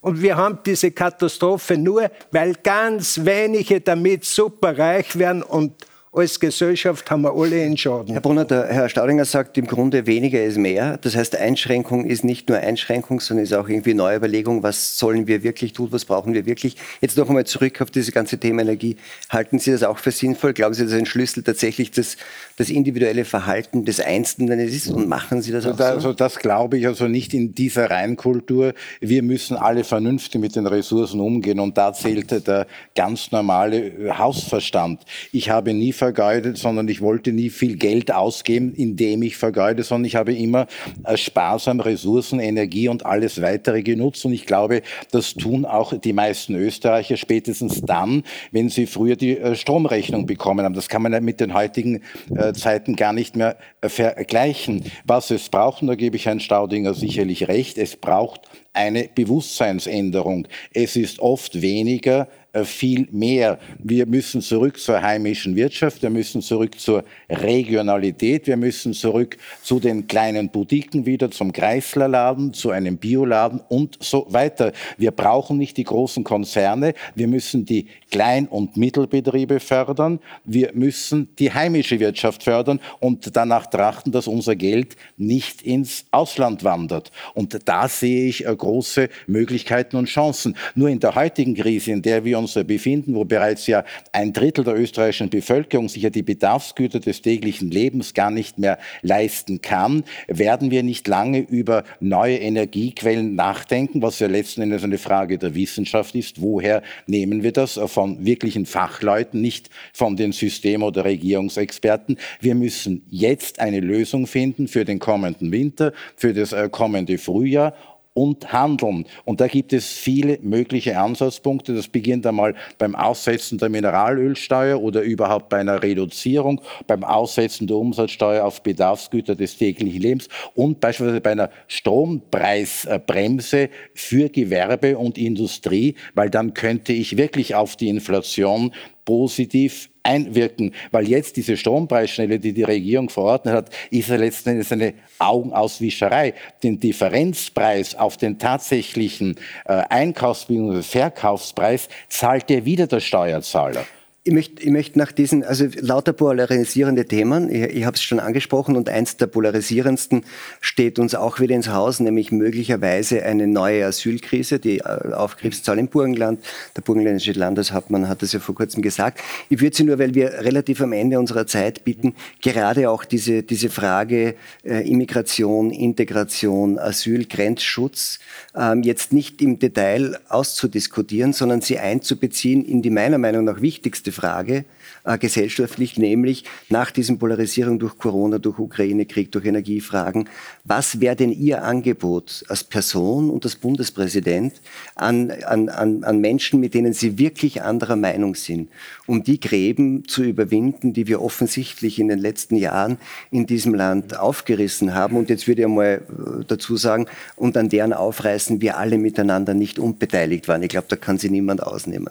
Und wir haben diese Katastrophe nur, weil ganz wenige damit super reich werden und als Gesellschaft haben wir alle einen Schaden. Herr Brunner, der Herr Staudinger sagt im Grunde, weniger ist mehr. Das heißt, Einschränkung ist nicht nur Einschränkung, sondern ist auch irgendwie neue Überlegung, was sollen wir wirklich tun, was brauchen wir wirklich. Jetzt noch einmal zurück auf diese ganze Thema Energie. Halten Sie das auch für sinnvoll? Glauben Sie, dass ein Schlüssel tatsächlich das, das individuelle Verhalten des Einzelnen ist und machen Sie das also auch da, so? Also das glaube ich also nicht in dieser Reinkultur. Wir müssen alle vernünftig mit den Ressourcen umgehen und da zählt der ganz normale Hausverstand. Ich habe nie vergeudet, sondern ich wollte nie viel Geld ausgeben, indem ich vergeude, sondern ich habe immer äh, sparsam Ressourcen, Energie und alles weitere genutzt. Und ich glaube, das tun auch die meisten Österreicher spätestens dann, wenn sie früher die äh, Stromrechnung bekommen haben. Das kann man mit den heutigen äh, Zeiten gar nicht mehr vergleichen. Was es braucht, und da gebe ich Herrn Staudinger sicherlich recht, es braucht eine Bewusstseinsänderung. Es ist oft weniger viel mehr. Wir müssen zurück zur heimischen Wirtschaft, wir müssen zurück zur Regionalität, wir müssen zurück zu den kleinen Boutiquen wieder, zum Kreislerladen, zu einem Bioladen und so weiter. Wir brauchen nicht die großen Konzerne, wir müssen die Klein- und Mittelbetriebe fördern, wir müssen die heimische Wirtschaft fördern und danach trachten, dass unser Geld nicht ins Ausland wandert. Und da sehe ich äh, große Möglichkeiten und Chancen. Nur in der heutigen Krise, in der wir uns befinden, wo bereits ja ein Drittel der österreichischen Bevölkerung sich ja die Bedarfsgüter des täglichen Lebens gar nicht mehr leisten kann, werden wir nicht lange über neue Energiequellen nachdenken, was ja letzten Endes eine Frage der Wissenschaft ist. Woher nehmen wir das? Von wirklichen Fachleuten, nicht von den System- oder Regierungsexperten. Wir müssen jetzt eine Lösung finden für den kommenden Winter, für das äh, kommende Frühjahr und Handeln. Und da gibt es viele mögliche Ansatzpunkte. Das beginnt einmal beim Aussetzen der Mineralölsteuer oder überhaupt bei einer Reduzierung, beim Aussetzen der Umsatzsteuer auf Bedarfsgüter des täglichen Lebens und beispielsweise bei einer Strompreisbremse für Gewerbe und Industrie, weil dann könnte ich wirklich auf die Inflation positiv einwirken, weil jetzt diese Strompreisschnelle, die die Regierung verordnet hat, ist ja letzten Endes eine Augenauswischerei. Den Differenzpreis auf den tatsächlichen äh, Einkaufs- bzw. Verkaufspreis zahlt ja wieder der Steuerzahler. Ich möchte, ich möchte nach diesen, also lauter polarisierende Themen, ich, ich habe es schon angesprochen, und eins der polarisierendsten steht uns auch wieder ins Haus, nämlich möglicherweise eine neue Asylkrise, die äh, Aufgriffszahl im Burgenland. Der burgenländische Landeshauptmann hat das ja vor kurzem gesagt. Ich würde Sie nur, weil wir relativ am Ende unserer Zeit bitten, gerade auch diese, diese Frage äh, Immigration, Integration, Asyl, Grenzschutz ähm, jetzt nicht im Detail auszudiskutieren, sondern sie einzubeziehen in die meiner Meinung nach wichtigste Frage äh, gesellschaftlich, nämlich nach diesem Polarisierung durch Corona, durch Ukraine-Krieg, durch Energiefragen, was wäre denn Ihr Angebot als Person und als Bundespräsident an, an, an, an Menschen, mit denen Sie wirklich anderer Meinung sind, um die Gräben zu überwinden, die wir offensichtlich in den letzten Jahren in diesem Land aufgerissen haben. Und jetzt würde ich mal äh, dazu sagen, und an deren Aufreißen wir alle miteinander nicht unbeteiligt waren. Ich glaube, da kann sie niemand ausnehmen.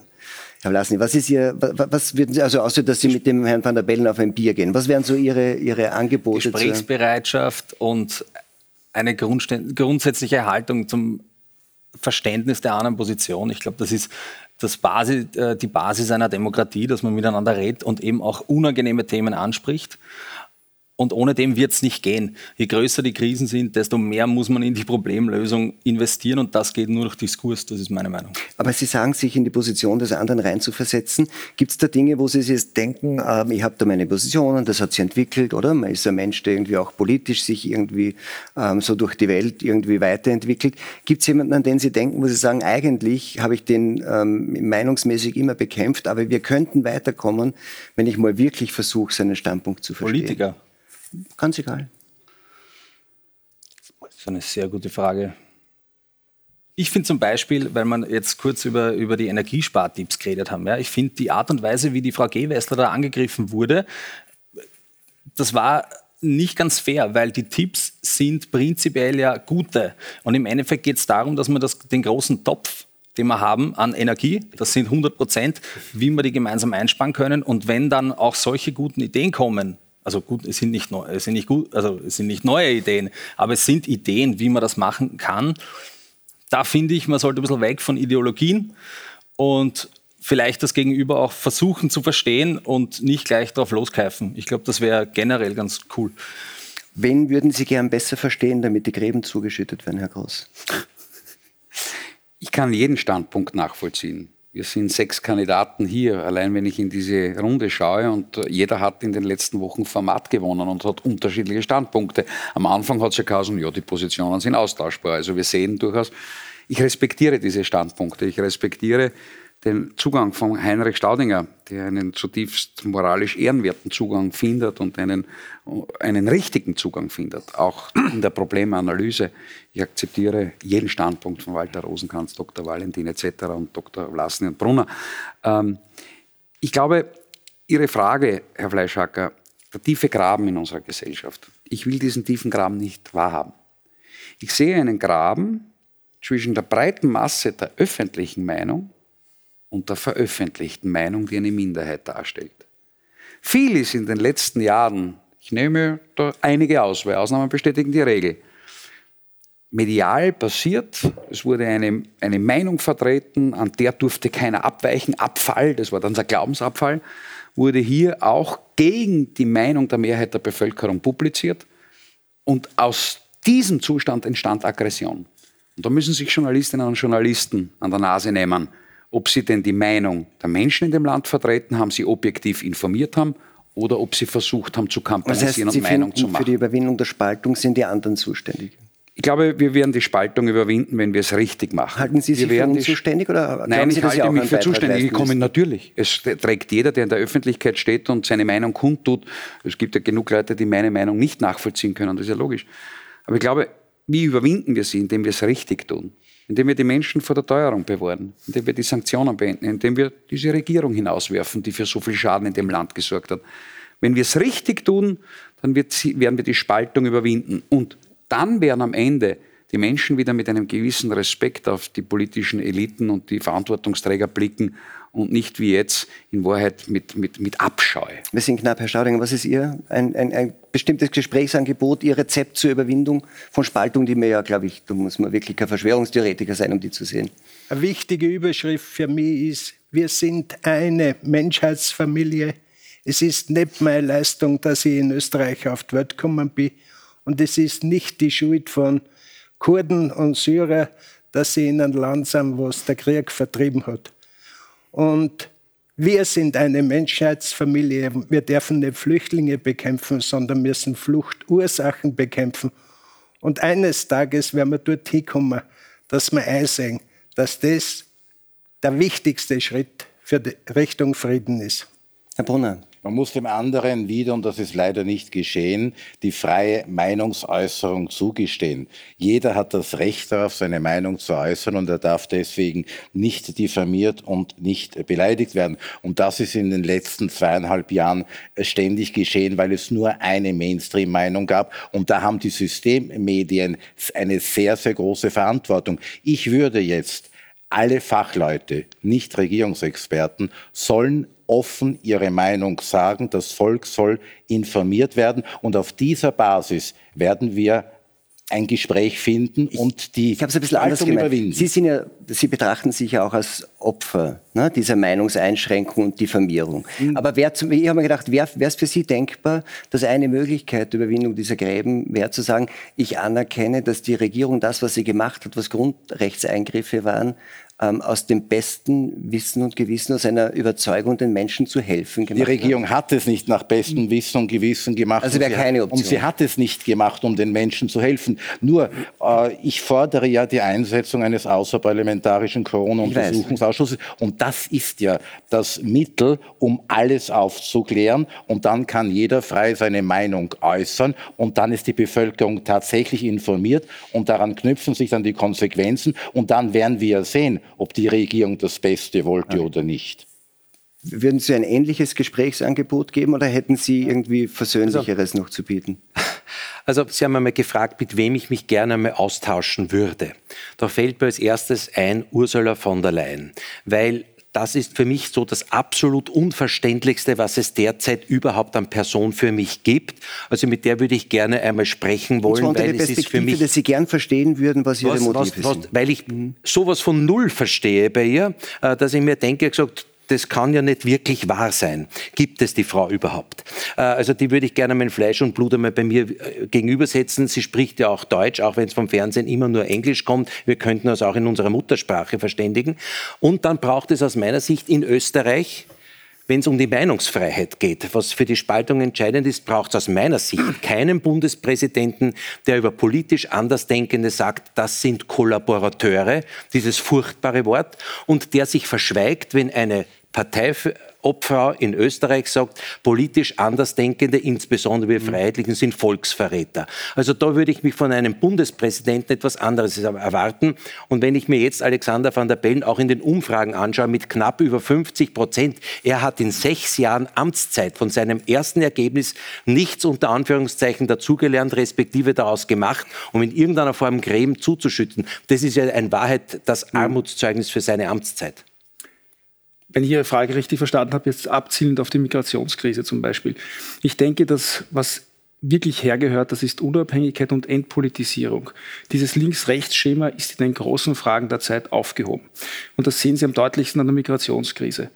Herr Vlasny, was ist Ihr, was würden Sie, also außer dass Sie mit dem Herrn van der Bellen auf ein Bier gehen, was wären so Ihre, Ihre Angebote? Gesprächsbereitschaft und eine grundsätzliche Haltung zum Verständnis der anderen Position. Ich glaube, das ist das Basis, die Basis einer Demokratie, dass man miteinander redet und eben auch unangenehme Themen anspricht. Und ohne dem wird es nicht gehen. Je größer die Krisen sind, desto mehr muss man in die Problemlösung investieren und das geht nur durch Diskurs, das ist meine Meinung. Aber Sie sagen, sich in die Position des anderen reinzuversetzen. Gibt es da Dinge, wo Sie sich denken, äh, ich habe da meine Position und das hat sich entwickelt, oder? Man ist ein Mensch, der irgendwie auch politisch sich irgendwie ähm, so durch die Welt irgendwie weiterentwickelt. Gibt es jemanden, an den Sie denken, wo Sie sagen, eigentlich habe ich den ähm, meinungsmäßig immer bekämpft, aber wir könnten weiterkommen, wenn ich mal wirklich versuche, seinen Standpunkt zu verstehen? Politiker. Ganz egal. Das ist eine sehr gute Frage. Ich finde zum Beispiel, weil man jetzt kurz über, über die Energiespartipps geredet haben, ja, ich finde die Art und Weise, wie die Frau Gewessler da angegriffen wurde, das war nicht ganz fair, weil die Tipps sind prinzipiell ja gute. Und im Endeffekt geht es darum, dass man das, den großen Topf den wir haben an Energie, das sind 100 Prozent, wie wir die gemeinsam einsparen können. Und wenn dann auch solche guten Ideen kommen, also gut, es sind nicht, neu, es sind nicht gut, also es sind nicht neue Ideen, aber es sind Ideen, wie man das machen kann. Da finde ich, man sollte ein bisschen weg von Ideologien und vielleicht das Gegenüber auch versuchen zu verstehen und nicht gleich drauf loskeifen. Ich glaube, das wäre generell ganz cool. Wen würden Sie gern besser verstehen, damit die Gräben zugeschüttet werden, Herr Groß? Ich kann jeden Standpunkt nachvollziehen. Wir sind sechs Kandidaten hier, allein wenn ich in diese Runde schaue und jeder hat in den letzten Wochen Format gewonnen und hat unterschiedliche Standpunkte. Am Anfang hat es ja geheißen, ja, die Positionen sind austauschbar. Also wir sehen durchaus, ich respektiere diese Standpunkte. Ich respektiere den Zugang von Heinrich Staudinger, der einen zutiefst moralisch ehrenwerten Zugang findet und einen, einen richtigen Zugang findet, auch in der Problemanalyse. Ich akzeptiere jeden Standpunkt von Walter Rosenkranz, Dr. Valentin etc. und Dr. Vlasny und Brunner. Ähm, ich glaube, Ihre Frage, Herr Fleischhacker, der tiefe Graben in unserer Gesellschaft. Ich will diesen tiefen Graben nicht wahrhaben. Ich sehe einen Graben zwischen der breiten Masse der öffentlichen Meinung und der veröffentlichten Meinung, die eine Minderheit darstellt. Viel ist in den letzten Jahren, ich nehme da einige aus, weil Ausnahmen bestätigen die Regel, medial passiert. Es wurde eine, eine Meinung vertreten, an der durfte keiner abweichen. Abfall, das war dann der Glaubensabfall, wurde hier auch gegen die Meinung der Mehrheit der Bevölkerung publiziert. Und aus diesem Zustand entstand Aggression. Und da müssen sich Journalistinnen und Journalisten an der Nase nehmen ob sie denn die Meinung der Menschen in dem Land vertreten haben, sie objektiv informiert haben oder ob sie versucht haben zu kampanisieren das heißt, und Meinung finden, zu machen. Für die Überwindung der Spaltung sind die anderen zuständig. Ich glaube, wir werden die Spaltung überwinden, wenn wir es richtig machen. Halten Sie sich für unzuständig oder Nein, Sie, ich halte mich für zuständig. Ich komme natürlich. Es trägt jeder, der in der Öffentlichkeit steht und seine Meinung kundtut. Es gibt ja genug Leute, die meine Meinung nicht nachvollziehen können. Das ist ja logisch. Aber ich glaube, wie überwinden wir sie, indem wir es richtig tun? Indem wir die Menschen vor der Teuerung bewahren, indem wir die Sanktionen beenden, indem wir diese Regierung hinauswerfen, die für so viel Schaden in dem Land gesorgt hat. Wenn wir es richtig tun, dann werden wir die Spaltung überwinden. Und dann werden am Ende die Menschen wieder mit einem gewissen Respekt auf die politischen Eliten und die Verantwortungsträger blicken und nicht wie jetzt in Wahrheit mit, mit, mit Abscheu. Wir sind knapp, Herr Staudinger. Was ist Ihr ein, ein, ein bestimmtes Gesprächsangebot, Ihr Rezept zur Überwindung von Spaltung, die mir ja, glaube ich, da muss man wirklich kein Verschwörungstheoretiker sein, um die zu sehen. Eine wichtige Überschrift für mich ist, wir sind eine Menschheitsfamilie. Es ist nicht meine Leistung, dass ich in Österreich auf die Welt gekommen bin. Und es ist nicht die Schuld von Kurden und Syrer, dass sie in ein Land sind, wo es der Krieg vertrieben hat. Und wir sind eine Menschheitsfamilie. Wir dürfen nicht Flüchtlinge bekämpfen, sondern müssen Fluchtursachen bekämpfen. Und eines Tages werden wir dort hinkommen, dass wir einsehen, dass das der wichtigste Schritt für die Richtung Frieden ist. Herr Brunner, man muss dem anderen wieder, und das ist leider nicht geschehen, die freie Meinungsäußerung zugestehen. Jeder hat das Recht darauf, seine Meinung zu äußern und er darf deswegen nicht diffamiert und nicht beleidigt werden. Und das ist in den letzten zweieinhalb Jahren ständig geschehen, weil es nur eine Mainstream-Meinung gab. Und da haben die Systemmedien eine sehr, sehr große Verantwortung. Ich würde jetzt alle Fachleute, nicht Regierungsexperten, sollen offen ihre Meinung sagen. Das Volk soll informiert werden. Und auf dieser Basis werden wir ein Gespräch finden und die ich habe es ein bisschen anders überwinden. Sie, sind ja, Sie betrachten sich ja auch als Opfer ne, dieser Meinungseinschränkung und Diffamierung. Mhm. Aber zum, ich habe mir gedacht, wäre es für Sie denkbar, dass eine Möglichkeit der Überwindung dieser Gräben wäre zu sagen, ich anerkenne, dass die Regierung das, was sie gemacht hat, was Grundrechtseingriffe waren, ähm, aus dem besten Wissen und Gewissen, aus einer Überzeugung, den Menschen zu helfen gemacht Die Regierung hat. hat es nicht nach bestem Wissen und Gewissen gemacht. Also wäre keine Option. Und sie hat es nicht gemacht, um den Menschen zu helfen. Nur, äh, ich fordere ja die Einsetzung eines außerparlamentarischen Corona-Untersuchungsausschusses. Und das ist ja das Mittel, um alles aufzuklären. Und dann kann jeder frei seine Meinung äußern. Und dann ist die Bevölkerung tatsächlich informiert. Und daran knüpfen sich dann die Konsequenzen. Und dann werden wir sehen, ob die Regierung das Beste wollte oder nicht. Würden Sie ein ähnliches Gesprächsangebot geben oder hätten Sie irgendwie Versöhnlicheres also, noch zu bieten? Also Sie haben einmal gefragt, mit wem ich mich gerne einmal austauschen würde. Da fällt mir als erstes ein Ursula von der Leyen, weil das ist für mich so das absolut Unverständlichste, was es derzeit überhaupt an Person für mich gibt. Also mit der würde ich gerne einmal sprechen wollen, Und weil es ist für mich, dass Sie gern verstehen würden, was Ihre was, Motive was, was, sind. Weil ich sowas von null verstehe bei ihr, äh, dass ich mir denke, gesagt, das kann ja nicht wirklich wahr sein. Gibt es die Frau überhaupt? Äh, also die würde ich gerne mein Fleisch und Blut einmal bei mir äh, gegenübersetzen. Sie spricht ja auch Deutsch, auch wenn es vom Fernsehen immer nur Englisch kommt. Wir könnten uns auch in unserer Muttersprache verständigen. Und dann braucht es aus meiner Sicht in Österreich wenn es um die Meinungsfreiheit geht, was für die Spaltung entscheidend ist, braucht es aus meiner Sicht keinen Bundespräsidenten, der über politisch Andersdenkende sagt, das sind Kollaborateure, dieses furchtbare Wort, und der sich verschweigt, wenn eine Partei Obfrau in Österreich sagt, politisch Andersdenkende, insbesondere wir. Freiheitlichen, sind Volksverräter. Also da würde ich mich von einem Bundespräsidenten etwas anderes erwarten. Und wenn ich mir jetzt Alexander van der Bellen auch in den Umfragen anschaue, mit knapp über 50 Prozent, er hat in sechs Jahren Amtszeit von seinem ersten Ergebnis nichts unter Anführungszeichen dazugelernt, respektive daraus gemacht, um in irgendeiner Form Creme zuzuschütten. Das ist ja in Wahrheit das mhm. Armutszeugnis für seine Amtszeit wenn ich Ihre Frage richtig verstanden habe, jetzt abzielend auf die Migrationskrise zum Beispiel. Ich denke, dass was wirklich hergehört, das ist Unabhängigkeit und Entpolitisierung. Dieses Links-Rechts-Schema ist in den großen Fragen der Zeit aufgehoben. Und das sehen Sie am deutlichsten an der Migrationskrise.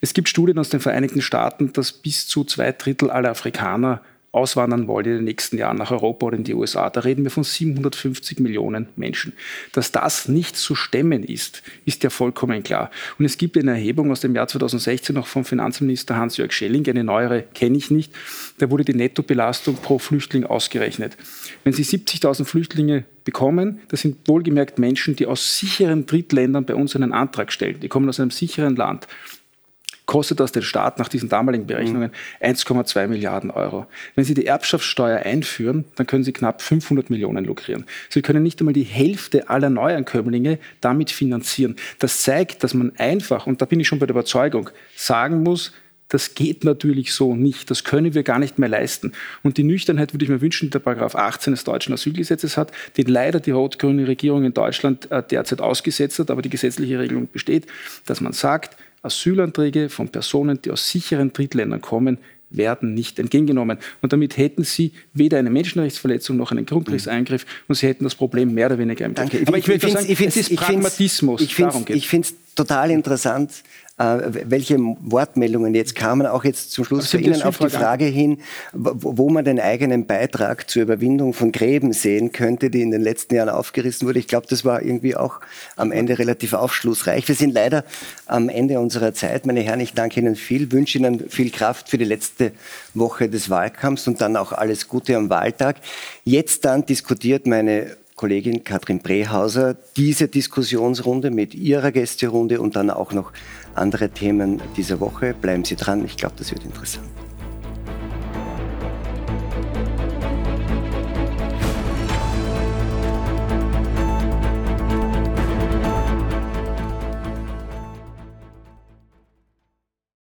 Es gibt Studien aus den Vereinigten Staaten, dass bis zu zwei Drittel aller Afrikaner auswandern wollen in den nächsten Jahren nach Europa oder in die USA. Da reden wir von 750 Millionen Menschen. Dass das nicht zu stemmen ist, ist ja vollkommen klar. Und es gibt eine Erhebung aus dem Jahr 2016 noch vom Finanzminister Hans-Jörg Schelling, eine neuere kenne ich nicht. Da wurde die Nettobelastung pro Flüchtling ausgerechnet. Wenn Sie 70.000 Flüchtlinge bekommen, das sind wohlgemerkt Menschen, die aus sicheren Drittländern bei uns einen Antrag stellen. Die kommen aus einem sicheren Land kostet das den Staat nach diesen damaligen Berechnungen 1,2 Milliarden Euro. Wenn Sie die Erbschaftssteuer einführen, dann können Sie knapp 500 Millionen lukrieren. Sie können nicht einmal die Hälfte aller Neuankömmlinge damit finanzieren. Das zeigt, dass man einfach, und da bin ich schon bei der Überzeugung, sagen muss, das geht natürlich so nicht. Das können wir gar nicht mehr leisten. Und die Nüchternheit würde ich mir wünschen, die der Paragraph 18 des deutschen Asylgesetzes hat, den leider die rot-grüne Regierung in Deutschland äh, derzeit ausgesetzt hat, aber die gesetzliche Regelung besteht, dass man sagt, Asylanträge von Personen, die aus sicheren Drittländern kommen, werden nicht entgegengenommen. Und damit hätten Sie weder eine Menschenrechtsverletzung noch einen Grundrechtseingriff und Sie hätten das Problem mehr oder weniger im Griff. Aber ich, ich, ich sagen, ich es ist Pragmatismus. Ich finde es total interessant, welche Wortmeldungen jetzt kamen, auch jetzt zum Schluss bei Ihnen auf die Frage hin, wo man den eigenen Beitrag zur Überwindung von Gräben sehen könnte, die in den letzten Jahren aufgerissen wurde. Ich glaube, das war irgendwie auch am Ende relativ aufschlussreich. Wir sind leider am Ende unserer Zeit. Meine Herren, ich danke Ihnen viel, wünsche Ihnen viel Kraft für die letzte Woche des Wahlkampfs und dann auch alles Gute am Wahltag. Jetzt dann diskutiert meine Kollegin Katrin Brehauser diese Diskussionsrunde mit ihrer Gästerunde und dann auch noch andere Themen dieser Woche. Bleiben Sie dran, ich glaube, das wird interessant.